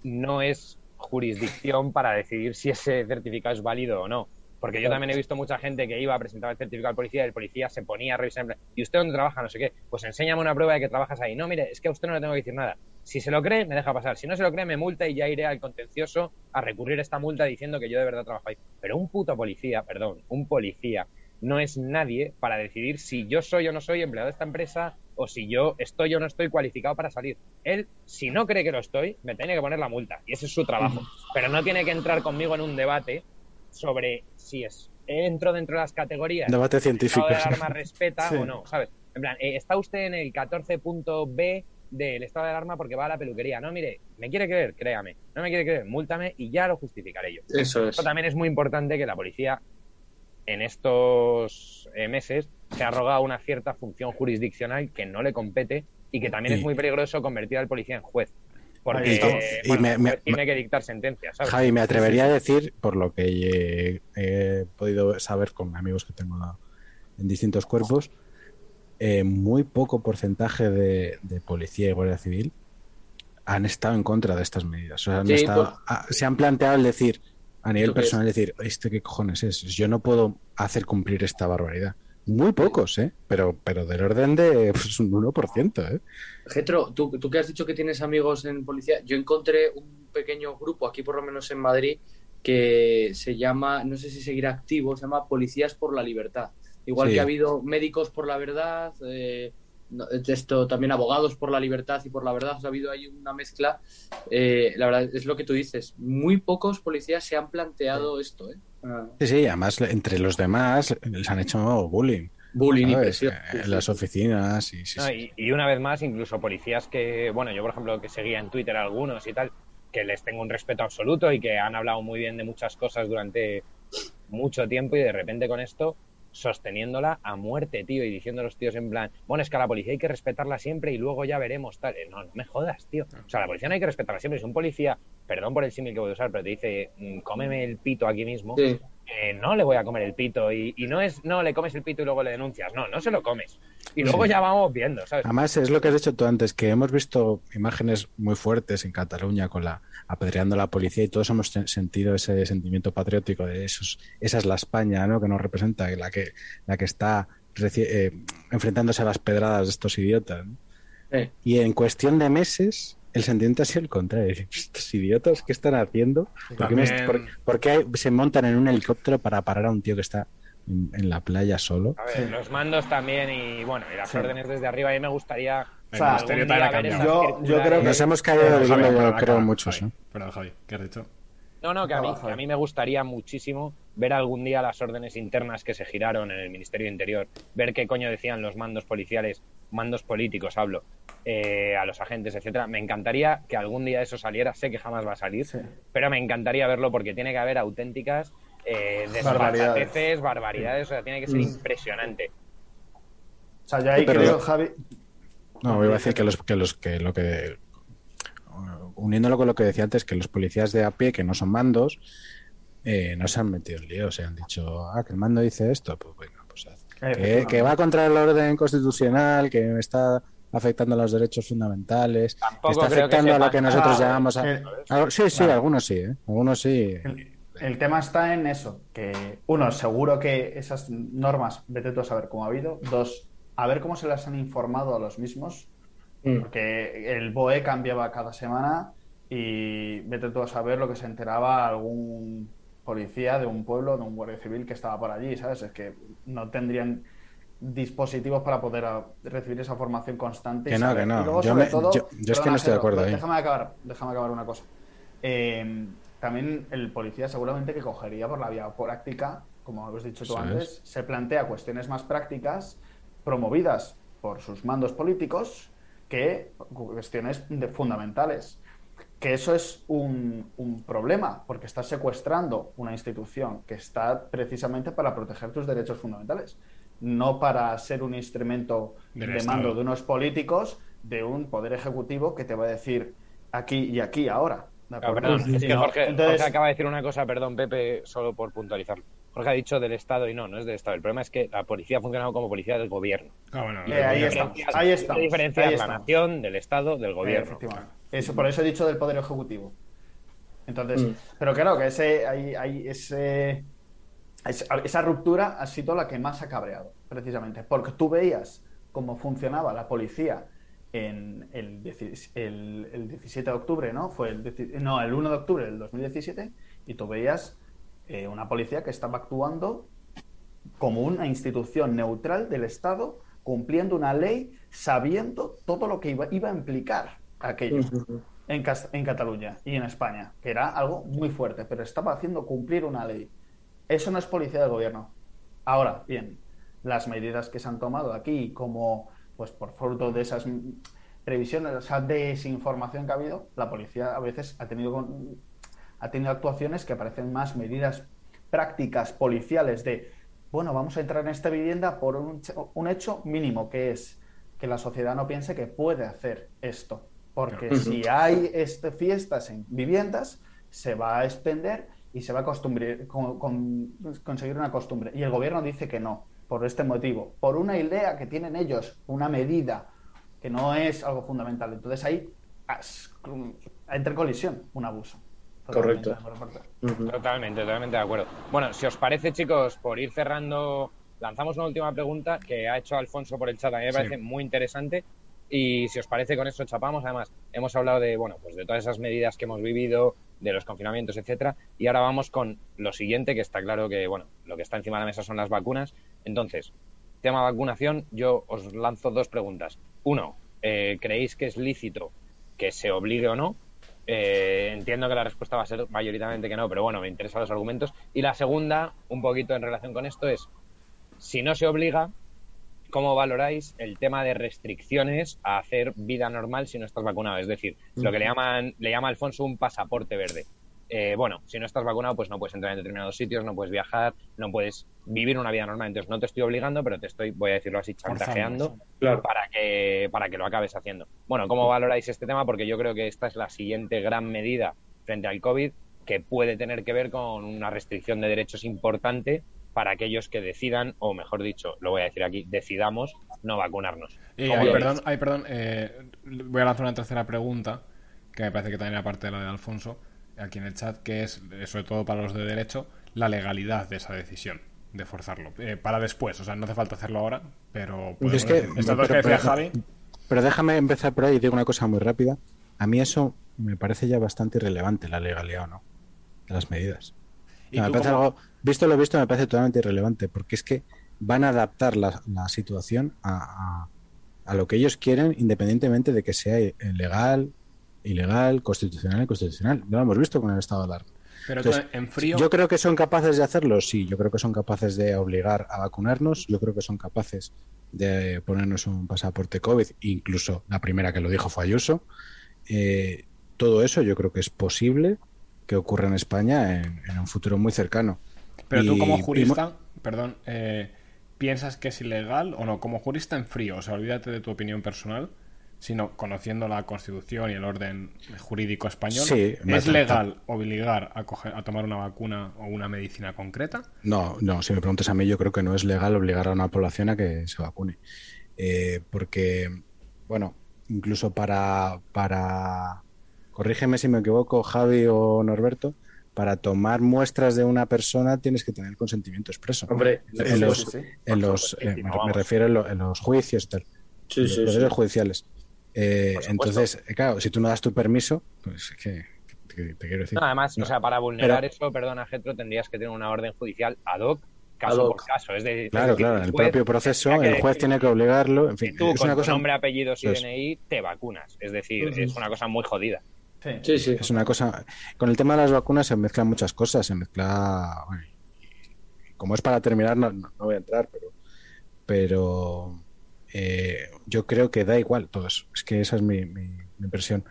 no es jurisdicción para decidir si ese certificado es válido o no. Porque yo también he visto mucha gente que iba a presentar el certificado al policía y el policía se ponía a revisar. ¿Y usted dónde trabaja? No sé qué. Pues enséñame una prueba de que trabajas ahí. No, mire, es que a usted no le tengo que decir nada. Si se lo cree, me deja pasar. Si no se lo cree, me multa y ya iré al contencioso a recurrir esta multa diciendo que yo de verdad trabajo ahí. Pero un puto policía, perdón, un policía no es nadie para decidir si yo soy o no soy empleado de esta empresa o si yo estoy o no estoy cualificado para salir. Él, si no cree que lo estoy, me tiene que poner la multa y ese es su trabajo. Pero no tiene que entrar conmigo en un debate sobre si es entro dentro de las categorías. Debate el científico. estado de alarma respeta Sí. o no, ¿sabes? En plan, eh, está usted en el 14.b del estado de alarma porque va a la peluquería. No, mire, me quiere creer, créame. No me quiere creer, múltame y ya lo justificaré yo. Eso es. Esto también es muy importante que la policía en estos eh, meses se ha arrogado una cierta función jurisdiccional que no le compete y que también Y- es muy peligroso convertir al policía en juez. Ahí Porque estamos. Y bueno, me- tiene que dictar sentencias, ¿sabes? Javi, me atrevería a decir, por lo que he, he podido saber con amigos que tengo en distintos cuerpos, eh, muy poco porcentaje de, de policía y guardia civil han estado en contra de estas medidas. O sea, han Sí, estado- pues- ah, se han planteado el decir, a nivel es. personal, decir, ¿este qué cojones es? Yo no puedo hacer cumplir esta barbaridad. Muy pocos, ¿eh? Pero, pero del orden de pues, un 1%, ¿eh? Getro, tú, tú que has dicho que tienes amigos en policía, yo encontré un pequeño grupo aquí por lo menos en Madrid que se llama, no sé si seguirá activo, se llama Policías por la Libertad. Igual Sí. que ha habido médicos por la verdad, eh, no, esto también abogados por la libertad y por la verdad, o sea, ha habido ahí una mezcla. Eh, la verdad es lo que tú dices, muy pocos policías se han planteado esto, ¿eh? Ah, Sí, sí, además entre los demás les han hecho bullying. bullying y presión. Eh, En sí, las oficinas y sí, No, sí. y, y una vez más, incluso policías que, bueno, yo por ejemplo que seguía en Twitter a algunos y tal, que les tengo un respeto absoluto y que han hablado muy bien de muchas cosas durante mucho tiempo y de repente con esto sosteniéndola a muerte, tío, y diciendo a los tíos en plan, bueno, es que a la policía hay que respetarla siempre y luego ya veremos tal. No, no me jodas, tío. O sea, la policía no hay que respetarla siempre. Si un policía, perdón por el símil que voy a usar, pero te dice, mm, cómeme el pito aquí mismo, Sí. Eh, no le voy a comer el pito. Y, y no es, no, le comes el pito y luego le denuncias. No, no se lo comes. Y luego Sí. ya vamos viendo, ¿sabes? Además, es lo que has dicho tú antes, que hemos visto imágenes muy fuertes en Cataluña con la apedreando a la policía y todos hemos sentido ese sentimiento patriótico de esos, esa es la España, ¿no? Que nos representa, la que, la que está eh, enfrentándose a las pedradas de estos idiotas. ¿no? Y en cuestión de meses, el sentimiento ha sido el contrario. Estos idiotas, ¿qué están haciendo? ¿Por qué, me- También- por- por qué se montan en un helicóptero para parar a un tío que está en, en la playa solo? A ver, Sí. los mandos también y bueno, y las Sí. órdenes desde arriba. A mí me gustaría El sea, Yo- yo creo que- Nos hemos caído hilo, yo creo, muchos. ¿eh? Perdón, Javi, ¿qué has dicho? No, no, que a mí, que a mí me gustaría muchísimo ver algún día las órdenes internas que se giraron en el Ministerio de Interior, ver qué coño decían los mandos policiales, mandos políticos, hablo, eh, a los agentes, etcétera. Me encantaría que algún día eso saliera, sé que jamás va a salir, Sí. pero me encantaría verlo porque tiene que haber auténticas eh, Barbaridades. barbaridades, o sea, tiene que ser Mm. impresionante. O sea, yo ahí Pero- creo, Javi. No, iba a decir que los que los que lo que uniéndolo con lo que decía antes, que los policías de a pie que no son mandos eh, no se han metido en lío, se han dicho, ah, que el mando dice esto, pues venga, pues haz. Que, Efectivamente. que va contra el orden constitucional, que está afectando los derechos fundamentales, que Tampoco está que afectando a lo que nosotros llamamos a... Eh, Sí, sí, Claro. algunos sí, ¿eh? algunos sí. El, el tema está en eso, que uno, seguro que esas normas, vete tú a saber cómo ha habido. Dos, a ver cómo se las han informado a los mismos, mm. porque el BOE cambiaba cada semana y vete tú a saber lo que se enteraba algún policía de un pueblo, de un guardia civil que estaba por allí, ¿sabes? Es que no tendrían dispositivos para poder a- recibir esa formación constante. y Que no, saber. que no. Y luego, Yo me- todo, yo- yo es que no estoy de acuerdo ahí. Déjame acabar, déjame acabar una cosa. Eh, también el policía seguramente que cogería por la vía práctica, como habéis dicho tú antes, se plantea cuestiones más prácticas promovidas por sus mandos políticos que cuestiones de- fundamentales. Que eso es un, un problema, porque estás secuestrando una institución que está precisamente para proteger tus derechos fundamentales, no para ser un instrumento Del de Estado. mando de unos políticos, de un poder ejecutivo que te va a decir aquí y aquí ahora. perdón, es que Jorge, entonces- Jorge acaba de decir una cosa, perdón, Pepe, solo por puntualizarlo. Jorge ha dicho del Estado y no, no es del Estado. El problema es que la policía ha funcionado como policía del gobierno. Ah, bueno, Eh, ahí estamos, está. ahí Hay estamos, que diferenciar ahí la estamos. nación del Estado del Eh, gobierno. efectivamente. Eso, por eso he dicho del poder ejecutivo. Entonces, Mm. pero claro que ese, hay, hay ese, es- esa ruptura ha sido la que más ha cabreado, precisamente, porque tú veías cómo funcionaba la policía en el, el, el 17 de octubre, ¿no? Fue el, no, el 1 de octubre del 2017, y tú veías eh, una policía que estaba actuando como una institución neutral del Estado, cumpliendo una ley, sabiendo todo lo que iba, iba a implicar aquello en, Cataluña y en España, que era algo muy fuerte, pero estaba haciendo cumplir una ley. Eso no es policía del gobierno. Ahora, bien, las medidas que se han tomado aquí, como pues por fruto de esas previsión, o sea, desinformación que ha habido, la policía a veces ha tenido, con- ha tenido actuaciones que parecen más medidas prácticas policiales de, bueno, vamos a entrar en esta vivienda por un, un hecho mínimo, que es que la sociedad no piense que puede hacer esto. Porque Claro. si hay este, fiestas en viviendas, se va a extender y se va a con- con- conseguir una costumbre. Y el gobierno dice que no, por este motivo, por una idea que tienen ellos, una medida que no es algo fundamental. Entonces ahí as- entra en colisión un abuso. Totalmente Correcto. Totalmente, totalmente de acuerdo. Bueno, si os parece, chicos, por ir cerrando, lanzamos una última pregunta que ha hecho Alfonso por el chat. A mí me Sí. parece muy interesante. Y si os parece, con eso chapamos. Además, hemos hablado de, bueno, pues de todas esas medidas que hemos vivido, de los confinamientos, etcétera. Y ahora vamos con lo siguiente, que está claro que, bueno, lo que está encima de la mesa son las vacunas. Entonces, tema vacunación, yo os lanzo dos preguntas. Uno, eh, ¿creéis que es lícito que se obligue o no? Eh, entiendo que la respuesta va a ser mayoritariamente que no, pero bueno, me interesan los argumentos. Y la segunda, un poquito en relación con esto, es si no se obliga, ¿cómo valoráis el tema de restricciones a hacer vida normal si no estás vacunado? Es decir, lo que le llaman, le llama Alfonso un pasaporte verde. Eh, bueno, si no estás vacunado, pues no puedes entrar en determinados sitios, no puedes viajar, no puedes vivir una vida normal. Entonces no te estoy obligando, pero te estoy, voy a decirlo así, chantajeando Claro. para que, para que lo acabes haciendo. Bueno, ¿cómo valoráis este tema? Porque yo creo que esta es la siguiente gran medida frente al COVID que puede tener que ver con una restricción de derechos importante para aquellos que decidan, o mejor dicho, lo voy a decir aquí, decidamos no vacunarnos. Y, ¿Cómo ay, perdón, ay, perdón eh, voy a lanzar una tercera pregunta, que me parece que también aparte de la de Alfonso, aquí en el chat, que es, eh, sobre todo para los de derecho, la legalidad de esa decisión, de forzarlo. Eh, para después, o sea, no hace falta hacerlo ahora, pero... podemos Es que- pero- decía pero- Javi, Pero déjame empezar por ahí y digo una cosa muy rápida. A mí eso me parece ya bastante irrelevante, la legalidad o no, de las medidas. ¿Y me parece algo, visto lo visto, me parece totalmente irrelevante, porque es que van a adaptar la, la situación a, a- a lo que ellos quieren, independientemente de que sea legal, ilegal, constitucional, inconstitucional. Ya lo hemos visto con el estado de alarma. pero tú Entonces, en frío... Yo creo que son capaces de hacerlo, sí. Yo creo que son capaces de obligar a vacunarnos. Yo creo que son capaces de ponernos un pasaporte COVID. Incluso la primera que lo dijo fue Ayuso. Eh, todo eso yo creo que es posible que ocurra en España en, en un futuro muy cercano. Pero tú como y jurista, perdón, eh, ¿piensas que es ilegal o no? Como jurista en frío, o sea, olvídate de tu opinión personal, sino conociendo la Constitución y el orden jurídico español, Sí, ¿es legal obligar a, coger- a tomar una vacuna o una medicina concreta? No, no, si me preguntas a mí, yo creo que no es legal obligar a una población a que se vacune. Eh, porque, bueno, incluso para, para, corrígeme si me equivoco, Javi o Norberto, para tomar muestras de una persona tienes que tener consentimiento expreso. Hombre, en los, sí, sí. en los eh, me, refiero en, lo- en los juicios y tal, sí, en los sí, sí. procesos judiciales. Eh, entonces, eh, claro, si tú no das tu permiso, pues ¿qué, qué te quiero decir? No, además, No. o sea, para vulnerar Pero- eso, perdona, Getro, tendrías que tener una orden judicial ad hoc, caso Ad hoc. por caso. Es decir, Claro, es decir, claro, en el juez propio proceso que el juez decir tiene que obligarlo, en que fin, tú es con una cosa nombre, apellidos y Eso es. DNI te vacunas. Es decir, Ujú. es una cosa muy jodida. Sí. Sí, sí. Es una cosa. Con el tema de las vacunas se mezclan muchas cosas. Se mezcla. bueno, como es para terminar, no, no- no voy a entrar, pero. Pero. eh, yo creo que da igual todo eso. Es que esa es mi, mi- mi impresión.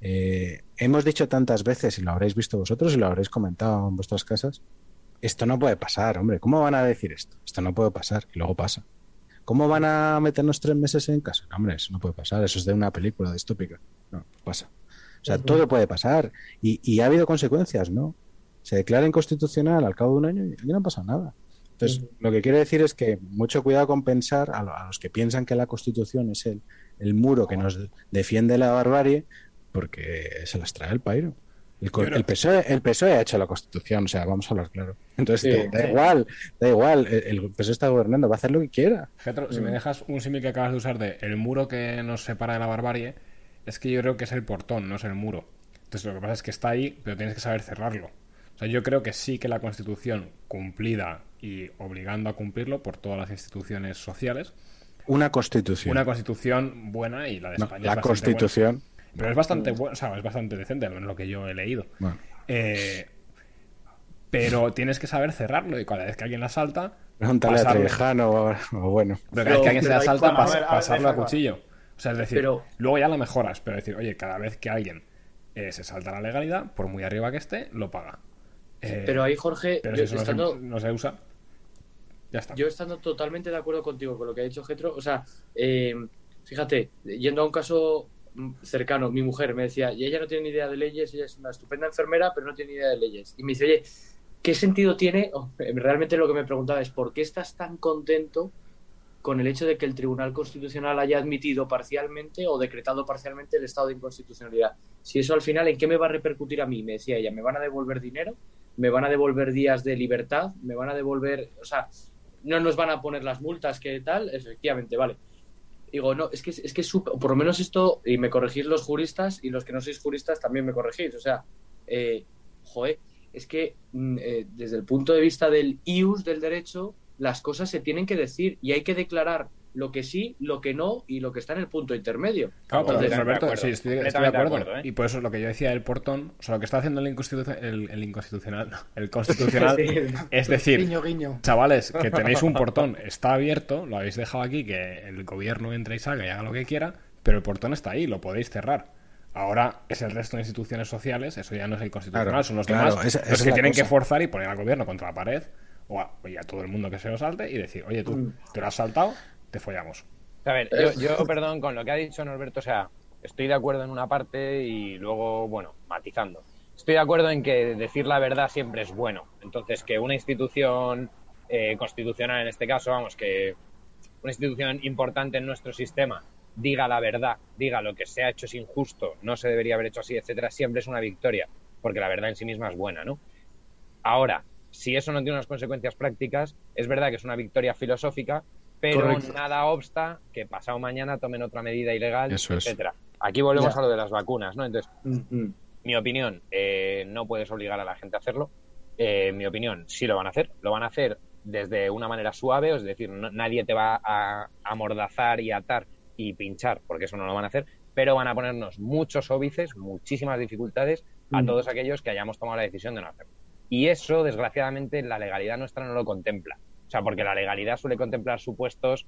Eh, hemos dicho tantas veces, y lo habréis visto vosotros, y lo habréis comentado en vuestras casas. Esto no puede pasar, hombre. ¿Cómo van a decir esto? Esto no puede pasar. Y luego pasa. ¿Cómo van a meternos tres meses en casa? No, hombre, eso no puede pasar. Eso es de una película distópica. No, pasa. O sea, todo puede pasar. Y, y ha habido consecuencias, ¿no? Se declara inconstitucional al cabo de un año y aquí no pasa nada. Entonces, lo que quiero decir es que mucho cuidado con pensar a, a los que piensan que la Constitución es el, el muro que nos defiende la barbarie, porque se las trae el pairo. El, el PSOE, el PSOE ha hecho la Constitución, o sea, vamos a hablar claro. Entonces, Sí, da sí. igual, da igual, el, el PSOE está gobernando, va a hacer lo que quiera. Getro, si me dejas un símil que acabas de usar de el muro que nos separa de la barbarie, es que yo creo que es el portón, no es el muro. Entonces lo que pasa es que está ahí, pero tienes que saber cerrarlo. O sea, yo creo que sí que la Constitución cumplida y obligando a cumplirlo por todas las instituciones sociales, Una Constitución. una Constitución buena y la de No, España es la bastante Constitución. buena. Pero es bastante buena, o sea, es bastante decente, al menos lo que yo he leído. Bueno, Eh, pero tienes que saber cerrarlo y cada vez que alguien la salta, pregúntale a. Trevijano o, o bueno. Pero cada vez que alguien se la salta, forma- pas- a ver, a ver, pasarlo a cuchillo. O sea, es decir, Pero- luego ya la mejoras, pero decir, oye, cada vez que alguien eh, se salta la legalidad, por muy arriba que esté, lo paga. Eh, Pero ahí, Jorge, pero yo, si eso no se- estando, no se usa, ya está. yo estando totalmente de acuerdo contigo con lo que ha dicho Getro, o sea, eh, fíjate, yendo a un caso mm, cercano, mi mujer me decía, y ella no tiene ni idea de leyes, ella es una estupenda enfermera, pero no tiene ni idea de leyes. Y me dice, oye, ¿qué sentido tiene? realmente lo que me preguntaba es, ¿por qué estás tan contento con el hecho de que el Tribunal Constitucional haya admitido parcialmente o decretado parcialmente el estado de inconstitucionalidad? Si eso al final, ¿en qué me va a repercutir a mí? Me decía ella, ¿me van a devolver dinero? ¿Me van a devolver días de libertad? ¿Me van a devolver, o sea, no nos van a poner las multas que tal? Efectivamente, vale. Digo, no, es que es que es súper- por lo menos esto, y me corregís los juristas, y los que no sois juristas también me corregís. O sea, eh, es que mm, eh, desde el punto de vista del ius del derecho, las cosas se tienen que decir y hay que declarar lo que sí, lo que no y lo que está en el punto intermedio. Claro, pero sí, estoy, estoy de acuerdo. ¿eh? Y por eso lo que yo decía del portón, o sea, lo que está haciendo el, inconstitucional, el, el inconstitucional, no, el constitucional, es decir, Guiño, guiño. chavales, que tenéis un portón, está abierto, lo habéis dejado aquí, que el gobierno entre y salga y haga lo que quiera, pero el portón está ahí, lo podéis cerrar. Ahora es el resto de instituciones sociales, eso ya no es el constitucional, Claro, son los claro, demás esa- esa los que tienen que forzar y poner al gobierno contra la pared, o a, y a todo el mundo que se lo salte, y decir, oye tú, te lo has saltado, te follamos. A ver, yo, yo, perdón, con lo que ha dicho Norberto, o sea, estoy de acuerdo en una parte y luego, bueno, matizando. Estoy de acuerdo en que decir la verdad siempre es bueno. Entonces, que una institución eh, constitucional, en este caso, vamos, que una institución importante en nuestro sistema diga la verdad, diga lo que se ha hecho es injusto, no se debería haber hecho así, etcétera, siempre es una victoria, porque la verdad en sí misma es buena, ¿no? Ahora, si eso no tiene unas consecuencias prácticas, es verdad que es una victoria filosófica, pero Correcto. nada obsta que pasado mañana tomen otra medida ilegal, Eso es. etcétera. Aquí volvemos Ya. a lo de las vacunas, ¿no? Entonces, Mm, mi opinión, eh, no puedes obligar a la gente a hacerlo. Eh, mi opinión, sí lo van a hacer. Lo van a hacer desde una manera suave, es decir, no- nadie te va a amordazar y atar y pinchar, porque eso no lo van a hacer, pero van a ponernos muchos óbices, muchísimas dificultades a Mm. todos aquellos que hayamos tomado la decisión de no hacerlo. Y eso, desgraciadamente, la legalidad nuestra no lo contempla. O sea, porque la legalidad suele contemplar supuestos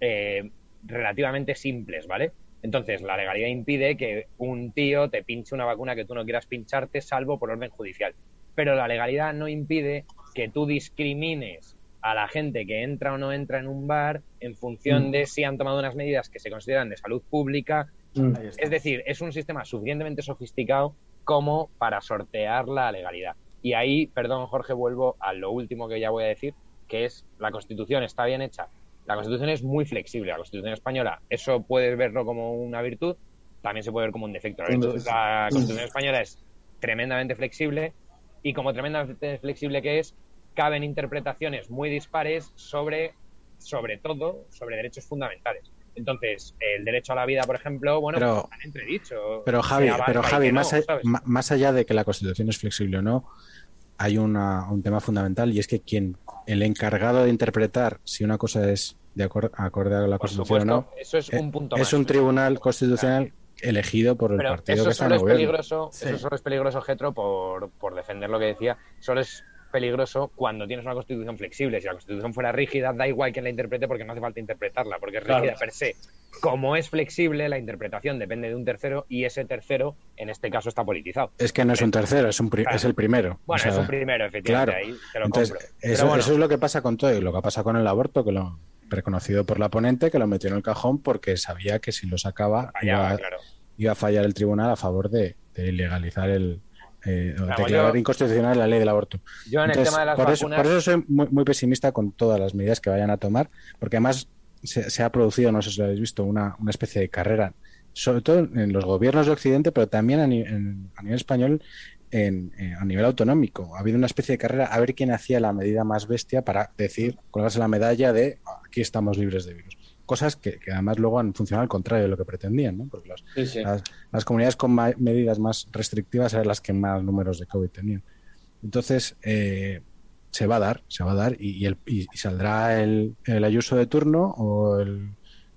eh, relativamente simples, ¿vale? Entonces, la legalidad impide que un tío te pinche una vacuna que tú no quieras pincharte, salvo por orden judicial. Pero la legalidad no impide que tú discrimines a la gente que entra o no entra en un bar en función Mm. de si han tomado unas medidas que se consideran de salud pública. mm. Es decir, es un sistema suficientemente sofisticado como para sortear la legalidad. Y ahí, perdón Jorge, vuelvo a lo último que ya voy a decir, que es la Constitución está bien hecha. La Constitución es muy flexible, la Constitución española. Eso puedes verlo como una virtud, también se puede ver como un defecto. La, Constitución española es tremendamente flexible y como tremendamente flexible que es, caben interpretaciones muy dispares sobre, sobre todo, sobre derechos fundamentales. Entonces, el derecho a la vida, por ejemplo, bueno, Pero- pues entredicho. Pero Javi, pero Javi no, más, más allá de que la Constitución es flexible o no, hay una- un tema fundamental y es que quien el encargado de interpretar si una cosa es de acor- acorde a la Por Constitución supuesto, o no eso es eh, un punto es más. un tribunal constitucional elegido por el Pero partido eso que está en solo el es gobierno. peligroso, Sí. eso solo es peligroso, Getro, por, por defender lo que decía. Solo es peligroso cuando tienes una constitución flexible. Si la constitución fuera rígida, da igual quien la interprete porque no hace falta interpretarla, porque es Claro. rígida per se. Como es flexible, la interpretación depende de un tercero y ese tercero, en este caso, está politizado. Es que no es un tercero, es, un pri- Claro. es el primero. Bueno, O sea, es un primero, efectivamente, claro. ahí te lo Entonces, compro. eso, Pero bueno, eso es lo que pasa con todo y lo que pasa con el aborto, que lo reconocido por la ponente, que lo metió en el cajón porque sabía que si lo sacaba fallaba, iba, claro. iba a fallar el tribunal a favor de, de legalizar el eh, declarar yo- inconstitucional la ley del aborto. Yo en el tema de las por, eso, por eso soy muy, muy pesimista con todas las medidas que vayan a tomar, porque además se, se ha producido, no sé si lo habéis visto, una, una especie de carrera, sobre todo en los gobiernos de Occidente, pero también a, ni- en- a nivel español, en- eh, a nivel autonómico. Ha habido una especie de carrera a ver quién hacía la medida más bestia para decir, colgarse la medalla de "Ah, aquí estamos libres de virus. Cosas que, que además luego han funcionado al contrario de lo que pretendían, ¿no? Porque los, Sí, sí. las, las comunidades con ma- medidas más restrictivas eran las que más números de COVID tenían. Entonces, eh, se va a dar, se va a dar y, y el- y- y saldrá el, el Ayuso de turno o el,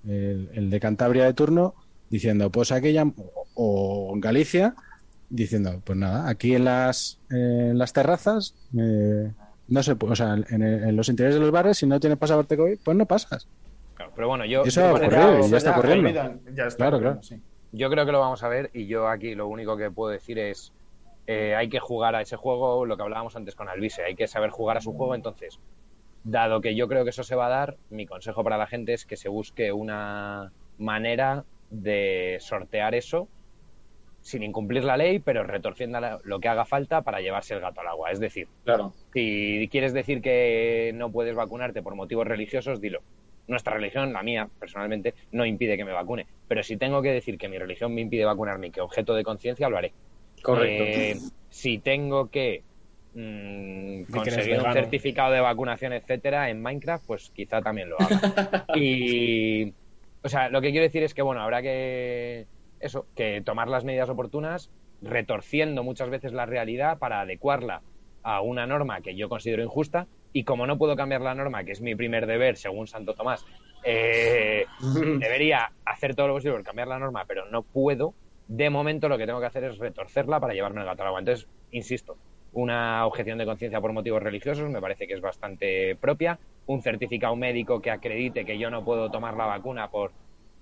el- el de Cantabria de turno diciendo, pues aquella, o, en Galicia, diciendo, pues nada, aquí en las, en las terrazas, eh, no se o sea, en, en los interiores de los bares, si no tienes pasaporte COVID, pues no pasas. Claro, pero bueno, yo, Eso va ya está olvidan, ya está Claro, sí. yo creo que lo vamos a ver y yo aquí lo único que puedo decir es eh, hay que jugar a ese juego, lo que hablábamos antes con Alvise, hay que saber jugar a su juego, entonces, dado que yo creo que eso se va a dar, mi consejo para la gente es que se busque una manera de sortear eso sin incumplir la ley, pero retorciendo lo que haga falta para llevarse el gato al agua. Es decir, Claro. si quieres decir que no puedes vacunarte por motivos religiosos, dilo. Nuestra religión, la mía, personalmente, no impide que me vacune. Pero si tengo que decir que mi religión me impide vacunarme y que objeto de conciencia, lo haré. Correcto. Eh, si tengo que mm, conseguir un certificado de vacunación, etcétera, en Minecraft, pues quizá también lo haga. y, o sea, lo que quiero decir es que, bueno, habrá que, eso, que tomar las medidas oportunas, retorciendo muchas veces la realidad para adecuarla a una norma que yo considero injusta. Y como no puedo cambiar la norma, que es mi primer deber, según Santo Tomás, eh, debería hacer todo lo posible por cambiar la norma, pero no puedo. De momento lo que tengo que hacer es retorcerla para llevarme el gato al agua. Entonces, insisto, una objeción de conciencia por motivos religiosos me parece que es bastante propia. Un certificado médico que acredite que yo no puedo tomar la vacuna por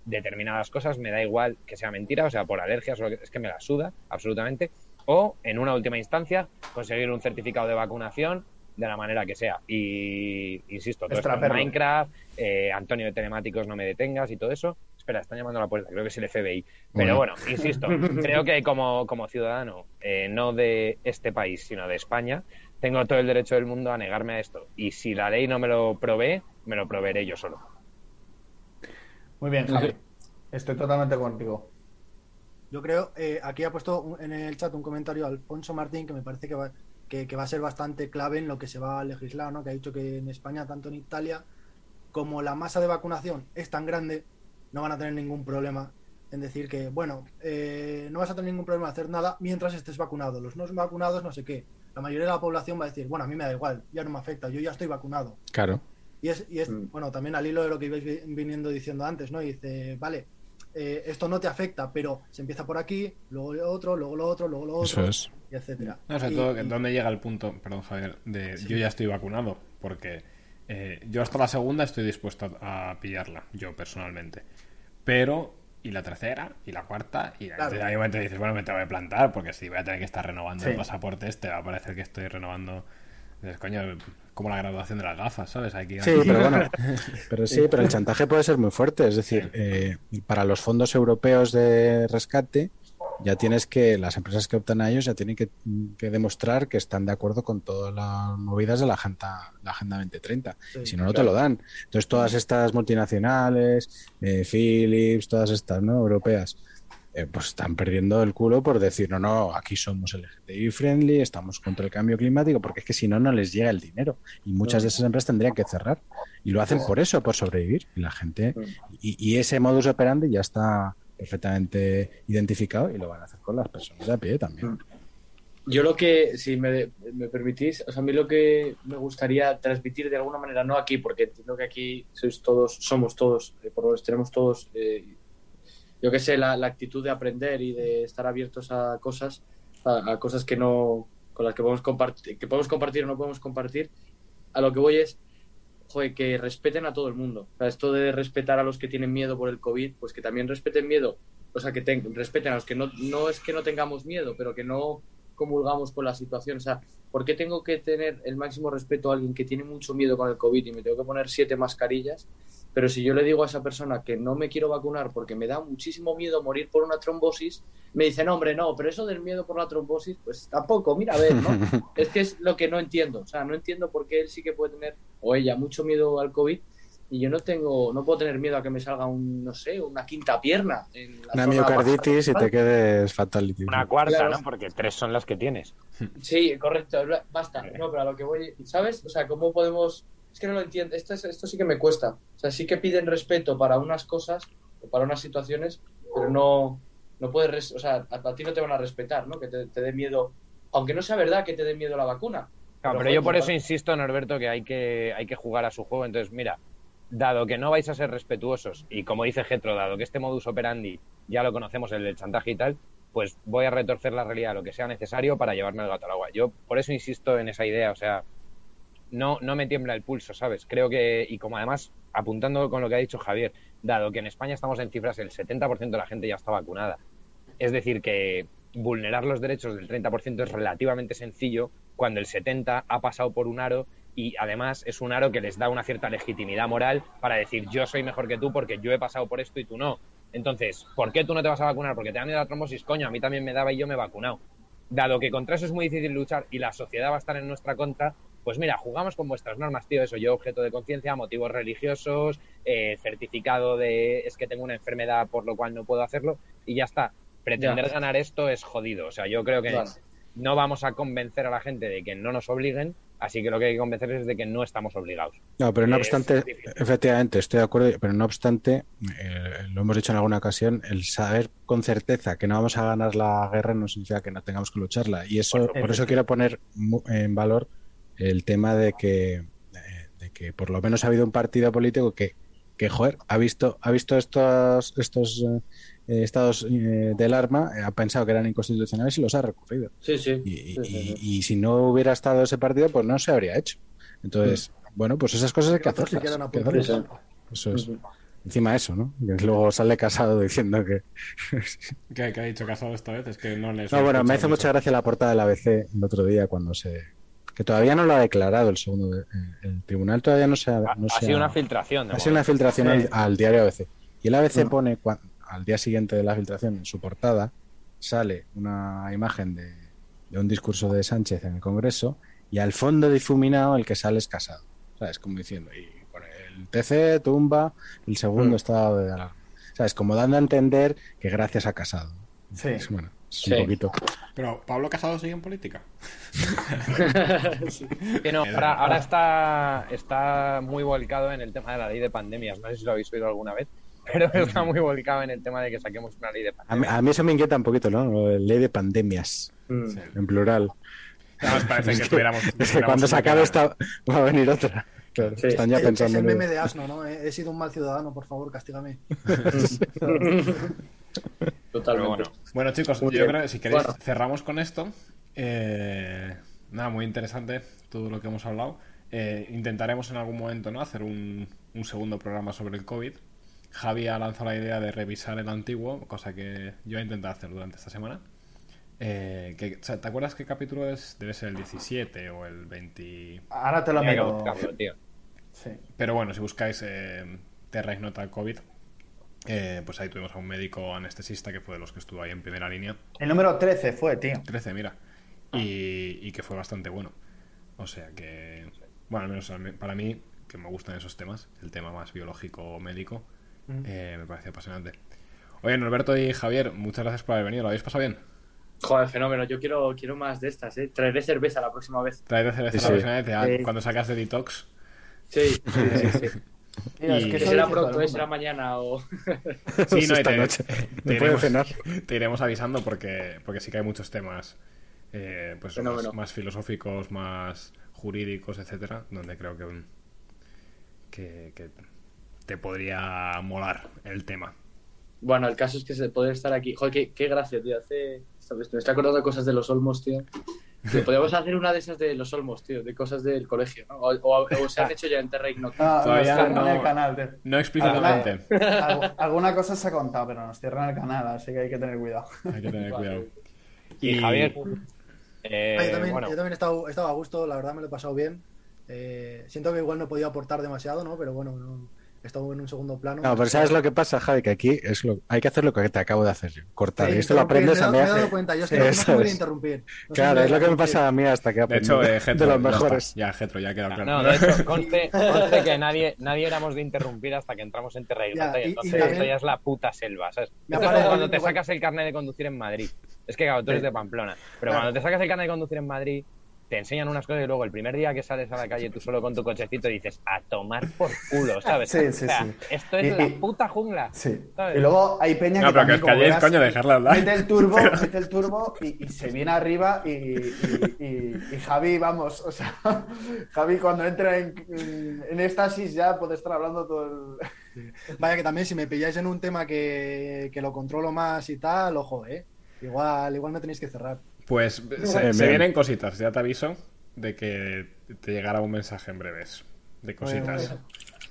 determinadas cosas, me da igual que sea mentira, o sea, por alergias, es que me la suda absolutamente. O, en una última instancia, conseguir un certificado de vacunación de la manera que sea. Y, insisto, todo esto. Minecraft, eh, Antonio de Telemáticos, no me detengas y todo eso. Espera, están llamando a la puerta, creo que es el FBI. Pero bueno, insisto, creo que como, como ciudadano, eh, no de este país, sino de España, tengo todo el derecho del mundo a negarme a esto. Y si la ley no me lo provee, me lo proveeré yo solo. Muy bien, Javi. Estoy totalmente contigo. Yo creo, eh, aquí ha puesto un- en el chat un comentario Alfonso Martín que me parece que va, que, que va a ser bastante clave en lo que se va a legislar, ¿no? Que ha dicho que en España, tanto en Italia, como la masa de vacunación es tan grande, no van a tener ningún problema en decir que, bueno, eh, no vas a tener ningún problema en hacer nada mientras estés vacunado. Los no vacunados, no sé qué. La mayoría de la población va a decir, bueno, a mí me da igual, ya no me afecta, yo ya estoy vacunado. Claro. Y es, y es Mm. bueno, también al hilo de lo que ibais vi- viniendo diciendo antes, ¿no? Y dice, vale, eh, esto no te afecta, pero se empieza por aquí, luego lo otro, luego lo otro, luego lo Eso otro, es. y etcétera. No, sobre Y- todo, y- ¿dónde llega el punto, perdón Javier, de yo ya estoy vacunado? Porque eh, yo hasta la segunda estoy dispuesto a, a pillarla, yo personalmente. Pero, y la tercera, y la cuarta, y Claro. un momento dices, bueno, me tengo que plantar, porque si voy a tener que estar renovando Sí. el pasaporte este, va a parecer que estoy renovando... Coño, como la graduación de las gafas, ¿sabes? Hay que ir Sí, aquí. pero bueno, pero sí, pero el chantaje puede ser muy fuerte. Es decir, eh, para los fondos europeos de rescate, ya tienes que, las empresas que optan a ellos ya tienen que, que demostrar que están de acuerdo con todas las movidas de la agenda, la agenda 2030. Sí, si no, no te lo dan. Entonces, todas estas multinacionales, eh, Philips, todas estas ¿no? europeas, eh, pues están perdiendo el culo por decir, no, no, aquí somos LGTBI friendly, estamos contra el cambio climático, porque es que si no, no les llega el dinero. Y muchas de esas empresas tendrían que cerrar. Y lo hacen por eso, por sobrevivir. Y la gente, y, y ese modus operandi ya está perfectamente identificado y lo van a hacer con las personas de a pie también. Yo lo que, si me, me permitís, o sea, a mí lo que me gustaría transmitir de alguna manera, no aquí, porque entiendo que aquí sois todos, somos todos, eh, por lo menos tenemos todos, eh, yo qué sé, la, actitud de aprender y de estar abiertos a cosas, a, a cosas que no, con las que podemos compartir, que podemos compartir o no podemos compartir. A lo que voy es, joder, que respeten a todo el mundo. O sea, esto de respetar a los que tienen miedo por el COVID, pues que también respeten miedo, o sea, que ten- respeten a los que no, no es que no tengamos miedo, pero que no comulgamos con la situación. O sea, ¿por qué tengo que tener el máximo respeto a alguien que tiene mucho miedo con el COVID y me tengo que poner siete mascarillas? Pero si yo le digo a esa persona que no me quiero vacunar porque me da muchísimo miedo morir por una trombosis, me dice, no, hombre, no, pero eso del miedo por la trombosis, pues tampoco, mira, a ver, ¿no? es que es lo que no entiendo. O sea, no entiendo por qué él sí que puede tener, o ella, mucho miedo al COVID y yo no tengo, no puedo tener miedo a que me salga un, no sé, una quinta pierna. En la Una miocarditis y te quedes fatality. Una cuarta, Claro. ¿no? Porque tres son las que tienes. Sí, correcto, basta. No, pero a lo que voy, ¿sabes? O sea, ¿cómo podemos...? Es que no lo entiendo, esto, es- esto sí que me cuesta. O sea, sí que piden respeto para unas cosas, o para unas situaciones, pero no, no puedes... res- O sea, a, a ti no te van a respetar, ¿no? Que te, te dé miedo, aunque no sea verdad que te dé miedo la vacuna. Claro, pero yo por eso insisto, Norberto, que hay que, hay que jugar a su juego. Entonces, mira, dado que no vais a ser respetuosos, y como dice Getro, dado que este modus operandi ya lo conocemos, el del chantaje y tal, pues voy a retorcer la realidad lo que sea necesario para llevarme el gato al agua. Yo por eso insisto en esa idea, o sea, no, no me tiembla el pulso, ¿sabes? Creo que, y como además, apuntando con lo que ha dicho Javier, dado que en España estamos en cifras, el 70% de la gente ya está vacunada. Es decir, que vulnerar los derechos del 30% es relativamente sencillo cuando el 70% ha pasado por un aro y además es un aro que les da una cierta legitimidad moral para decir yo soy mejor que tú porque yo he pasado por esto y tú no. Entonces, ¿por qué tú no te vas a vacunar? Porque te da miedo la trombosis, coño, a mí también me daba y yo me he vacunado. Dado que contra eso es muy difícil luchar y la sociedad va a estar en nuestra contra, pues mira, jugamos con vuestras normas, tío, eso, yo objeto de conciencia, motivos religiosos, eh, certificado de es que tengo una enfermedad por lo cual no puedo hacerlo y ya está. Pretender Ya. ganar esto es jodido, o sea, yo creo que Claro. no vamos a convencer a la gente de que no nos obliguen, así que lo que hay que convencerles es de que no estamos obligados. No, pero no Es obstante, difícil. efectivamente, estoy de acuerdo, pero no obstante, eh, lo hemos dicho en alguna ocasión, el saber con certeza que no vamos a ganar la guerra no significa que no tengamos que lucharla. Y eso, Por por eso quiero poner mu- en valor el tema de que, eh, de que por lo menos ha habido un partido político que, que joder, ha visto, ha visto estos, estos eh, estados eh, del arma, eh, ha pensado que eran inconstitucionales y los ha recurrido. Sí, sí. Y, Sí, sí, sí. y- y si no hubiera estado ese partido, pues no se habría hecho. Entonces, bueno, pues esas cosas hay que hacerlas. que. Eso es. Encima eso, ¿no? Luego sale casado diciendo que... ¿Qué, qué ha dicho Casado esta vez? Es que no le No, bueno, me hizo mucha gracia la portada de la ABC el otro día cuando se... Que todavía no lo ha declarado el segundo... de- El tribunal todavía no se ha... Ha, no ha se sido ha- una filtración. ha sido una filtración al, Sí. al diario ABC. Y el ABC pone, cua- al día siguiente de la filtración, en su portada, sale una imagen de, de un discurso de Sánchez en el Congreso y al fondo difuminado el que sale es casado. ¿Sabes? Como diciendo, y pone el TC tumba el segundo Mm. estado de alarma. ¿Sabes? Como dando a entender que gracias a casado. Sí. Es, bueno, Sí. un poquito. Pero Pablo Casado sigue en política. Que no, ahora, ahora está, está muy volcado en el tema de la ley de pandemias. No sé si lo habéis oído alguna vez, pero está muy volcado en el tema de que saquemos una ley de A mí, pandemias. a mí eso me inquieta un poquito, ¿no? Ley de pandemias, Mm. Sí. en plural. Además parece que tuviéramos... Es que tuviéramos cuando se acabe esta va a venir otra. Claro, Sí. Están ya Es- es pensando el meme de asno, ¿no? He, he sido un mal ciudadano, por favor, castígame. Totalmente. bueno. Bueno, chicos, Muy yo bien. creo que si queréis Bueno. cerramos con esto. Eh, nada, muy interesante todo lo que hemos hablado. Eh, intentaremos en algún momento no hacer un, un segundo programa sobre el COVID. Javi ha lanzado la idea de revisar el antiguo, cosa que yo he intentado hacer durante esta semana. Eh, que, ¿Te acuerdas qué capítulo es? Debe ser el 17 o el 20. Ahora te lo tío. Sí. Pero bueno, si buscáis eh, Terra Ignota COVID, eh, pues ahí tuvimos a un médico anestesista que fue de los que estuvo ahí en primera línea. El número 13 fue, tío. 13, mira. Y, y que fue bastante bueno. O sea que, bueno, al menos para mí, que me gustan esos temas, el tema más biológico o médico, eh, me parece apasionante. Oye, Norberto y Javier, muchas gracias por haber venido. ¿Lo habéis pasado bien? Joder, fenómeno. Yo quiero, quiero más de estas, ¿eh? Traeré cerveza la próxima vez. Traed de cerveza Sí, la sí. próxima vez, cuando sacas de detox. Sí, sí, sí. sí. Es Y- que será pronto, ¿eh? será mañana o... Sí, no, y esta te, noche. te iremos, cenar. te iremos avisando porque, porque sí que hay muchos temas eh, pues, más, filosóficos, más jurídicos, etcétera, donde creo que, que, que te podría molar el tema. Bueno, el caso es que se puede estar aquí. Joder, qué, qué gracia, tío. Hace... ¿sabes? Me estoy acordando de cosas de los Olmos, tío. Podríamos hacer una de esas de los Olmos, tío. De cosas del colegio, ¿no? O, o- o se han hecho ya en Terra Ignota. Ah, Todavía no- el canal, tío. No explícitamente, Algu- alguna cosa se ha contado, pero nos cierran el canal, así que hay que tener cuidado. hay que tener cuidado. Y, Javier, eh, Ah, yo también, bueno, yo también he, estado, he estado a gusto, la verdad me lo he pasado bien. Eh, siento que igual no he podido aportar demasiado, ¿no? Pero bueno, no, he estado en un segundo plano. No, pero ¿sabes lo que pasa, Javi? Que aquí es lo... hay que hacer lo que te acabo de hacer yo, cortar. Sí, y esto lo aprendes a mí me he dado cuenta, yo es que Sí, no, no de interrumpir. No Claro, de es lo que me pasa a mí hasta que De aprendí. hecho, eh, Getro, de los mejores. Ya, Getro, ya ha quedado claro. no, de hecho, conste, conste que nadie, nadie éramos de interrumpir hasta que entramos en Terra y y- y entonces también- esto ya es la puta selva, ¿sabes? Esto es como cuando te sacas el carnet de conducir en Madrid. Es que, claro, tú eres de Pamplona. Pero Claro. cuando te sacas el carnet de conducir en Madrid, te enseñan unas cosas y luego el primer día que sales a la calle tú solo con tu cochecito dices, a tomar por culo, ¿sabes? Sí, sí, o sea, sí. esto es Y- la puta jungla. Sí. ¿Sabes? Y luego hay peña No, que pero que calléis, coño, dejadla hablar. Mete el turbo, mete el turbo y, y se viene arriba y, y- y- y Javi, vamos, o sea, Javi cuando entra en, en, en éxtasis ya puede estar hablando todo el... Vaya que también si me pilláis en un tema que, que lo controlo más y tal, ojo, ¿eh? Igual, igual me tenéis que cerrar. Pues se, vienen cositas, ya te aviso. de que te llegara un mensaje en breves de cositas. Bueno,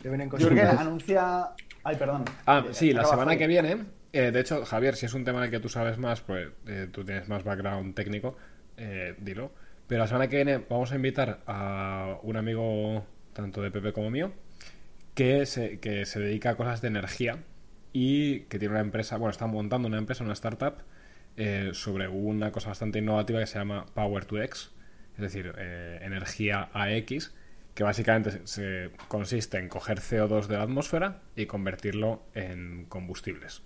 vienen Jürgen anuncia. Ay, perdón. Ah, Eh, sí, la semana que viene. eh, de hecho, Javier, si es un tema del que tú sabes más, pues eh, tú tienes más background técnico, eh, dilo. Pero la semana que viene vamos a invitar a un amigo, tanto de Pepe como mío, que se, que se dedica a cosas de energía y que tiene una empresa, bueno, está montando una empresa, una startup, eh, sobre una cosa bastante innovativa que se llama Power to X, es decir, eh, energía AX, que básicamente se, consiste en coger CO2 de la atmósfera y convertirlo en combustibles.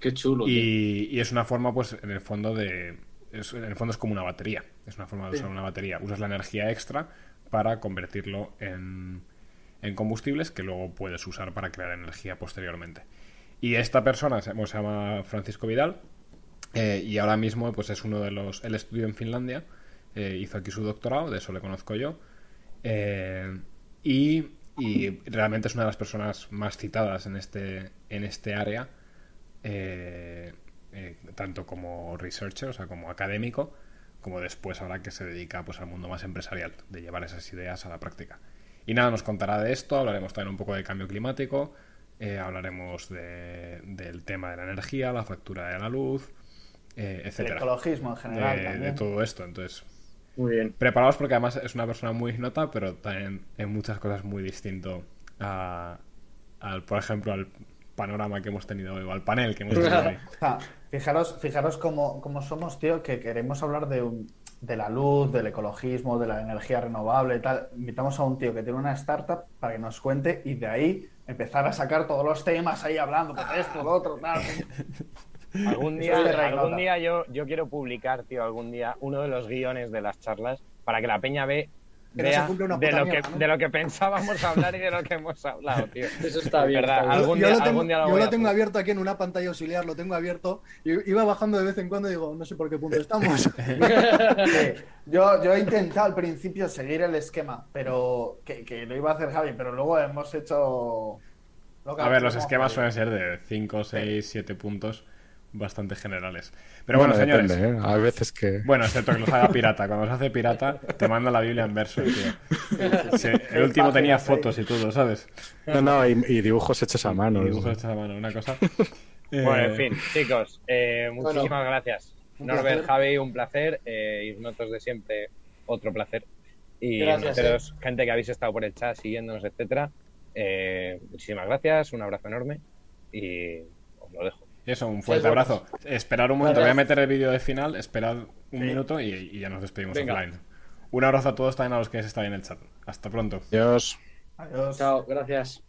Qué chulo. Y, y es una forma, pues, en el fondo de. es- en el fondo es como una batería. Es una forma de Sí. usar una batería. Usas la energía extra para convertirlo en, en combustibles que luego puedes usar para crear energía posteriormente. Y esta persona se, se llama Francisco Vidal. Eh, y ahora mismo, pues es uno de los. Él estudió en Finlandia. eh, hizo aquí su doctorado, de eso le conozco yo. Eh, y, y realmente es una de las personas más citadas en este, en este área, eh, tanto como researcher, o sea, como académico, como después ahora que se dedica pues, al mundo más empresarial, de llevar esas ideas a la práctica. Y nada, nos contará de esto, hablaremos también un poco de cambio climático, hablaremos de- del tema de la energía, la factura de la luz, eh, El ecologismo en general. De, todo esto, entonces Muy bien. preparados porque además es una persona muy ignota, pero también en muchas cosas muy distinto a, al, por ejemplo, al panorama que hemos tenido hoy, o al panel que hemos tenido hoy. O sea, fijaros, fijaros cómo, cómo somos, tío, que queremos hablar de, un- de la luz, del ecologismo, de la energía renovable y tal. Invitamos a un tío que tiene una startup para que nos cuente y de ahí empezar a sacar todos los temas ahí hablando, pues esto, lo otro, tal. Algún día, algún día yo, yo quiero publicar, tío, algún día uno de los guiones de las charlas para que la peña ve, vea de, lo que, ¿no? de lo que pensábamos hablar y de lo que hemos hablado, tío. Eso está bien. verdad, está bien. algún yo día- lo tengo, algún día lo yo lo a tengo hacer. abierto aquí en una pantalla auxiliar, lo tengo abierto. Y iba bajando de vez en cuando y digo, no sé por qué punto estamos. Sí, yo, yo he intentado al principio seguir el esquema, pero que, que lo iba a hacer Javi, pero luego hemos hecho... lo que A ver, los esquemas Javi. suelen ser de 5, 6, 7 puntos bastante generales. Pero bueno, señores. depende, ¿eh? Hay veces que. Bueno, excepto que los haga pirata. Cuando los hace pirata, te manda la Biblia en verso, tío. Sí, el último tenía fotos y todo, ¿sabes? No, no, y, y dibujos hechos a mano. Y dibujos hechos a mano, una cosa. Bueno, Eh, en fin, chicos, eh, muchísimas Bueno, gracias. Norbert. Javi, un placer. Eh, Ignotos de siempre, otro placer. Y Gracias, ustedes, gente que habéis estado por el chat siguiéndonos, etcétera. eh, muchísimas gracias, un abrazo enorme y os lo dejo. Eso, un fuerte abrazo. Esperar un momento, voy a meter el vídeo de final, esperad un minuto y, y ya nos despedimos Venga. offline. Un abrazo a todos también a los que estáis en el chat. Hasta pronto. Adiós. Adiós. Chao, gracias.